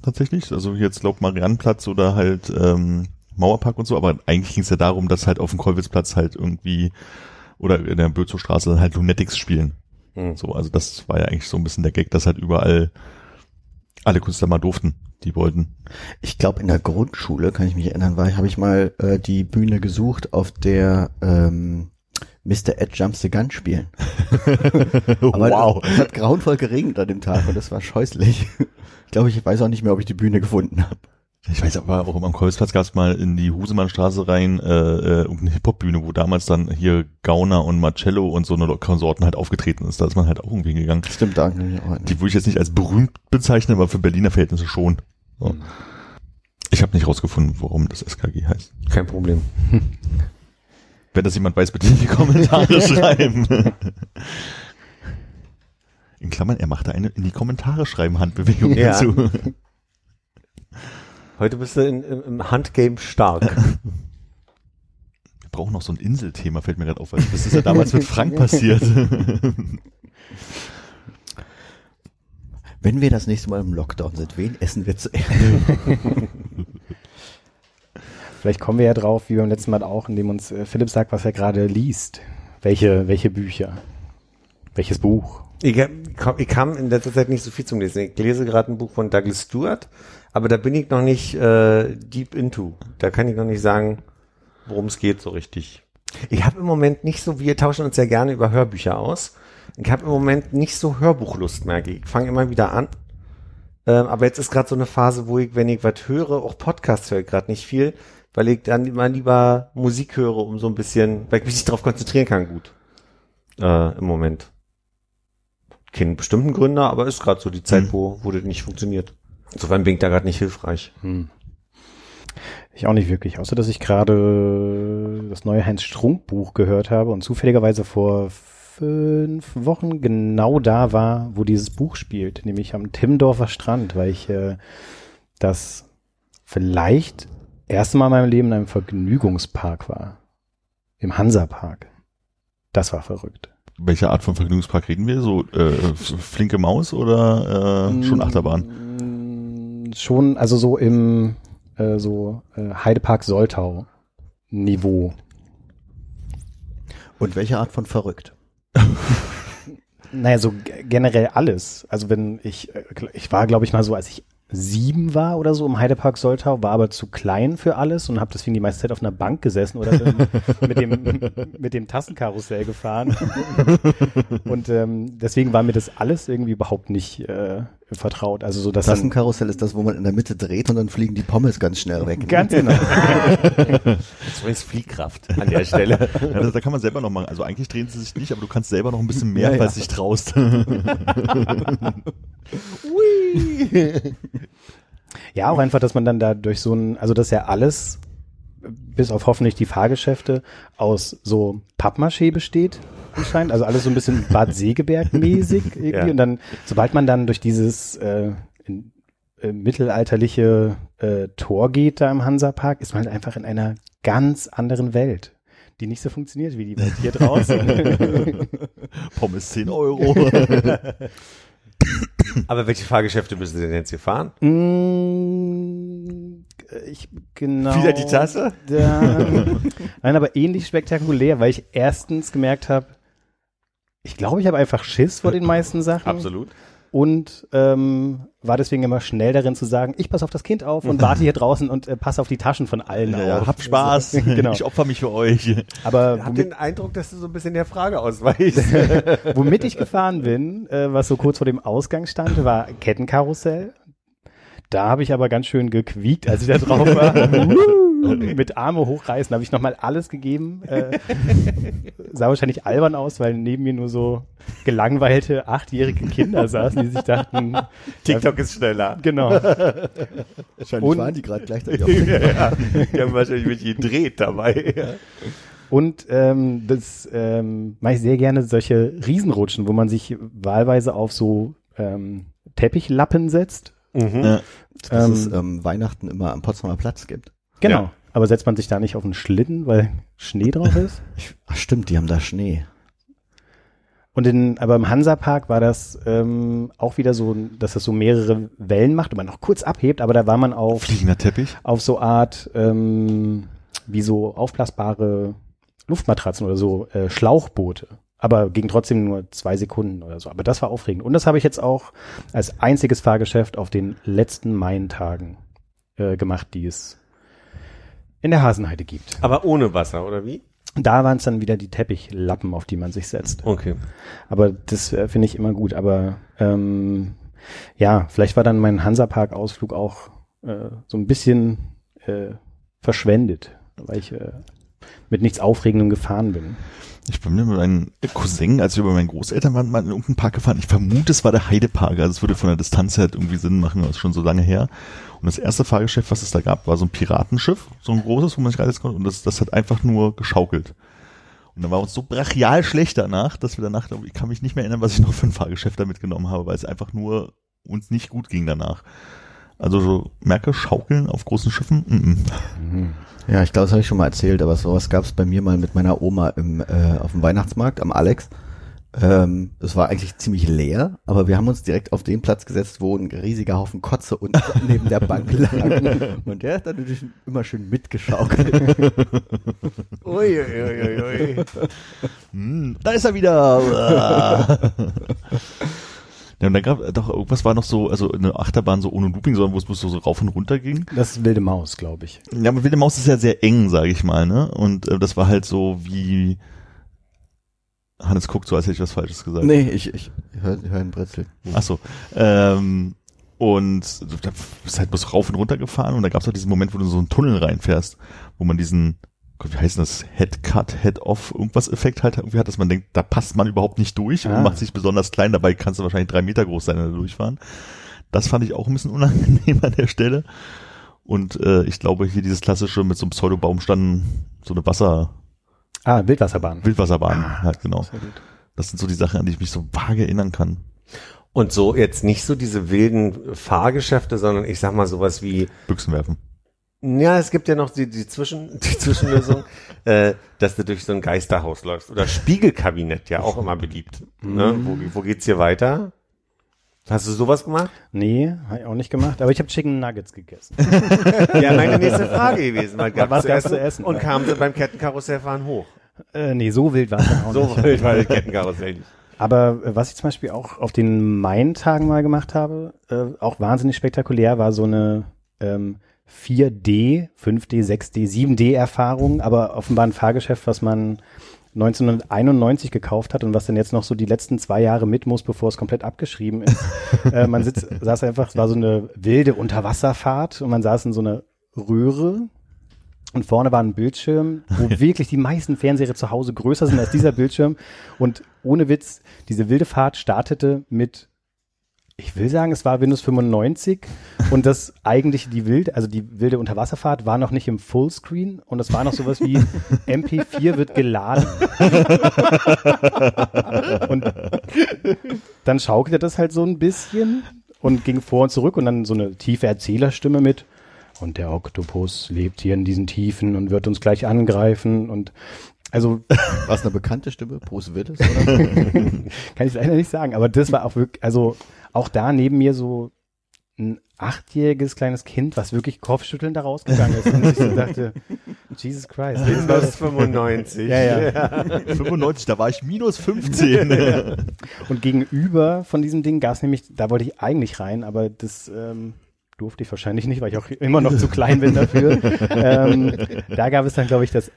tatsächlich, also jetzt glaub Mariannenplatz oder halt ähm, Mauerpark und so, aber eigentlich ging es ja darum, dass halt auf dem Kollwitzplatz halt irgendwie oder in der Bözowstraße halt Lunatics spielen. Hm. So, also das war ja eigentlich so ein bisschen der Gag, dass halt überall alle Künstler mal durften, die wollten. Ich glaube, in der Grundschule, kann ich mich erinnern, war, habe ich mal äh, die Bühne gesucht, auf der ähm, Mr. Ed Jumps the Gun spielen. Aber wow. es hat grauenvoll geregnet an dem Tag und das war scheußlich. Ich glaube, ich weiß auch nicht mehr, ob ich die Bühne gefunden habe. Ich weiß aber auch am Kolbsplatz gab es mal in die Husemannstraße rein äh, äh, irgendeine Hip-Hop-Bühne, wo damals dann hier Gauner und Marcello und so eine Konsorten halt aufgetreten ist. Da ist man halt auch irgendwie hingegangen. Stimmt, da kann ich auch Die würde ich jetzt nicht als berühmt bezeichnen, aber für Berliner Verhältnisse schon. So. Ich habe nicht rausgefunden, warum das SKG heißt. Kein Problem. Wenn das jemand weiß, bitte in die Kommentare schreiben. In Klammern, er machte eine in die Kommentare schreiben Handbewegung Ja. dazu. Heute bist du in, im, im Handgame stark. Wir brauchen noch so ein Inselthema, fällt mir gerade auf, weil das ist ja damals mit Frank passiert. Wenn wir das nächste Mal im Lockdown sind, wen essen wir zuerst? Vielleicht kommen wir ja drauf, wie beim letzten Mal auch, indem uns äh, Philipp sagt, was er gerade liest. Welche, welche Bücher? Welches Buch? Ich, komm- ich kam in letzter Zeit nicht so viel zum Lesen. Ich lese gerade ein Buch von Douglas Stewart, aber da bin ich noch nicht äh, deep into. Da kann ich noch nicht sagen, worum es geht so richtig. Ich habe im Moment nicht so, wir tauschen uns ja gerne über Hörbücher aus. Ich habe im Moment nicht so Hörbuchlust, merke ich. Ich fange immer wieder an. Ähm, aber jetzt ist gerade so eine Phase, wo ich, wenn ich was höre, auch Podcasts höre ich gerade nicht viel, weil ich dann immer lieber Musik höre, um so ein bisschen, weil ich mich nicht darauf konzentrieren kann, gut. Äh, Im Moment. Keinen bestimmten Gründer, aber ist gerade so die Zeit, Mhm. wo, wo das nicht funktioniert. Insofern bin ich da gerade nicht hilfreich. Hm. Ich auch nicht wirklich, außer dass ich gerade das neue Heinz Strunk Buch gehört habe und zufälligerweise vor fünf Wochen genau da war, wo dieses Buch spielt, nämlich am Timmendorfer Strand, weil ich äh, das vielleicht erste Mal in meinem Leben in einem Vergnügungspark war. Im Hansapark. Das war verrückt. Welche Art von Vergnügungspark reden wir? So äh, flinke Maus oder äh, schon Achterbahn? Schon, also so im äh, so äh, Heidepark Soltau Niveau. Und welche Art von verrückt? Naja, so generell alles. Also wenn ich, äh, ich war, glaube ich, mal so, als ich sieben war oder so im Heidepark Soltau, war aber zu klein für alles und habe deswegen die meiste Zeit auf einer Bank gesessen oder mit dem mit dem Tassenkarussell gefahren. und ähm, deswegen war mir das alles irgendwie überhaupt nicht äh, vertraut. Also so, dass Das Tassenkarussell ist das, wo man in der Mitte dreht und dann fliegen die Pommes ganz schnell weg. ganz genau. Zumindest Fliehkraft an der Stelle. Ja, das, da kann man selber noch machen. Also eigentlich drehen sie sich nicht, aber du kannst selber noch ein bisschen mehr, Ja, ja. falls du dich traust. Ja, auch einfach, dass man dann da durch so ein, also das ja alles, bis auf hoffentlich die Fahrgeschäfte, aus so Pappmaché besteht anscheinend. Also alles so ein bisschen Bad Segeberg-mäßig irgendwie. Ja. Und dann, sobald man dann durch dieses äh, in, äh, mittelalterliche äh, Tor geht da im Hansapark, ist man halt einfach in einer ganz anderen Welt. Die nicht so funktioniert wie die Welt hier draußen. Pommes 10 Euro. Aber welche Fahrgeschäfte müssen Sie denn jetzt hier fahren? Mm, ich genau. Wieder die Tasse? Da, nein, aber ähnlich spektakulär, weil ich erstens gemerkt habe, ich glaube, ich habe einfach Schiss vor den meisten Sachen. Absolut. Und ähm, war deswegen immer schnell darin zu sagen, ich passe auf das Kind auf und warte hier draußen und äh, passe auf die Taschen von allen Ja, ja, auf. habt Spaß. genau. Ich opfer mich für euch. Aber Ich habe den Eindruck, dass du so ein bisschen der Frage ausweichst. womit ich gefahren bin, äh, was so kurz vor dem Ausgang stand, war Kettenkarussell. Da habe ich aber ganz schön gequiekt, als ich da drauf war. Mit Arme hochreißen habe ich nochmal alles gegeben. Äh, sah wahrscheinlich albern aus, weil neben mir nur so gelangweilte achtjährige Kinder saßen, die sich dachten, TikTok ist schneller. genau. Wahrscheinlich Und- waren die gerade gleichzeitig auf dem ja, ja. Die haben wahrscheinlich mit gedreht dabei. Und ähm, das ähm, mache ich sehr gerne solche Riesenrutschen, wo man sich wahlweise auf so ähm, Teppichlappen setzt. Mhm. Ja. dass Ähm, es ähm, Weihnachten immer am Potsdamer Platz gibt. Genau. Ja. Aber setzt man sich da nicht auf einen Schlitten, weil Schnee drauf ist? Ich, ach stimmt, die haben da Schnee. Und in, aber im Hansapark war das ähm, auch wieder so, dass das so mehrere Wellen macht und man noch kurz abhebt, aber da war man auf, Fliegender Teppich. auf so Art, ähm, wie so aufblasbare Luftmatratzen oder so äh, Schlauchboote. Aber ging trotzdem nur zwei Sekunden oder so. Aber das war aufregend. Und das habe ich jetzt auch als einziges Fahrgeschäft auf den letzten Main-Tagen äh, gemacht, die es in der Hasenheide gibt. Aber ohne Wasser, oder wie? Da waren es dann wieder die Teppichlappen, auf die man sich setzt. Okay. Aber das äh, finde ich immer gut. Aber ähm, ja, vielleicht war dann mein Hansapark-Ausflug auch äh, so ein bisschen äh, verschwendet, weil ich äh, mit nichts Aufregendem gefahren bin. Ich bin mit meinem Cousin, als wir bei meinen Großeltern waren, mal in irgendeinen Park gefahren. Ich vermute, es war der Heidepark. Also es würde von der Distanz her irgendwie Sinn machen, das ist schon so lange her. Und das erste Fahrgeschäft, was es da gab, war so ein Piratenschiff, so ein großes, wo man sich reisen konnte. Und das, das hat einfach nur geschaukelt. Und dann war uns so brachial schlecht danach, dass wir danach, ich kann mich nicht mehr erinnern, was ich noch für ein Fahrgeschäft da mitgenommen habe, weil es einfach nur uns nicht gut ging danach. Also so merke, schaukeln auf großen Schiffen, mm -mm. Ja, ich glaube, das habe ich schon mal erzählt, aber sowas gab es bei mir mal mit meiner Oma im, äh, auf dem Weihnachtsmarkt am Alex. Ähm, es war eigentlich ziemlich leer, aber wir haben uns direkt auf den Platz gesetzt, wo ein riesiger Haufen Kotze unten neben der Bank lag. Und der hat dann natürlich immer schön mitgeschaukelt. Ui, ui, ui, ui. Hm, da ist er wieder. Ja, und dann gab doch irgendwas war noch so, also eine Achterbahn so ohne Looping, sondern wo es bloß so, so rauf und runter ging. Das ist wilde Maus, glaube ich. Ja, aber Wilde Maus ist ja sehr eng, sage ich mal, ne? Und äh, das war halt so wie Hannes guckt so, als hätte ich was Falsches gesagt. nee, ich, ich höre hör einen Brezel. Ach so. Ähm, und da bist halt bloß rauf und runter gefahren und da gab es auch diesen Moment, wo du in so einen Tunnel reinfährst, wo man diesen, Gott, wie heißt denn das, Head-Cut, Head-Off, irgendwas Effekt halt irgendwie hat, dass man denkt, da passt man überhaupt nicht durch Ah. und macht sich besonders klein, dabei kannst du wahrscheinlich drei Meter groß sein, wenn du durchfahren. Das fand ich auch ein bisschen unangenehm an der Stelle. Und äh, ich glaube, hier dieses klassische mit so einem Pseudobaumstamm, so eine Wasser, Ah, Wildwasserbahn. Wildwasserbahn, halt genau. Sehr gut. Das sind so die Sachen, an die ich mich so vage erinnern kann. Und so jetzt nicht so diese wilden Fahrgeschäfte, sondern ich sag mal sowas wie, Büchsen werfen. Ja, es gibt ja noch die, die, Zwischen, die Zwischenlösung, äh, dass du durch so ein Geisterhaus läufst. Oder Spiegelkabinett, ja auch immer beliebt. Ne? Wo, wo geht's hier weiter? Hast du sowas gemacht? Nee, habe ich auch nicht gemacht, aber ich habe Chicken Nuggets gegessen. Ja, meine nächste Frage gewesen. Was was gab's zu essen? Und kamen sie beim Kettenkarussellfahren hoch. äh, nee, so wild war es dann auch So nicht. wild war das Kettenkarussell nicht. Aber äh, was ich zum Beispiel auch auf den Main-Tagen mal gemacht habe, äh, auch wahnsinnig spektakulär, war so eine ähm, 4D, 5D, 6D, 7D-Erfahrung, aber offenbar ein Fahrgeschäft, was man 1991 gekauft hat und was dann jetzt noch so die letzten zwei Jahre mit muss, bevor es komplett abgeschrieben ist. äh, man sitzt, saß einfach, es war so eine wilde Unterwasserfahrt und man saß in so einer Röhre und vorne war ein Bildschirm, wo wirklich die meisten Fernseher zu Hause größer sind als dieser Bildschirm. Und ohne Witz, diese wilde Fahrt startete mit, ich will sagen, es war Windows 95 und das eigentlich die wilde, also die wilde Unterwasserfahrt war noch nicht im Fullscreen und es war noch sowas wie MP4 wird geladen. und dann schaukelte das halt so ein bisschen und ging vor und zurück und dann so eine tiefe Erzählerstimme mit und der Oktopus lebt hier in diesen Tiefen und wird uns gleich angreifen und also War es eine bekannte Stimme? Bruce Willis? Oder? kann ich leider nicht sagen, aber das war auch wirklich, also auch da neben mir so ein achtjähriges kleines Kind, was wirklich kopfschüttelnd da rausgegangen ist und ich so dachte, Jesus Christ. Windows 95. Ja, ja. 95, da war ich minus 15. Und gegenüber von diesem Ding gab es nämlich, da wollte ich eigentlich rein, aber das ähm, durfte ich wahrscheinlich nicht, weil ich auch immer noch zu klein bin dafür. ähm, da gab es dann, glaube ich, das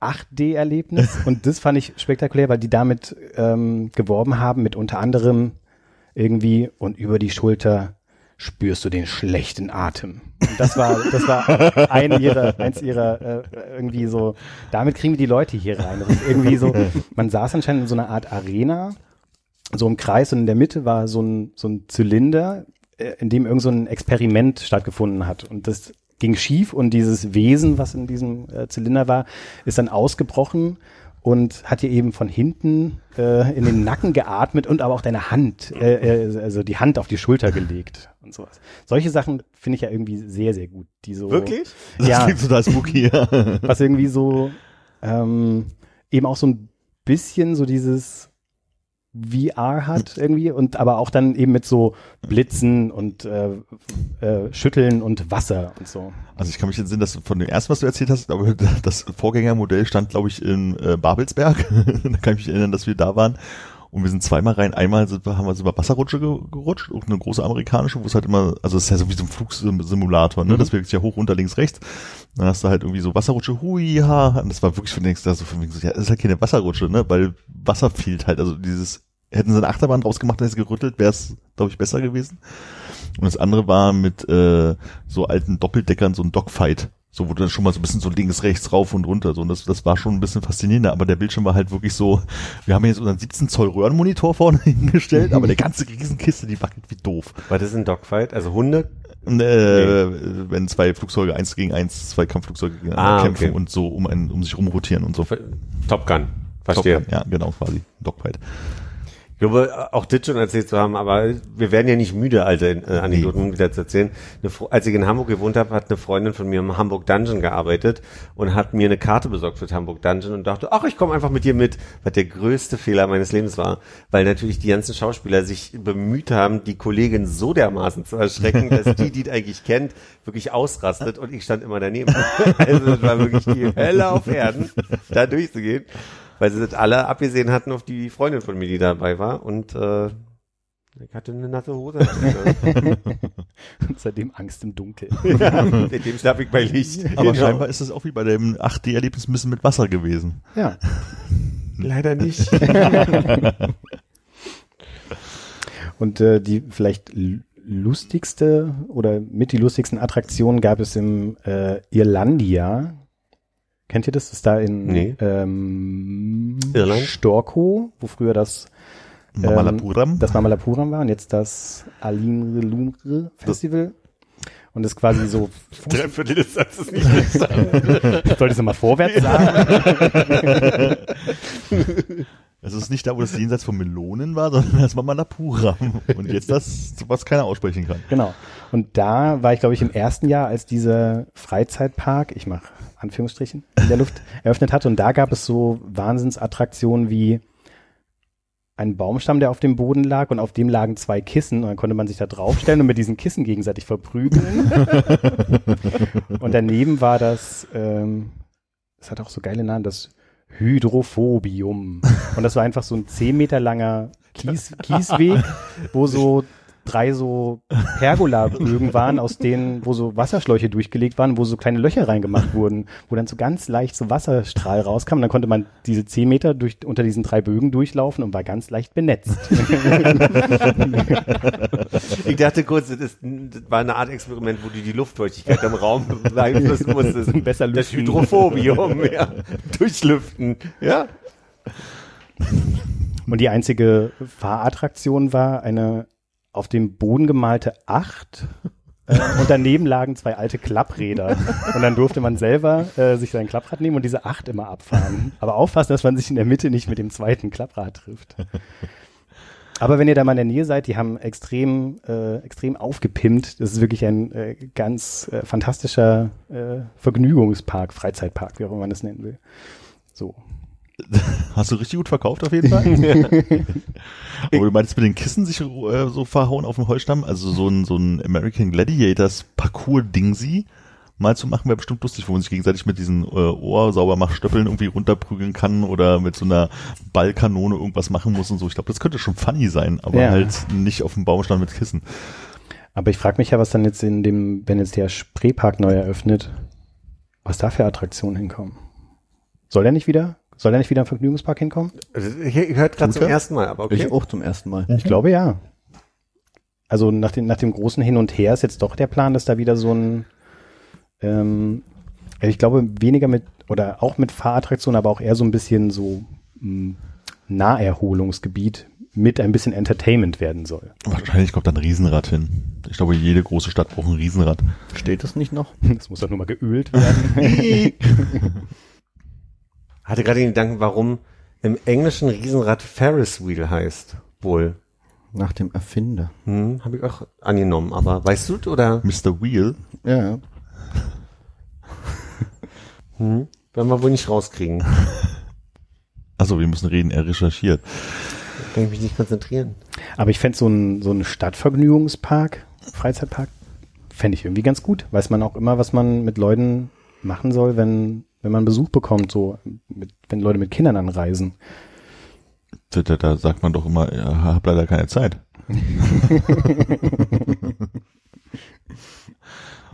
8D-Erlebnis und das fand ich spektakulär, weil die damit ähm, geworben haben mit unter anderem irgendwie und über die Schulter spürst du den schlechten Atem. Und das war, das war ein ihrer, eins ihrer äh, irgendwie so, damit kriegen wir die Leute hier rein. Das ist irgendwie so, man saß anscheinend in so einer Art Arena, so im Kreis und in der Mitte war so ein, so ein Zylinder, äh, in dem irgend so ein Experiment stattgefunden hat. Und das ging schief und dieses Wesen, was in diesem äh, Zylinder war, ist dann ausgebrochen und hat dir eben von hinten äh, in den Nacken geatmet und aber auch deine Hand, äh, äh, also die Hand auf die Schulter gelegt und sowas. Solche Sachen finde ich ja irgendwie sehr, sehr gut. Die so, Wirklich? Das Ja. klingt total spooky. Ja. was irgendwie so ähm, eben auch so ein bisschen so dieses VR hat irgendwie und aber auch dann eben mit so Blitzen und äh, äh, Schütteln und Wasser und so. Also ich kann mich entsinnen, dass von dem ersten, was du erzählt hast, aber das Vorgängermodell stand, glaube ich, in äh, Babelsberg. da kann ich mich erinnern, dass wir da waren. Und wir sind zweimal rein. Einmal sind wir, haben wir so über Wasserrutsche ge- gerutscht, und eine große amerikanische, wo es halt immer, also es ist ja so wie so ein Flugsimulator, ne? Das wirkt ja hoch, runter, links, rechts. Dann hast du halt irgendwie so Wasserrutsche, hui, ha. Und das war wirklich von denkst da so von wegen so, ja, das ist halt keine Wasserrutsche, ne? Weil Wasser fehlt halt. Also dieses, hätten sie eine Achterbahn draus gemacht, hätte es gerüttelt, wäre es, glaube ich, besser gewesen. Und das andere war mit äh, so alten Doppeldeckern so ein Dogfight. So, wo du dann schon mal so ein bisschen so links, rechts, rauf und runter. So, und das, das war schon ein bisschen faszinierender. Aber der Bildschirm war halt wirklich so, wir haben jetzt unseren 17 Zoll Röhrenmonitor vorne hingestellt, aber der ganze Riesenkiste, die wackelt wie doof. War das ein Dogfight? Also Hunde? Und, äh, Wenn zwei Flugzeuge eins gegen eins, zwei Kampfflugzeuge gegeneinander Ah, kämpfen okay. und so um, einen, um sich rumrotieren und so. Top Gun. Verstehe. Top Gun, Ja, genau, quasi. Dogfight. Ich glaube, auch das schon erzählt zu haben, aber wir werden ja nicht müde, alte äh, Anekdoten wieder zu erzählen. Eine, als ich in Hamburg gewohnt habe, hat eine Freundin von mir im Hamburg Dungeon gearbeitet und hat mir eine Karte besorgt für das Hamburg Dungeon und dachte, ach, ich komme einfach mit dir mit, was der größte Fehler meines Lebens war, weil natürlich die ganzen Schauspieler sich bemüht haben, die Kollegin so dermaßen zu erschrecken, dass die, die es eigentlich kennt, wirklich ausrastet und ich stand immer daneben. Also das war wirklich die Hölle auf Erden, da durchzugehen weil sie das alle abgesehen hatten auf die Freundin von mir, die dabei war und äh, ich hatte eine nasse Hose. Und seitdem Angst im Dunkeln. ja, mit dem schlafe ich bei Licht. Aber Genau. scheinbar ist es auch wie bei dem 8D-Erlebnis ein bisschen mit Wasser gewesen. Ja. leider nicht. Und äh, die vielleicht lustigste oder mit die lustigsten Attraktionen gab es im äh, Irlandia. Kennt ihr das? Das ist da in Nee. ähm, Irland? Storkow, wo früher das Mamalapuram. das Mamalapuram war und jetzt das Aline Lumre Festival. Und das ist quasi so, Drei Viertel des Satzes nicht ich das nochmal vorwärts sagen? Es ist nicht da, wo das jenseits von Melonen war, sondern das Mamalapuram. Und jetzt das, was keiner aussprechen kann. Genau. Und da war ich, glaube ich, im ersten Jahr, als dieser Freizeitpark, ich mache Anführungsstrichen, in der Luft eröffnet hatte. Und da gab es so Wahnsinnsattraktionen wie ein Baumstamm, der auf dem Boden lag und auf dem lagen zwei Kissen und dann konnte man sich da draufstellen und mit diesen Kissen gegenseitig verprügeln. und daneben war das, ähm, das hat auch so geile Namen, das Hydrophobium. Und das war einfach so ein zehn Meter langer Kies, Kiesweg, wo so drei so Pergola-Bögen waren, aus denen, wo so Wasserschläuche durchgelegt waren, wo so kleine Löcher reingemacht wurden, wo dann so ganz leicht so Wasserstrahl rauskam. Und dann konnte man diese zehn Meter durch, unter diesen drei Bögen durchlaufen und war ganz leicht benetzt. Ich dachte kurz, das, ist, das war eine Art Experiment, wo du die Luftfeuchtigkeit im Raum beeinflussen musstest. Besser Das lüften. Hydrophobium, ja. Durchlüften, ja. Und die einzige Fahrattraktion war eine auf dem Boden gemalte Acht. Äh, und daneben lagen zwei alte Klappräder. Und dann durfte man selber äh, sich sein Klapprad nehmen und diese Acht immer abfahren. Aber aufpassen, dass man sich in der Mitte nicht mit dem zweiten Klapprad trifft. Aber wenn ihr da mal in der Nähe seid, die haben extrem, äh, extrem aufgepimpt. Das ist wirklich ein äh, ganz äh, fantastischer äh, Vergnügungspark, Freizeitpark, wie auch immer man das nennen will. So. Hast du richtig gut verkauft auf jeden Fall. Aber du meinst mit den Kissen sich äh, so verhauen auf dem Heustamm? Also so ein, so ein American Gladiators Parcours-Dingsy mal zu machen, wäre bestimmt lustig, wo man sich gegenseitig mit diesen äh, Ohrsaubermachstöppeln irgendwie runterprügeln kann oder mit so einer Ballkanone irgendwas machen muss und so. Ich glaube, das könnte schon funny sein, aber Ja. halt nicht auf dem Baumstamm mit Kissen. Aber ich frage mich ja, was dann jetzt in dem, wenn jetzt der Spreepark neu eröffnet, was da für Attraktionen hinkommen. Soll der nicht wieder? Soll der nicht wieder im Vergnügungspark hinkommen? Also, Ich, ich hörte gerade zum er? ersten Mal, aber okay. Ich auch zum ersten Mal. Ich glaube ja. Also nach dem, nach dem großen Hin und Her ist jetzt doch der Plan, dass da wieder so ein, ähm, also ich glaube weniger mit, oder auch mit Fahrattraktionen, aber auch eher so ein bisschen so mh, Naherholungsgebiet mit ein bisschen Entertainment werden soll. Wahrscheinlich kommt da ein Riesenrad hin. Ich glaube, jede große Stadt braucht ein Riesenrad. Steht das nicht noch? Das muss doch nur mal geölt werden. Hatte gerade den Gedanken, warum im Englischen Riesenrad Ferris Wheel heißt. Wohl. Nach dem Erfinder. Hm, Habe ich auch angenommen, aber weißt du oder? Mr. Wheel. Ja, ja. Hm, werden wir wohl nicht rauskriegen. Also wir müssen reden, er recherchiert. Kann ich mich nicht konzentrieren. Aber ich fände so ein, so ein Stadtvergnügungspark, Freizeitpark, fände ich irgendwie ganz gut. Weiß man auch immer, was man mit Leuten machen soll, wenn, wenn man Besuch bekommt, so, mit, wenn Leute mit Kindern anreisen. Da, da, da sagt man doch immer, ja, hab leider keine Zeit.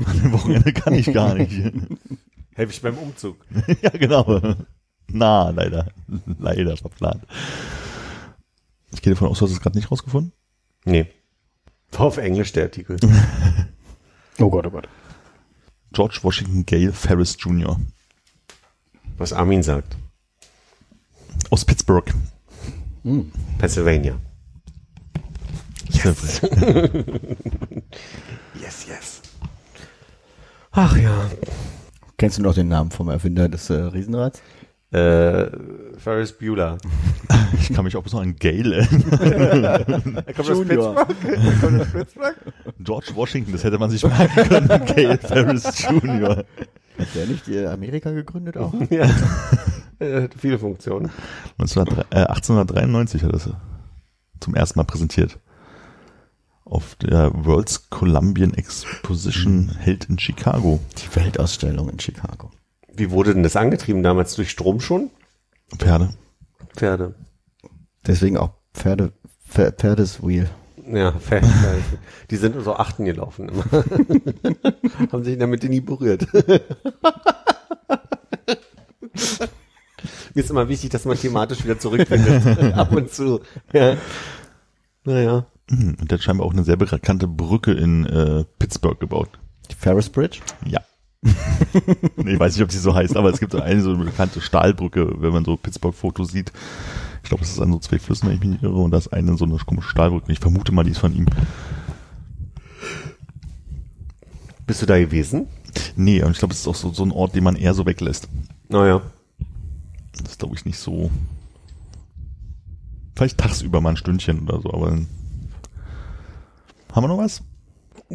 An dem Wochenende kann ich gar nicht. Helfe ich beim Umzug. ja, genau. Na, leider. Leider verplant. Ich gehe davon aus, du hast es gerade nicht rausgefunden. Nee. War auf Englisch der Artikel. Oh Gott, oh Gott. George Washington Gale Ferris Jr. Was Armin sagt. aus Pittsburgh. Pennsylvania. Yes. Yes, yes. Ach ja. Kennst du noch den Namen vom Erfinder des äh, Riesenrads? Äh, Ferris Bueller. Ich kann mich auch bis noch an Gale erinnern. Er kommt Junior. aus Pittsburgh. Er kommt aus Pittsburgh. George Washington, das hätte man sich merken können. Gale Ferris Jr. Hat der nicht die Amerika gegründet auch? ja. Äh, viele Funktionen. 1903 äh, 1893 hat er es zum ersten Mal präsentiert. Auf der World's Columbian Exposition held in Chicago. Die Weltausstellung in Chicago. Wie wurde denn das angetrieben damals? Durch Strom schon? Pferde. Pferde. Deswegen auch Pferde, Pfer- Pferdeswheel. Ja, Pferde. Die sind so achten gelaufen immer. Haben sich damit nie berührt. Mir ist immer wichtig, dass man thematisch wieder zurückfindet. Ab und zu. Ja. Naja. Mhm, Und der hat scheinbar auch eine sehr bekannte Brücke in äh, Pittsburgh gebaut. Die Ferris Bridge. Ja. nee, weiß nicht, ob sie so heißt, aber es gibt so eine so eine bekannte Stahlbrücke, wenn man so Pittsburgh-Fotos sieht. Ich glaube, es ist an so zwei Flüssen, wenn ich mich nicht irre, und da ist eine so eine komische Stahlbrücke. Ich vermute mal, die ist von ihm. Bist du da gewesen? Nee, und ich glaube, es ist auch so, so ein Ort, den man eher so weglässt. Naja. Das ist, glaube ich, nicht so. Vielleicht tagsüber mal ein Stündchen oder so, aber dann haben wir noch was?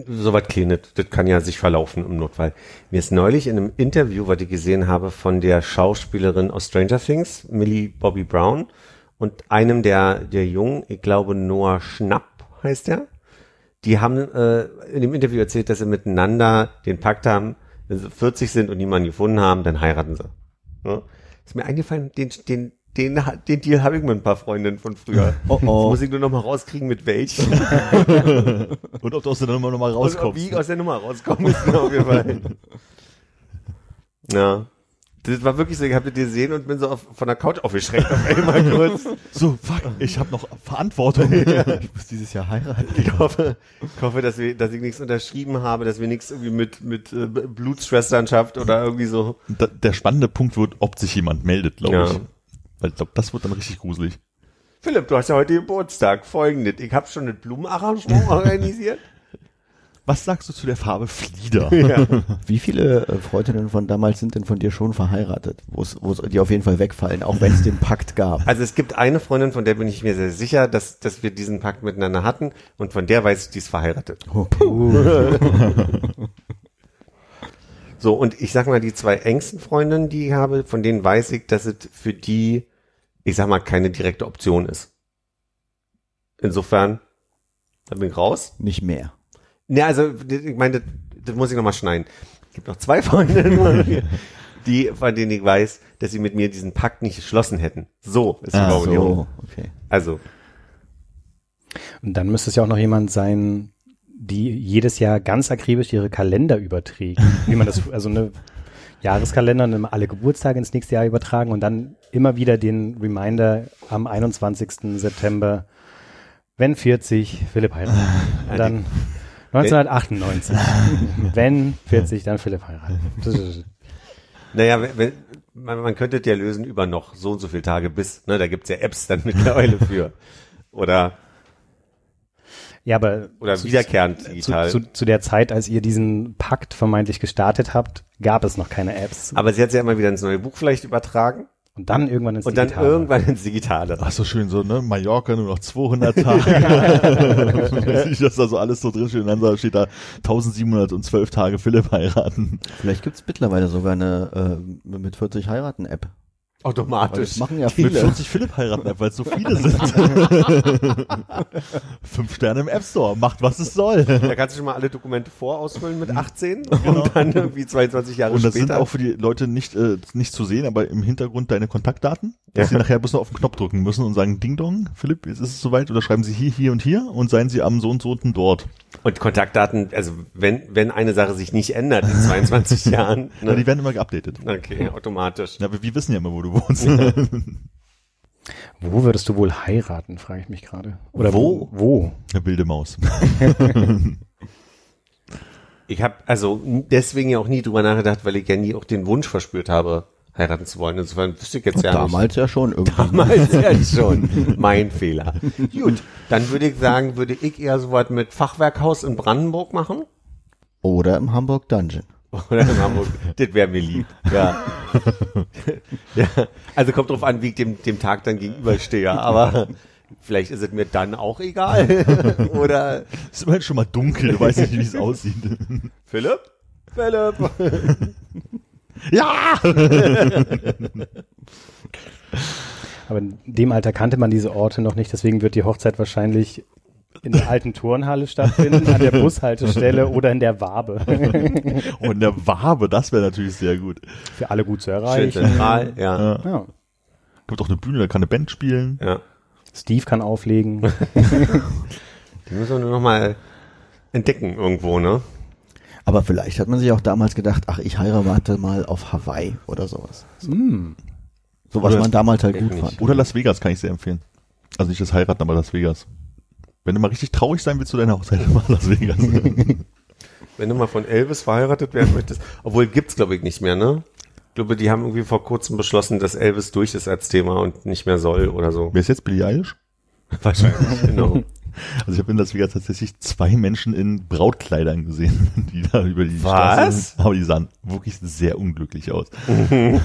Soweit kleines, das kann ja sich verlaufen im Notfall. Mir ist neulich in einem Interview, was ich gesehen habe, von der Schauspielerin aus Stranger Things, Millie Bobby Brown, und einem der, der Jungen, ich glaube Noah Schnapp heißt der, die haben äh, in dem Interview erzählt, dass sie miteinander den Pakt haben, wenn sie 40 sind und niemanden gefunden haben, dann heiraten sie. Ja? Ist mir eingefallen, den, den, den, den Deal habe ich mit ein paar Freundinnen von früher. Oh, Jetzt oh. muss ich nur noch mal rauskriegen, mit welchen. Und ob du aus der Nummer nochmal Und rauskommst. Wie ich aus der Nummer rauskomme, ist mir auf jeden Fall. Ja. Das war wirklich so, ich habe das gesehen und bin so auf, von der Couch aufgeschreckt auf einmal kurz. So, fuck, ich habe noch Verantwortung. Ich muss dieses Jahr heiraten. Ich hoffe, ich hoffe, dass wir, dass ich nichts unterschrieben habe, dass wir nichts irgendwie mit, mit äh, Blutschwesternschaft oder irgendwie so. Da, der spannende Punkt wird, ob sich jemand meldet, glaube Ja. ich. Weil ich glaube, das wird dann richtig gruselig. Philipp, du hast ja heute Geburtstag. Folgendes. Ich habe schon ein Blumenarrangement organisiert. Was sagst du zu der Farbe Flieder? Wie viele äh, Freundinnen von damals sind denn von dir schon verheiratet? Wo es, wo es die auf jeden Fall wegfallen, auch wenn es den Pakt gab. Also es gibt eine Freundin, von der bin ich mir sehr sicher, dass, dass wir diesen Pakt miteinander hatten und von der weiß ich, die ist verheiratet. Oh. So, und ich sag mal, die zwei engsten Freundinnen, die ich habe, von denen weiß ich, dass es für die, ich sag mal, keine direkte Option ist. Insofern, da bin ich raus. Nicht mehr. Ne, also, ich meine, das, das muss ich nochmal schneiden. Es gibt noch zwei Freundinnen, die, von denen ich weiß, dass sie mit mir diesen Pakt nicht geschlossen hätten. So ist die Ah, Formulierung. So, okay. Also, Und dann müsste es ja auch noch jemand sein, die jedes Jahr ganz akribisch ihre Kalender überträgt. Wie man das, also eine Jahreskalender, dann alle Geburtstage ins nächste Jahr übertragen und dann immer wieder den Reminder am 21. September, wenn 40, Philipp heiratet. Und dann 1998, wenn 40, dann Philipp ist- naja, wenn, man, man könnte es ja lösen über noch so und so viele Tage bis, ne, da gibt's ja Apps dann mittlerweile für. Oder, Ja, aber oder zu- wiederkehrend zu, digital. zu, zu der Zeit, als ihr diesen Pakt vermeintlich gestartet habt, gab es noch keine Apps. Aber sie hat ja immer wieder ins neue Buch vielleicht übertragen Und dann irgendwann ins und dann Digitale. irgendwann ins Digitale. Ach so schön, so, ne? Mallorca nur noch 200 Tage. Weiß nicht, dass da so alles so drin steht. Und dann steht da 1712 Tage Philipp heiraten. Vielleicht gibt's mittlerweile sogar eine äh, mit 40 heiraten App. Automatisch. Das machen ja Mit viele. 40 Philipp heiraten, weil es so viele sind. Fünf Sterne im App Store. Macht, was es soll. Da kannst du schon mal alle Dokumente vorausfüllen mit 18 und dann irgendwie 22 Jahre Und das sind später. auch für die Leute nicht, äh, nicht zu sehen, aber im Hintergrund deine Kontaktdaten, dass Ja. sie nachher bloß noch auf den Knopf drücken müssen und sagen, Ding Dong, Philipp, jetzt ist es soweit, oder schreiben sie hier, hier und hier und seien sie am so und so und dort. Und Kontaktdaten, also wenn, wenn eine Sache sich nicht ändert in 22 Jahren, Ja, ne? die werden immer geupdatet. okay, automatisch. Ja, aber wir wissen ja immer, wo du wohnst. Wo würdest du wohl heiraten, frage ich mich gerade. Oder Wo? Wo? Eine wilde Maus. Ich habe also deswegen ja auch nie drüber nachgedacht, weil ich ja nie auch den Wunsch verspürt habe, heiraten zu wollen. Insofern wüsste ich jetzt ja nicht. Damals ja schon irgendwie. Damals ja schon. Mein Fehler. Gut, dann würde ich sagen, würde ich eher so was mit Fachwerkhaus in Brandenburg machen. Oder im Hamburg Dungeon. Oder in Hamburg. Das wäre mir lieb. Ja. ja, also kommt drauf an, wie ich dem, dem Tag dann gegenüberstehe, aber vielleicht ist es mir dann auch egal. Oder ist immerhin schon mal dunkel, du weißt nicht, wie es aussieht. Philipp? Philipp! Ja! Aber in dem Alter kannte man diese Orte noch nicht, deswegen wird die Hochzeit wahrscheinlich in der alten Turnhalle stattfinden, an der Bushaltestelle oder in der Wabe. Und in der Wabe, das wäre natürlich sehr gut. Für alle gut zu Schön erreichen. zentral, ja. Ja. Ja. Gibt auch eine Bühne, da kann eine Band spielen. ja. Steve kann auflegen. Die müssen wir nur noch mal entdecken irgendwo, ne? Aber vielleicht hat man sich auch damals gedacht, ach, ich heirate mal auf Hawaii oder sowas. Hm. So was Oder- man damals halt gut nicht. fand. Oder Las Vegas kann ich sehr empfehlen. Also nicht das Heiraten, aber Las Vegas. Wenn du mal richtig traurig sein willst zu deiner Hochzeit, mal Las Vegas. Wenn du mal von Elvis verheiratet werden möchtest, obwohl gibt's glaube ich nicht mehr, ne? Ich glaube, die haben irgendwie vor kurzem beschlossen, dass Elvis durch ist als Thema und nicht mehr soll oder so. Wer ist jetzt Billie Eilish? Wahrscheinlich, genau. Also ich habe in Las Vegas tatsächlich zwei Menschen in Brautkleidern gesehen, die da über die Was? Straße. Aber die sahen wirklich sehr unglücklich aus.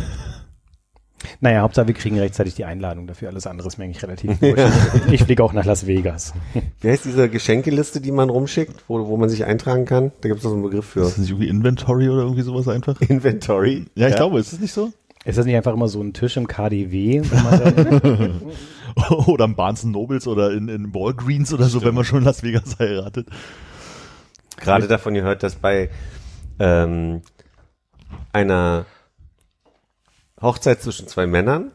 Naja, Hauptsache wir kriegen rechtzeitig die Einladung dafür. Alles andere ist mir eigentlich relativ wurscht. Ich fliege auch nach Las Vegas. Wie heißt diese Geschenkeliste, die man rumschickt, wo, wo man sich eintragen kann? Da gibt's doch so einen Begriff für. Ist das nicht irgendwie Inventory oder irgendwie sowas einfach? Inventory. Ja, ich glaube, ist das nicht so? Ist das nicht einfach immer so ein Tisch im KDW? Wo man dann, oder im Barnes Nobles oder in, in Walgreens oder so, wenn man schon in Las Vegas heiratet. Gerade davon gehört, dass bei ähm, einer Hochzeit zwischen zwei Männern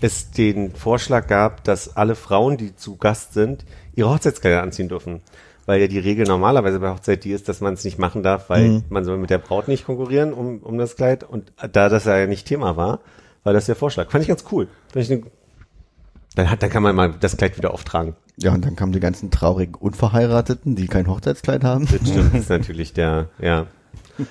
es den Vorschlag gab, dass alle Frauen, die zu Gast sind, ihre Hochzeitskleider anziehen dürfen. Weil ja die Regel normalerweise bei Hochzeit die ist, dass man es nicht machen darf, weil Mhm. man soll mit der Braut nicht konkurrieren um, um das Kleid. Und da das ja nicht Thema war, war das der Vorschlag. Fand ich ganz cool. Fand ich eine, dann, hat, dann kann man mal das Kleid wieder auftragen. Ja, und dann kamen die ganzen traurigen Unverheirateten, die kein Hochzeitskleid haben. Das stimmt, das ist natürlich der, ja.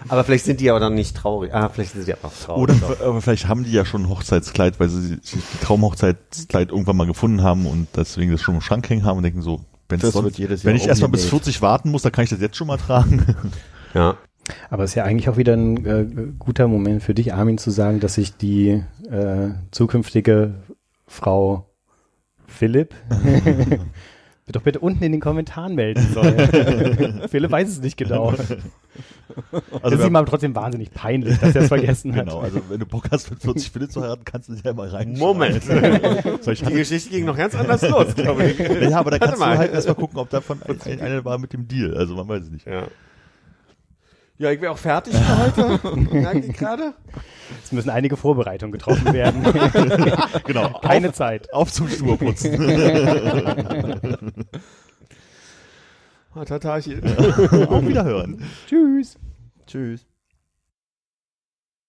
Aber vielleicht sind die aber dann nicht traurig. Ah, vielleicht sind sie einfach traurig. Oder aber vielleicht haben die ja schon ein Hochzeitskleid, weil sie sich die Traumhochzeitskleid irgendwann mal gefunden haben und deswegen das schon im Schrank hängen haben und denken so, sonst, wenn ich erstmal bis umgenäht. 40 warten muss, dann kann ich das jetzt schon mal tragen. Ja. aber es ist ja eigentlich auch wieder ein äh, guter Moment für dich, Armin, zu sagen, dass sich die äh, zukünftige Frau Philipp doch bitte unten in den Kommentaren melden soll. Philipp weiß es nicht genau. Also das ist ihm aber trotzdem wahnsinnig peinlich, dass er es vergessen hat. Genau, also wenn du Bock hast, mit 40 Philipp zu heiraten, kannst du dich ja mal rein. Moment. Ich Die Geschichte ging noch ganz anders los, glaube ich. ja, aber da kannst du mal. halt erstmal gucken, ob davon ein, ein, einer war mit dem Deal. Also man weiß es nicht. Ja. Ja, ich wäre auch fertig für heute. Merkt ihr gerade? Es müssen einige Vorbereitungen getroffen werden. Genau. Keine auf, Zeit. auf zum Schuheputzen. Ah, Tatarchen. Auf Wiederhören. Tschüss. Tschüss.